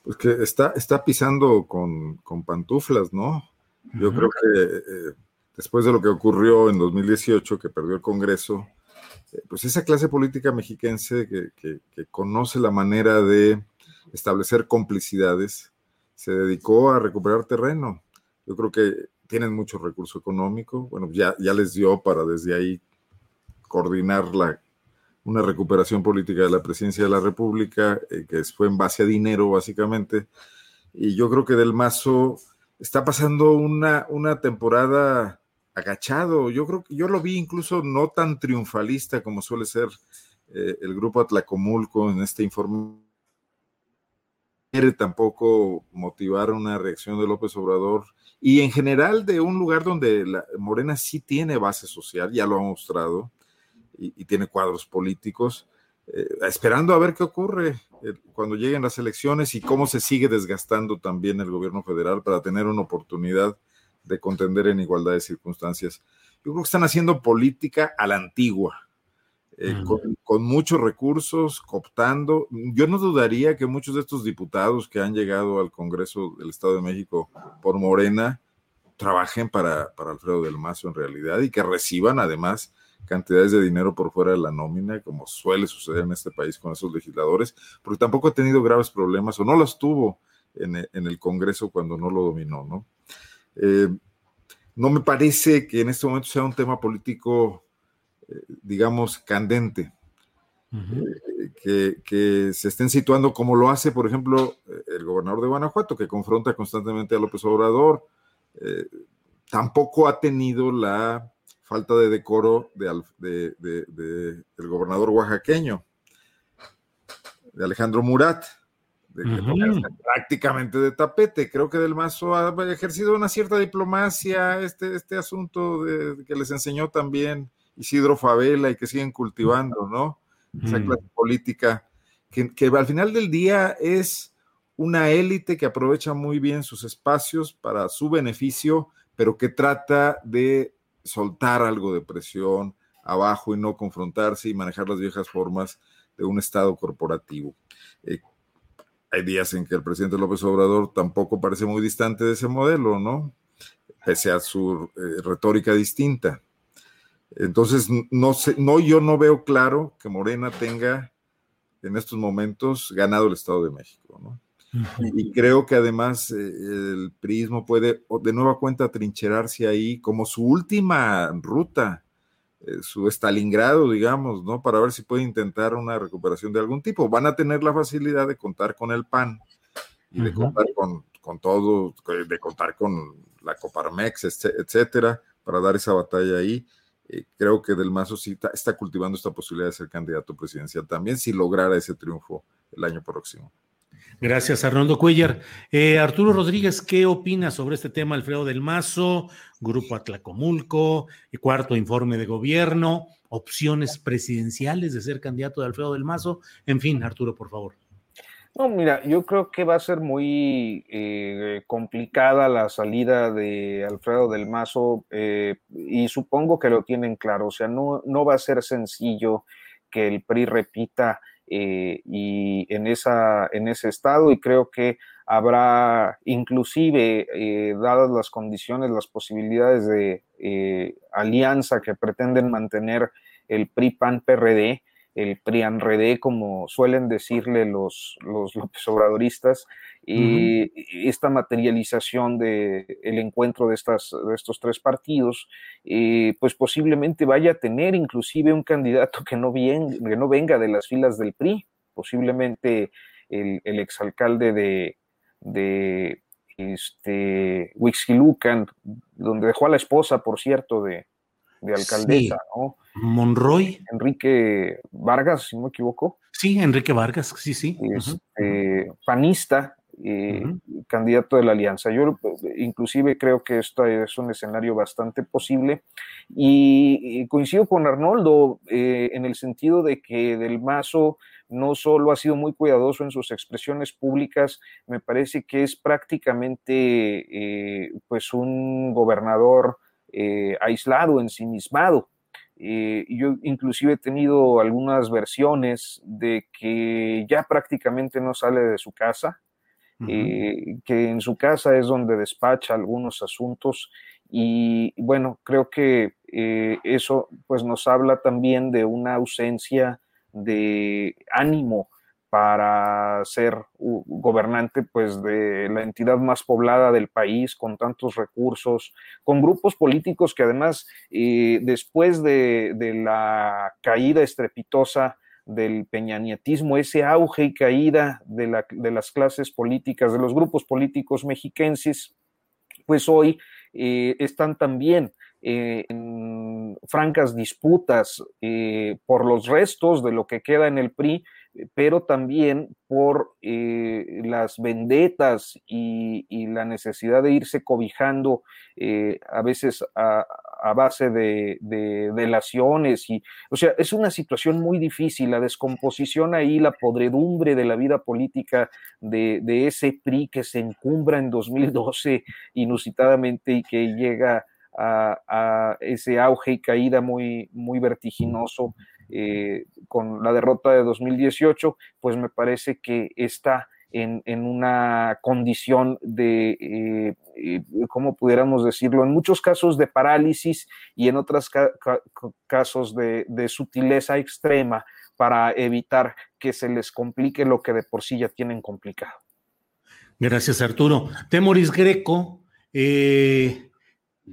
Pues que está, está pisando con, con pantuflas, ¿no? Yo creo que eh, después de lo que ocurrió en 2018, que perdió el Congreso, pues esa clase política mexiquense que, que, conoce la manera de establecer complicidades, se dedicó a recuperar terreno. Yo creo que tienen mucho recurso económico, bueno, ya, ya les dio para desde ahí coordinar la, una recuperación política de la presidencia de la República, eh, que fue en base a dinero básicamente, y yo creo que Del Mazo está pasando una, una temporada agachado. Yo creo que yo lo vi incluso no tan triunfalista como suele ser eh, el grupo Atlacomulco en este informe. Tampoco motivar una reacción de López Obrador y en general de un lugar donde Morena sí tiene base social, ya lo ha mostrado, y, tiene cuadros políticos, eh, esperando a ver qué ocurre eh, cuando lleguen las elecciones y cómo se sigue desgastando también el gobierno federal para tener una oportunidad de contender en igualdad de circunstancias. Yo creo que están haciendo política a la antigua, eh, con, muchos recursos, cooptando. Yo no dudaría que muchos de estos diputados que han llegado al Congreso del Estado de México por Morena trabajen para, para Alfredo del Mazo en realidad y que reciban además cantidades de dinero por fuera de la nómina, como suele suceder en este país con esos legisladores, porque tampoco ha tenido graves problemas o no los tuvo en, el Congreso cuando no lo dominó, ¿no? Eh, no me parece que en este momento sea un tema político, eh, digamos, candente. Eh, que, se estén situando como lo hace, por ejemplo, el gobernador de Guanajuato, que confronta constantemente a López Obrador. tampoco ha tenido la falta de decoro de, del gobernador oaxaqueño, de Alejandro Murat, de prácticamente de tapete. Creo que Del Mazo ha ejercido una cierta diplomacia, este, este asunto de, que les enseñó también Isidro Favela y que siguen cultivando, ¿no? Esa clase política que, que al final del día es una élite que aprovecha muy bien sus espacios para su beneficio, pero que trata de soltar algo de presión abajo y no confrontarse y manejar las viejas formas de un Estado corporativo. Eh, hay días en que el presidente López Obrador tampoco parece muy distante de ese modelo, ¿no? Pese a su eh, retórica distinta. Entonces, no sé, no, yo no veo claro que Morena tenga en estos momentos ganado el Estado de México, ¿no? Y creo que además eh, el prismo puede de nueva cuenta trincherarse ahí como su última ruta, su Stalingrado, digamos, ¿no? Para ver si puede intentar una recuperación de algún tipo. Van a tener la facilidad de contar con el PAN y de contar con, con, todo, de contar con la Coparmex, etcétera, para dar esa batalla ahí. Eh, creo que Del Mazo sí está cultivando esta posibilidad de ser candidato presidencial también si lograra ese triunfo el año próximo. Gracias, Arnoldo Cuellar. Eh, Arturo Rodríguez, ¿qué opina sobre este tema, Alfredo del Mazo, Grupo Atlacomulco, cuarto informe de gobierno, opciones presidenciales de ser candidato de Alfredo del Mazo? En fin, Arturo, por favor. No, mira, yo creo que va a ser muy eh, complicada la salida de Alfredo del Mazo eh, y supongo que lo tienen claro, o sea, no va a ser sencillo que el PRI repita eh, y en, esa, en ese estado y creo que habrá inclusive, eh, dadas las condiciones, las posibilidades de eh, alianza que pretenden mantener el PRI-PAN-PRD, el PRIANRED, como suelen decirle los, los López Obradoristas, y esta materialización del el encuentro de, estas, de estos tres partidos, eh, pues posiblemente vaya a tener inclusive un candidato que no, bien, que no venga de las filas del PRI, posiblemente el, el exalcalde de, de este, Huixquilucan, donde dejó a la esposa, por cierto, de, de alcaldesa, ¿no? Monroy. Enrique Vargas, si no me equivoco. Sí, Enrique Vargas, sí, sí. Este, panista, eh, candidato de la alianza. Yo inclusive creo que esto es un escenario bastante posible y, coincido con Arnoldo eh, en el sentido de que Del Mazo no solo ha sido muy cuidadoso en sus expresiones públicas, me parece que es prácticamente eh, pues un gobernador eh, aislado, ensimismado. Eh, yo inclusive he tenido algunas versiones de que ya prácticamente no sale de su casa, que en su casa es donde despacha algunos asuntos y bueno, creo que eso pues nos habla también de una ausencia de ánimo para ser gobernante pues de la entidad más poblada del país con tantos recursos, con grupos políticos que además eh, después de, la caída estrepitosa del peñanietismo, ese auge y caída de, las clases políticas, de los grupos políticos mexiquenses, pues hoy eh, están también eh, en francas disputas por los restos de lo que queda en el PRI, pero también por eh, las vendetas y, la necesidad de irse cobijando eh, a veces a, base de, delaciones. Y, o sea, es una situación muy difícil, la descomposición ahí, la podredumbre de la vida política de, ese PRI que se encumbra en 2012 inusitadamente y que llega a, ese auge y caída muy, muy vertiginoso eh, con la derrota de 2018, pues me parece que está en, una condición de, eh, eh, ¿cómo pudiéramos decirlo? En muchos casos de parálisis y en otros casos de, de sutileza extrema para evitar que se les complique lo que de por sí ya tienen complicado. Gracias, Arturo. Temoris Greco, eh,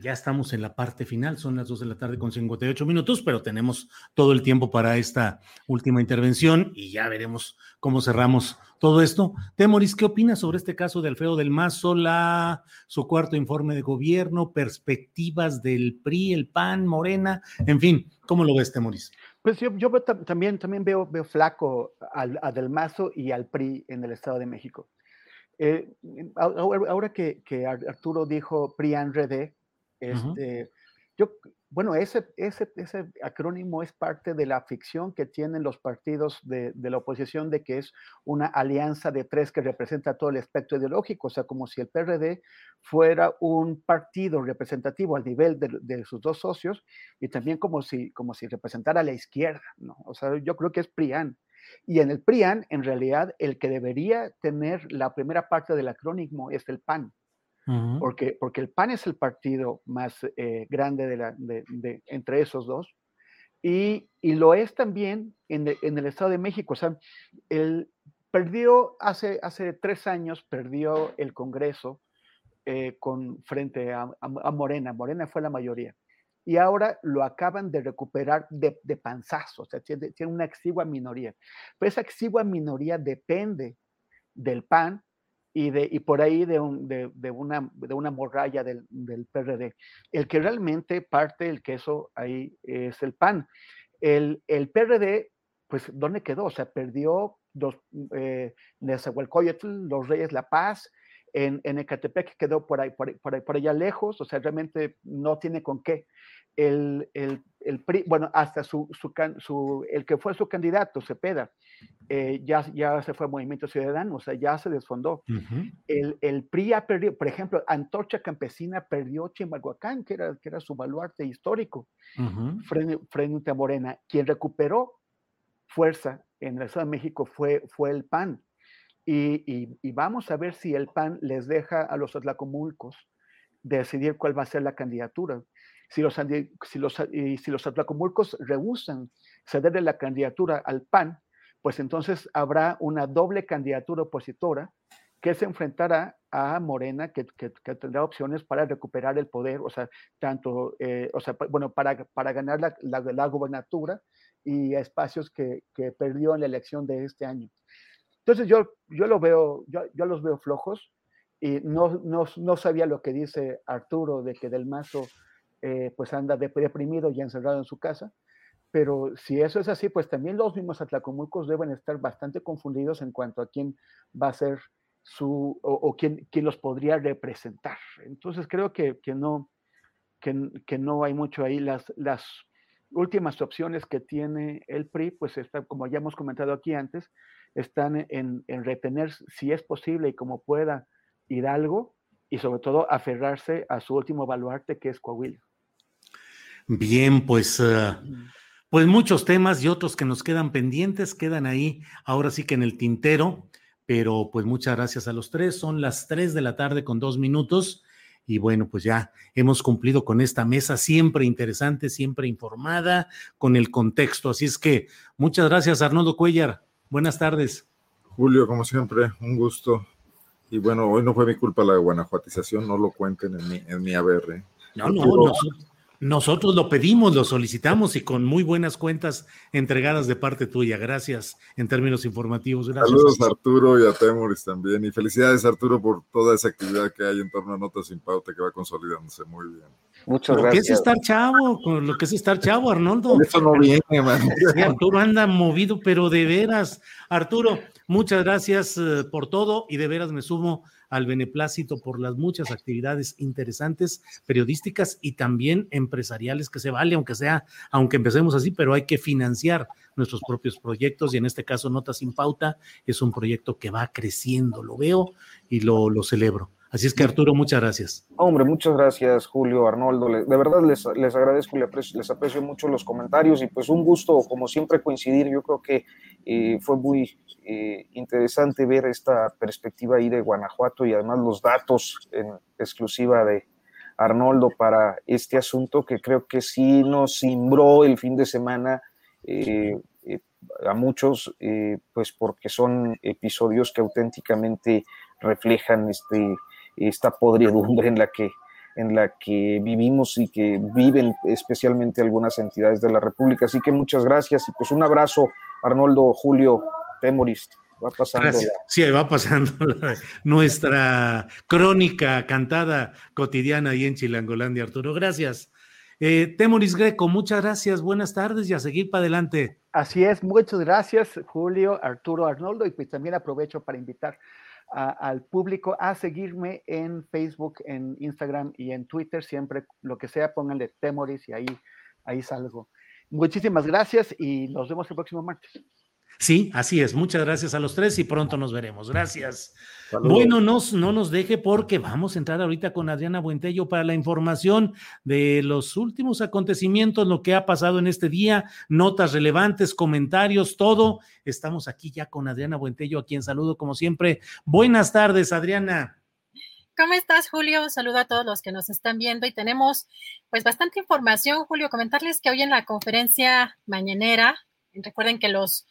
ya estamos en la parte final, son las 2 de la tarde con 58 minutos, pero tenemos todo el tiempo para esta última intervención y ya veremos cómo cerramos todo esto. Temoris, ¿qué opinas sobre este caso de Alfredo del Mazo, la, su cuarto informe de gobierno, perspectivas del PRI, el PAN, Morena, en fin, ¿cómo lo ves, Temoris? Pues yo, también, también veo, flaco al, a Del Mazo y al PRI en el Estado de México. Eh, ahora, que, Arturo dijo PRI-ANRED, este, yo, bueno, ese, ese, ese, acrónimo es parte de la ficción que tienen los partidos de, de, la oposición de que es una alianza de tres que representa todo el espectro ideológico, o sea, como si el PRD fuera un partido representativo al nivel de, de sus dos socios y también como si, como si representara a la izquierda, ¿no? O sea, yo creo que es PRIAN. Y en el PRIAN, en realidad, el que debería tener la primera parte del acrónimo es el PAN porque, porque el PAN es el partido más eh, grande de la, de, entre esos dos, y, y, lo es también en, en, el Estado de México. O sea, él perdió hace, hace tres años, perdió el Congreso eh, con, frente a, a, Morena. Morena fue la mayoría. Y ahora lo acaban de recuperar de, de panzazo, o sea, tiene, tiene una exigua minoría. Pero esa exigua minoría depende del PAN y, de, y por ahí de, un, de, de, una, de una morralla del, del, PRD. El que realmente parte el queso ahí es el PAN. El, el PRD, pues, ¿dónde quedó? O sea, perdió dos, eh, Nezahualcóyotl, los Reyes La Paz, en, en Ecatepec quedó por ahí, por, por, por allá lejos, o sea, realmente no tiene con qué el, el, el PRI, bueno, hasta su, su, su, el que fue su candidato, Cepeda, eh, ya, ya se fue Movimiento Ciudadano, o sea, ya se desfondó. el, el, PRI ha perdido, por ejemplo, Antorcha Campesina perdió Chimalhuacán, que era, que era su baluarte histórico, frente, a Morena. Quien recuperó fuerza en el Estado de México fue, fue el PAN. Y, vamos a ver si el PAN les deja a los atlacomulcos decidir cuál va a ser la candidatura. Si los, si los, si los atlacomulcos rehusan cederle la candidatura al PAN, pues entonces habrá una doble candidatura opositora que se enfrentará a Morena, que, tendrá opciones para recuperar el poder, o sea, tanto, eh, o sea, bueno, para, para ganar la, la, gobernatura y espacios que, que, perdió en la elección de este año. Entonces yo, yo lo veo, yo, yo los veo flojos y no, no, no sabía lo que dice Arturo de que Del Mazo eh, pues anda deprimido y encerrado en su casa. Pero si eso es así, pues también los mismos atlacomulcos deben estar bastante confundidos en cuanto a quién va a ser su, o, quién, quién, los podría representar. Entonces creo que, que no, que, que, no hay mucho ahí. Las, las últimas opciones que tiene el PRI, pues está, como ya hemos comentado aquí antes, están en, en retener, si es posible y como pueda, Hidalgo, y sobre todo aferrarse a su último baluarte que es Coahuila. Bien, pues, uh, pues muchos temas y otros que nos quedan pendientes, quedan ahí ahora sí que en el tintero, pero pues muchas gracias a los tres. Son las tres de la tarde con dos minutos y bueno, pues ya hemos cumplido con esta mesa siempre interesante, siempre informada, con el contexto. Así es que muchas gracias, Arnoldo Cuellar. Buenas tardes. Julio, como siempre, un gusto. Y bueno, hoy no fue mi culpa la guanajuatización, no lo cuenten en mi, en mi ABR. No, no, no. Nosotros lo pedimos, lo solicitamos y con muy buenas cuentas entregadas de parte tuya. Gracias en términos informativos. Gracias. Saludos a Arturo y a Temoris también. Y felicidades Arturo por toda esa actividad que hay en torno a Notas sin Pauta que va consolidándose muy bien. Muchas lo gracias. que es estar chavo, con lo que es estar chavo, Arnoldo. Eso no viene, man. Sí, Arturo anda movido, pero de veras. Arturo, muchas gracias eh, por todo y de veras me sumo al beneplácito por las muchas actividades interesantes, periodísticas y también empresariales que se vale, aunque sea, aunque empecemos así, pero hay que financiar nuestros propios proyectos y en este caso Nota sin Pauta es un proyecto que va creciendo, lo veo y lo, lo celebro. Así es que Arturo, muchas gracias. Hombre, muchas gracias Julio, Arnoldo. De verdad les, les agradezco y les aprecio, mucho los comentarios y pues un gusto como siempre coincidir. Yo creo que eh, fue muy eh, interesante ver esta perspectiva ahí de Guanajuato y además los datos en exclusiva de Arnoldo para este asunto que creo que sí nos cimbró el fin de semana eh, eh, a muchos, pues porque son episodios que auténticamente reflejan este, esta podredumbre en la que en la que vivimos y que viven especialmente algunas entidades de la República. Así que muchas gracias y pues un abrazo, Arnoldo, Julio, Temoris. Va pasando. Gracias. Sí, va pasando [LAUGHS] la- nuestra crónica cantada cotidiana ahí en Chilangolandia, Arturo. Gracias. Eh, Temoris Greco, muchas gracias, buenas tardes y a seguir para adelante. Así es, muchas gracias, Julio, Arturo, Arnoldo, y pues también aprovecho para invitar al público a seguirme en Facebook, en Instagram y en Twitter, siempre lo que sea, pónganle Temoris y ahí, ahí salgo. Muchísimas gracias y nos vemos el próximo martes. Sí, así es. Muchas gracias a los tres y pronto nos veremos. Gracias. Saludos. Bueno, nos, no nos deje porque vamos a entrar ahorita con Adriana Buentello para la información de los últimos acontecimientos, lo que ha pasado en este día, notas relevantes, comentarios, todo. Estamos aquí ya con Adriana Buentello, a quien saludo como siempre. Buenas tardes, Adriana. ¿Cómo estás, Julio? Saludo a todos los que nos están viendo y tenemos pues bastante información, Julio. Comentarles que hoy en la conferencia mañanera, recuerden que los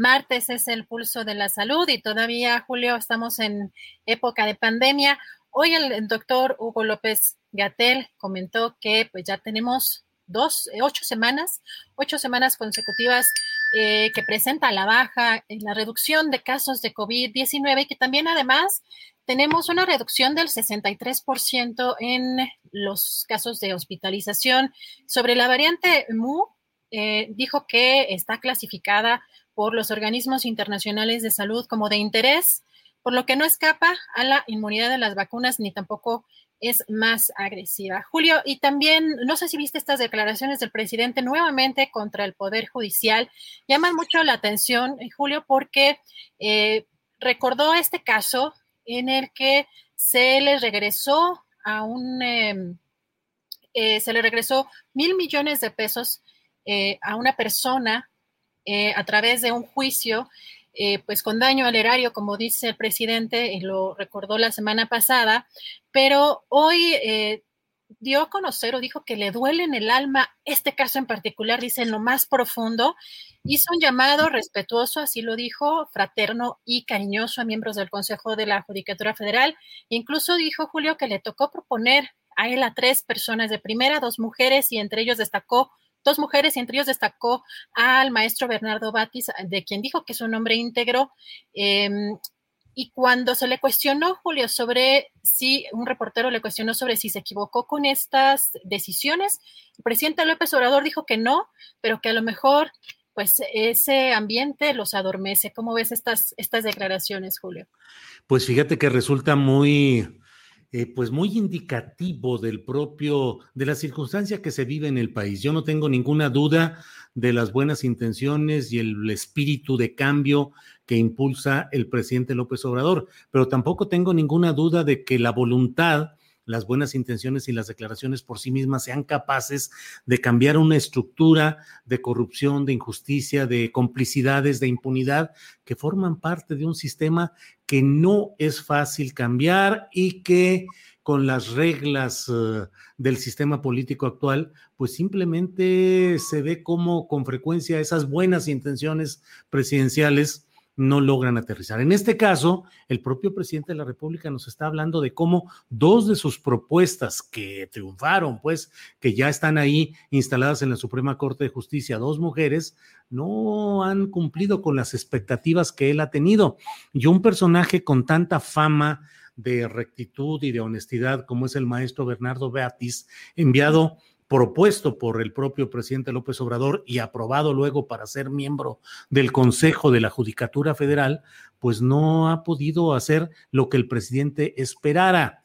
martes es el pulso de la salud y todavía, Julio, estamos en época de pandemia. Hoy el doctor Hugo López Gatel comentó que pues ya tenemos dos, eh, ocho semanas, ocho semanas consecutivas eh, que presenta la baja en la reducción de casos de COVID-19 y que también además tenemos una reducción del 63% en los casos de hospitalización. Sobre la variante MU, eh, dijo que está clasificada por los organismos internacionales de salud como de interés, por lo que no escapa a la inmunidad de las vacunas ni tampoco es más agresiva. Julio, y también, no sé si viste estas declaraciones del presidente nuevamente contra el Poder Judicial, llaman mucho la atención, eh, Julio, porque eh, recordó este caso en el que se le regresó a un, eh, eh, se le regresó mil millones de pesos a una persona eh, a través de un juicio, eh, pues con daño al erario, como dice el presidente, y lo recordó la semana pasada, pero hoy eh, dio a conocer o dijo que le duele en el alma este caso en particular, dice en lo más profundo, hizo un llamado respetuoso, así lo dijo, fraterno y cariñoso a miembros del Consejo de la Judicatura Federal. Incluso dijo Julio que le tocó proponer a él a tres personas de primera, dos mujeres, y entre ellos destacó dos mujeres, entre ellos destacó al maestro Bernardo Batis, de quien dijo que es un hombre íntegro. Eh, y cuando se le cuestionó, Julio, sobre si un reportero le cuestionó sobre si se equivocó con estas decisiones, el presidente López Obrador dijo que no, pero que a lo mejor pues ese ambiente los adormece. ¿Cómo ves estas, estas declaraciones, Julio? Pues fíjate que resulta muy, eh, pues muy indicativo del propio, de la circunstancia que se vive en el país. Yo no tengo ninguna duda de las buenas intenciones y el espíritu de cambio que impulsa el presidente López Obrador, pero tampoco tengo ninguna duda de que la voluntad las buenas intenciones y las declaraciones por sí mismas sean capaces de cambiar una estructura de corrupción, de injusticia, de complicidades, de impunidad que forman parte de un sistema que no es fácil cambiar y que con las reglas uh, del sistema político actual, pues simplemente se ve como con frecuencia esas buenas intenciones presidenciales no logran aterrizar. En este caso, el propio presidente de la República nos está hablando de cómo dos de sus propuestas que triunfaron, pues que ya están ahí instaladas en la Suprema Corte de Justicia, dos mujeres, no han cumplido con las expectativas que él ha tenido. Y un personaje con tanta fama de rectitud y de honestidad como es el maestro Bernardo Beatis, enviado propuesto por el propio presidente López Obrador y aprobado luego para ser miembro del Consejo de la Judicatura Federal, pues no ha podido hacer lo que el presidente esperara.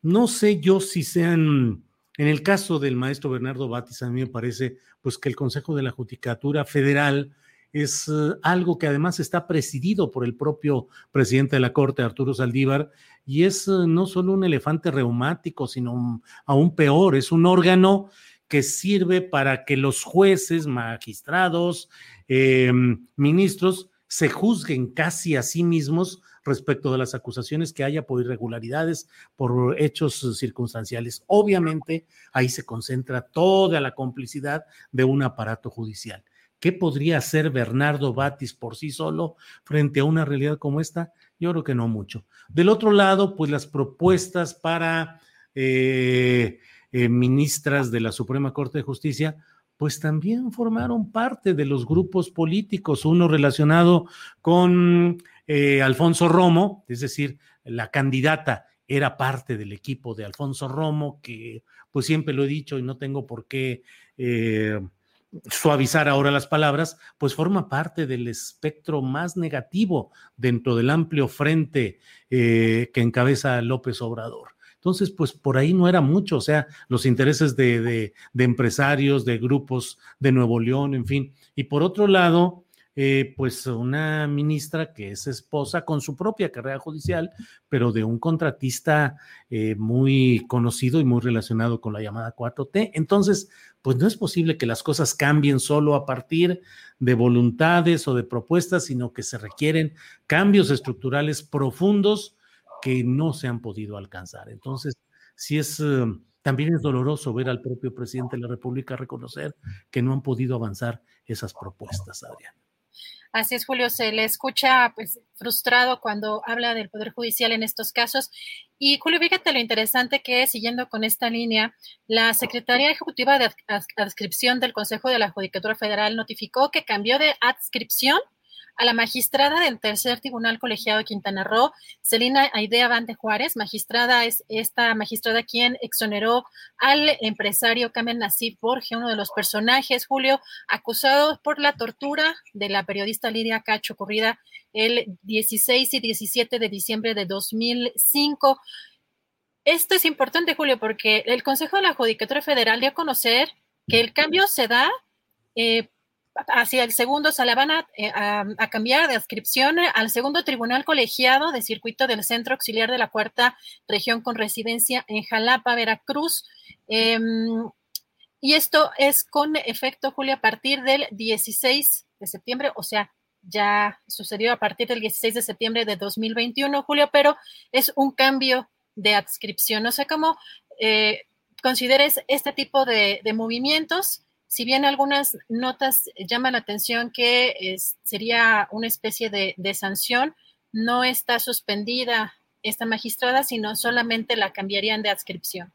No sé yo si sean, en el caso del maestro Bernardo Batis, a mí me parece pues que el Consejo de la Judicatura Federal es eh, algo que además está presidido por el propio presidente de la Corte, Arturo Saldívar, y es eh, no solo un elefante reumático, sino aún peor, es un órgano que sirve para que los jueces, magistrados, em, ministros se juzguen casi a sí mismos respecto de las acusaciones que haya por irregularidades, por hechos circunstanciales. Obviamente, ahí se concentra toda la complicidad de un aparato judicial. ¿Qué podría hacer Bernardo Batis por sí solo frente a una realidad como esta? Yo creo que no mucho. Del otro lado, pues las propuestas para eh, eh, ministras de la Suprema Corte de Justicia, pues también formaron parte de los grupos políticos, uno relacionado con eh, Alfonso Romo, es decir, la candidata era parte del equipo de Alfonso Romo, que pues siempre lo he dicho y no tengo por qué suavizar ahora las palabras, pues forma parte del espectro más negativo dentro del amplio frente eh, que encabeza López Obrador. Entonces, pues por ahí no era mucho, o sea, los intereses de, de empresarios, de grupos de Nuevo León, en fin. Y por otro lado, eh, pues una ministra que es esposa con su propia carrera judicial, pero de un contratista eh, muy conocido y muy relacionado con la llamada 4T. Entonces, pues no es posible que las cosas cambien solo a partir de voluntades o de propuestas, sino que se requieren cambios estructurales profundos que no se han podido alcanzar. Entonces, si es... Eh, también es doloroso ver al propio presidente de la República reconocer que no han podido avanzar esas propuestas, Adrián. Así es, Julio, se le escucha pues frustrado cuando habla del Poder Judicial en estos casos. Y Julio, fíjate lo interesante que es, siguiendo con esta línea, la Secretaría Ejecutiva de Adscripción del Consejo de la Judicatura Federal notificó que cambió de adscripción a la magistrada del Tercer Tribunal Colegiado de Quintana Roo, Celina Aidea Bante Juárez. Magistrada es esta magistrada quien exoneró al empresario Kamel Nasif Borges, uno de los personajes, Julio, acusado por la tortura de la periodista Lidia Cacho, ocurrida el 16 y 17 de diciembre de 2005. Esto es importante, Julio, porque el Consejo de la Judicatura Federal dio a conocer que el cambio se da eh, hacia el segundo, se la van eh, a, cambiar de adscripción al segundo tribunal colegiado de circuito del Centro Auxiliar de la Cuarta Región con residencia en Jalapa, Veracruz. Em, y esto es con efecto, Julia, a partir del 16 de septiembre, o sea, ya sucedió a partir del 16 de septiembre de 2021, Julio, pero es un cambio de adscripción. No sé cómo eh, consideres este tipo de movimientos si bien algunas notas llaman la atención que sería una especie de, sanción, no está suspendida esta magistrada, sino solamente la cambiarían de adscripción.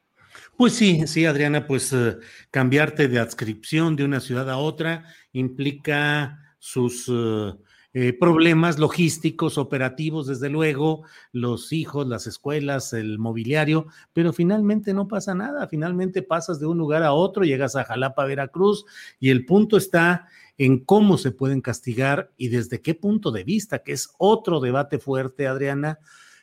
Pues sí, sí, Adriana, pues eh, cambiarte de adscripción de una ciudad a otra implica sus eh, eh, problemas logísticos, operativos, desde luego, los hijos, las escuelas, el mobiliario, pero finalmente no pasa nada, finalmente pasas de un lugar a otro, llegas a Jalapa, Veracruz, y el punto está en cómo se pueden castigar y desde qué punto de vista, que es otro debate fuerte, Adriana.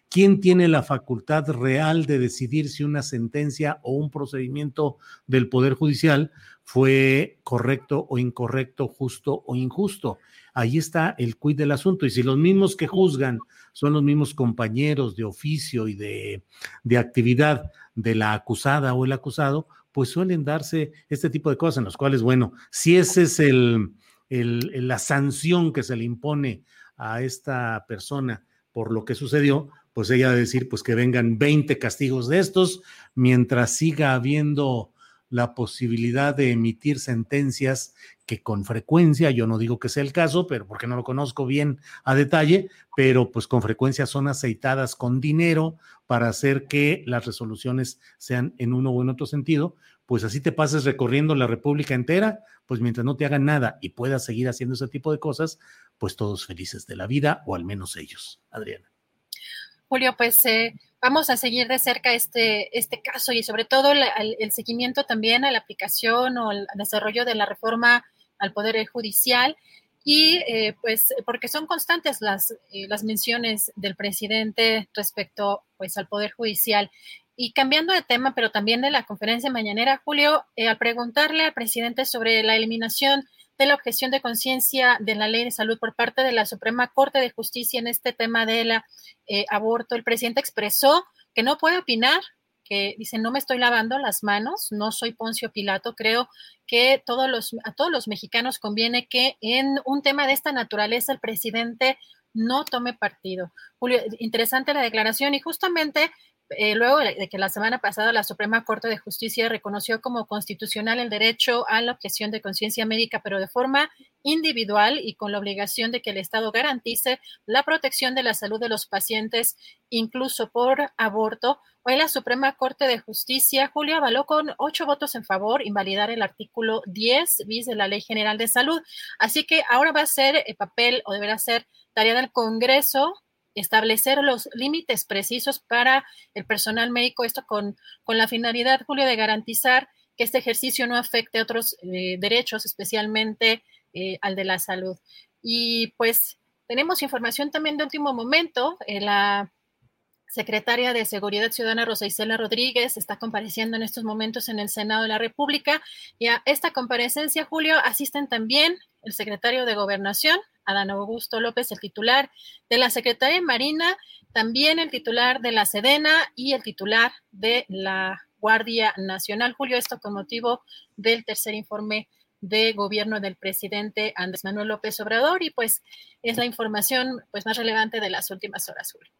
¿Quién tiene la facultad real de decidir si una sentencia o un procedimiento del Poder Judicial fue correcto o incorrecto, justo o injusto? Ahí está el quid del asunto. Y si los mismos que juzgan son los mismos compañeros de oficio y de, de actividad de la acusada o el acusado, pues suelen darse este tipo de cosas en los cuales, bueno, si ese es el, el, la sanción que se le impone a esta persona por lo que sucedió, pues ella debe decir pues que vengan 20 castigos de estos mientras siga habiendo la posibilidad de emitir sentencias que con frecuencia, yo no digo que sea el caso, pero porque no lo conozco bien a detalle, pero pues con frecuencia son aceitadas con dinero para hacer que las resoluciones sean en uno o en otro sentido, pues así te pases recorriendo la República entera, pues mientras no te hagan nada y puedas seguir haciendo ese tipo de cosas, pues todos felices de la vida, o al menos ellos. Adriana. Julio, pues eh, vamos a seguir de cerca este, este caso y sobre todo el, seguimiento también a la aplicación o al desarrollo de la reforma al Poder Judicial y eh, pues porque son constantes las, eh, las menciones del presidente respecto pues al Poder Judicial. Y cambiando de tema, pero también de la conferencia mañanera, Julio, al preguntarle al presidente sobre la eliminación de la objeción de conciencia de la ley de salud por parte de la Suprema Corte de Justicia en este tema del eh, aborto. El presidente expresó que no puede opinar, que dice, no me estoy lavando las manos, no soy Poncio Pilato, creo que todos los, a todos los mexicanos conviene que en un tema de esta naturaleza el presidente no tome partido. Julio, interesante la declaración y justamente eh, luego de que la semana pasada la Suprema Corte de Justicia reconoció como constitucional el derecho a la objeción de conciencia médica, pero de forma individual y con la obligación de que el Estado garantice la protección de la salud de los pacientes, incluso por aborto. Hoy la Suprema Corte de Justicia, Julia, avaló con ocho votos en favor invalidar el artículo 10 bis de la Ley General de Salud. Así que ahora va a ser el papel o deberá ser tarea del Congreso establecer los límites precisos para el personal médico, esto con, con la finalidad, Julio, de garantizar que este ejercicio no afecte a otros eh, derechos, especialmente eh, al de la salud. Y pues tenemos información también de último momento. Eh, la secretaria de Seguridad Ciudadana Rosa Isela Rodríguez está compareciendo en estos momentos en el Senado de la República y a esta comparecencia, Julio, asisten también el secretario de Gobernación, Adán Augusto López, el titular de la Secretaría Marina, también el titular de la Sedena y el titular de la Guardia Nacional. Julio, esto con motivo del tercer informe de gobierno del presidente Andrés Manuel López Obrador y pues es la información pues más relevante de las últimas horas, Julio.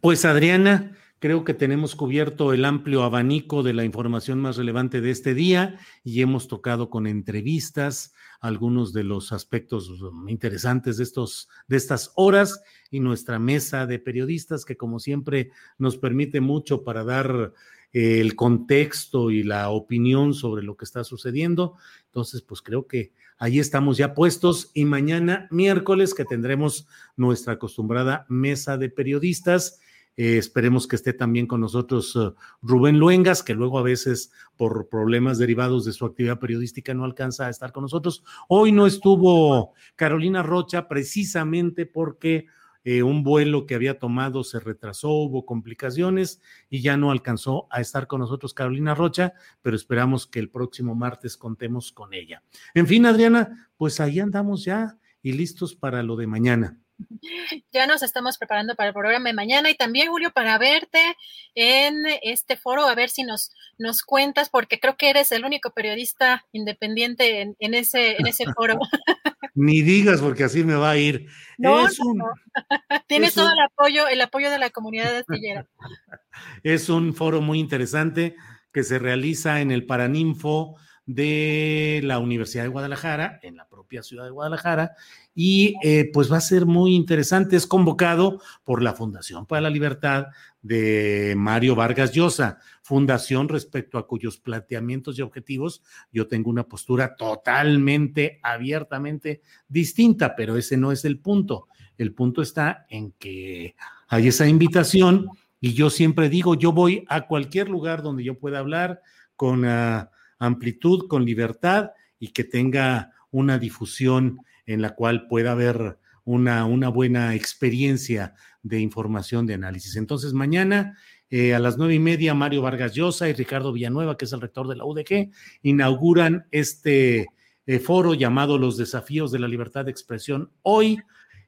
Pues Adriana, creo que tenemos cubierto el amplio abanico de la información más relevante de este día y hemos tocado con entrevistas algunos de los aspectos interesantes de, estos, de estas horas y nuestra mesa de periodistas que como siempre nos permite mucho para dar eh, el contexto y la opinión sobre lo que está sucediendo. Entonces, pues creo que ahí estamos ya puestos y mañana miércoles que tendremos nuestra acostumbrada mesa de periodistas eh, esperemos que esté también con nosotros eh, Rubén Luengas, que luego a veces por problemas derivados de su actividad periodística no alcanza a estar con nosotros. Hoy no estuvo Carolina Rocha precisamente porque eh, un vuelo que había tomado se retrasó, hubo complicaciones y ya no alcanzó a estar con nosotros Carolina Rocha, pero esperamos que el próximo martes contemos con ella. En fin, Adriana, pues ahí andamos ya y listos para lo de mañana. Ya nos estamos preparando para el programa de mañana y también, Julio, para verte en este foro, a ver si nos, nos cuentas, porque creo que eres el único periodista independiente en, ese, en ese foro. [LAUGHS] Ni digas, porque así me va a ir. No, [LAUGHS] Tienes todo el apoyo, el apoyo de la comunidad de astillera. [LAUGHS] Es un foro muy interesante que se realiza en el Paraninfo de la Universidad de Guadalajara, en la propia ciudad de Guadalajara, y eh, pues va a ser muy interesante. Es convocado por la Fundación para la Libertad de Mario Vargas Llosa, fundación respecto a cuyos planteamientos y objetivos yo tengo una postura totalmente, abiertamente distinta, pero ese no es el punto. El punto está en que hay esa invitación y yo siempre digo, yo voy a cualquier lugar donde yo pueda hablar con... Uh, amplitud, con libertad y que tenga una difusión en la cual pueda haber una, una buena experiencia de información, de análisis. Entonces, mañana eh, a las nueve y media, Mario Vargas Llosa y Ricardo Villanueva, que es el rector de la UDG, inauguran este, eh, foro llamado Los desafíos de la libertad de expresión hoy.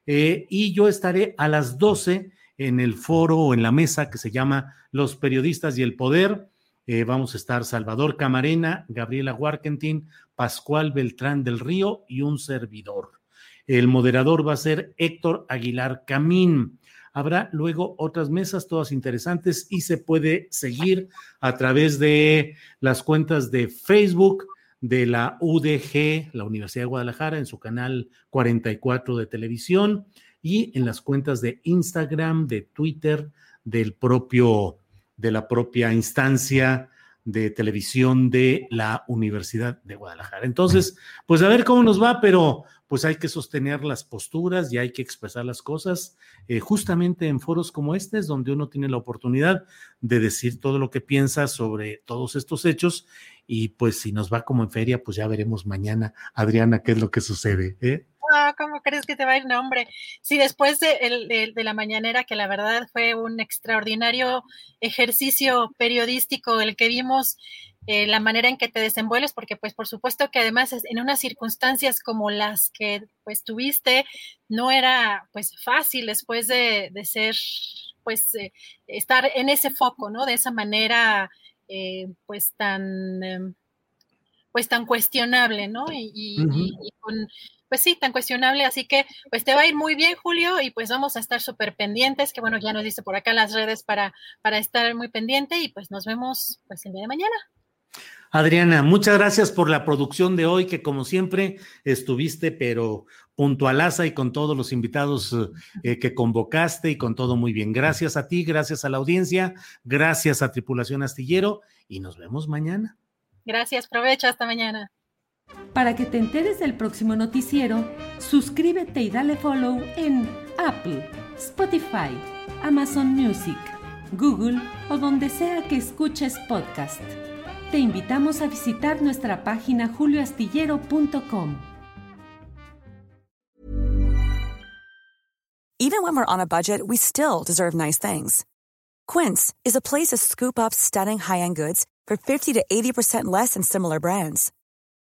Eh, y yo estaré a las 12 en el foro o en la mesa que se llama Los periodistas y el poder. Eh, vamos a estar Salvador Camarena, Gabriela Warkentin, Pascual Beltrán del Río y un servidor. El moderador va a ser Héctor Aguilar Camín. Habrá luego otras mesas, todas interesantes, y se puede seguir a través de las cuentas de Facebook de la UDG, la Universidad de Guadalajara, en su canal 44 de televisión y en las cuentas de Instagram, de Twitter, del propio, de la propia instancia de televisión de la Universidad de Guadalajara. Entonces, pues a ver cómo nos va, pero pues hay que sostener las posturas y hay que expresar las cosas eh, justamente en foros como este, es donde uno tiene la oportunidad de decir todo lo que piensa sobre todos estos hechos y pues si nos va como en feria, pues ya veremos mañana, Adriana, qué es lo que sucede. ¿eh? Ah, ¿Cómo crees que te va a ir nombre? Sí, después de, de, la mañanera, que la verdad fue un extraordinario ejercicio periodístico el que vimos, eh, la manera en que te desenvuelves, porque pues por supuesto que además en unas circunstancias como las que pues tuviste, no era pues fácil después de, de ser, pues eh, estar en ese foco, ¿no? De esa manera eh, pues tan, em, pues tan cuestionable, ¿no? Y, pues sí, tan cuestionable, así que pues te va a ir muy bien, Julio, y pues vamos a estar súper pendientes, que bueno, ya nos dice por acá las redes para, para estar muy pendiente y pues nos vemos pues el día de mañana. Adriana, muchas gracias por la producción de hoy, que como siempre estuviste, pero puntualaza y con todos los invitados eh, que convocaste y con todo muy bien. Gracias a ti, gracias a la audiencia, gracias a Tripulación Astillero y nos vemos mañana. Gracias, provecho, hasta mañana. Para que te enteres del próximo noticiero, suscríbete y dale follow en Apple, Spotify, Amazon Music, Google o donde sea que escuches podcast. te invitamos a visitar nuestra página julioastillero.com. Even when we're on a budget, we still deserve nice things. Quince is a place to scoop up stunning high-end goods for 50 to 80% less than similar brands.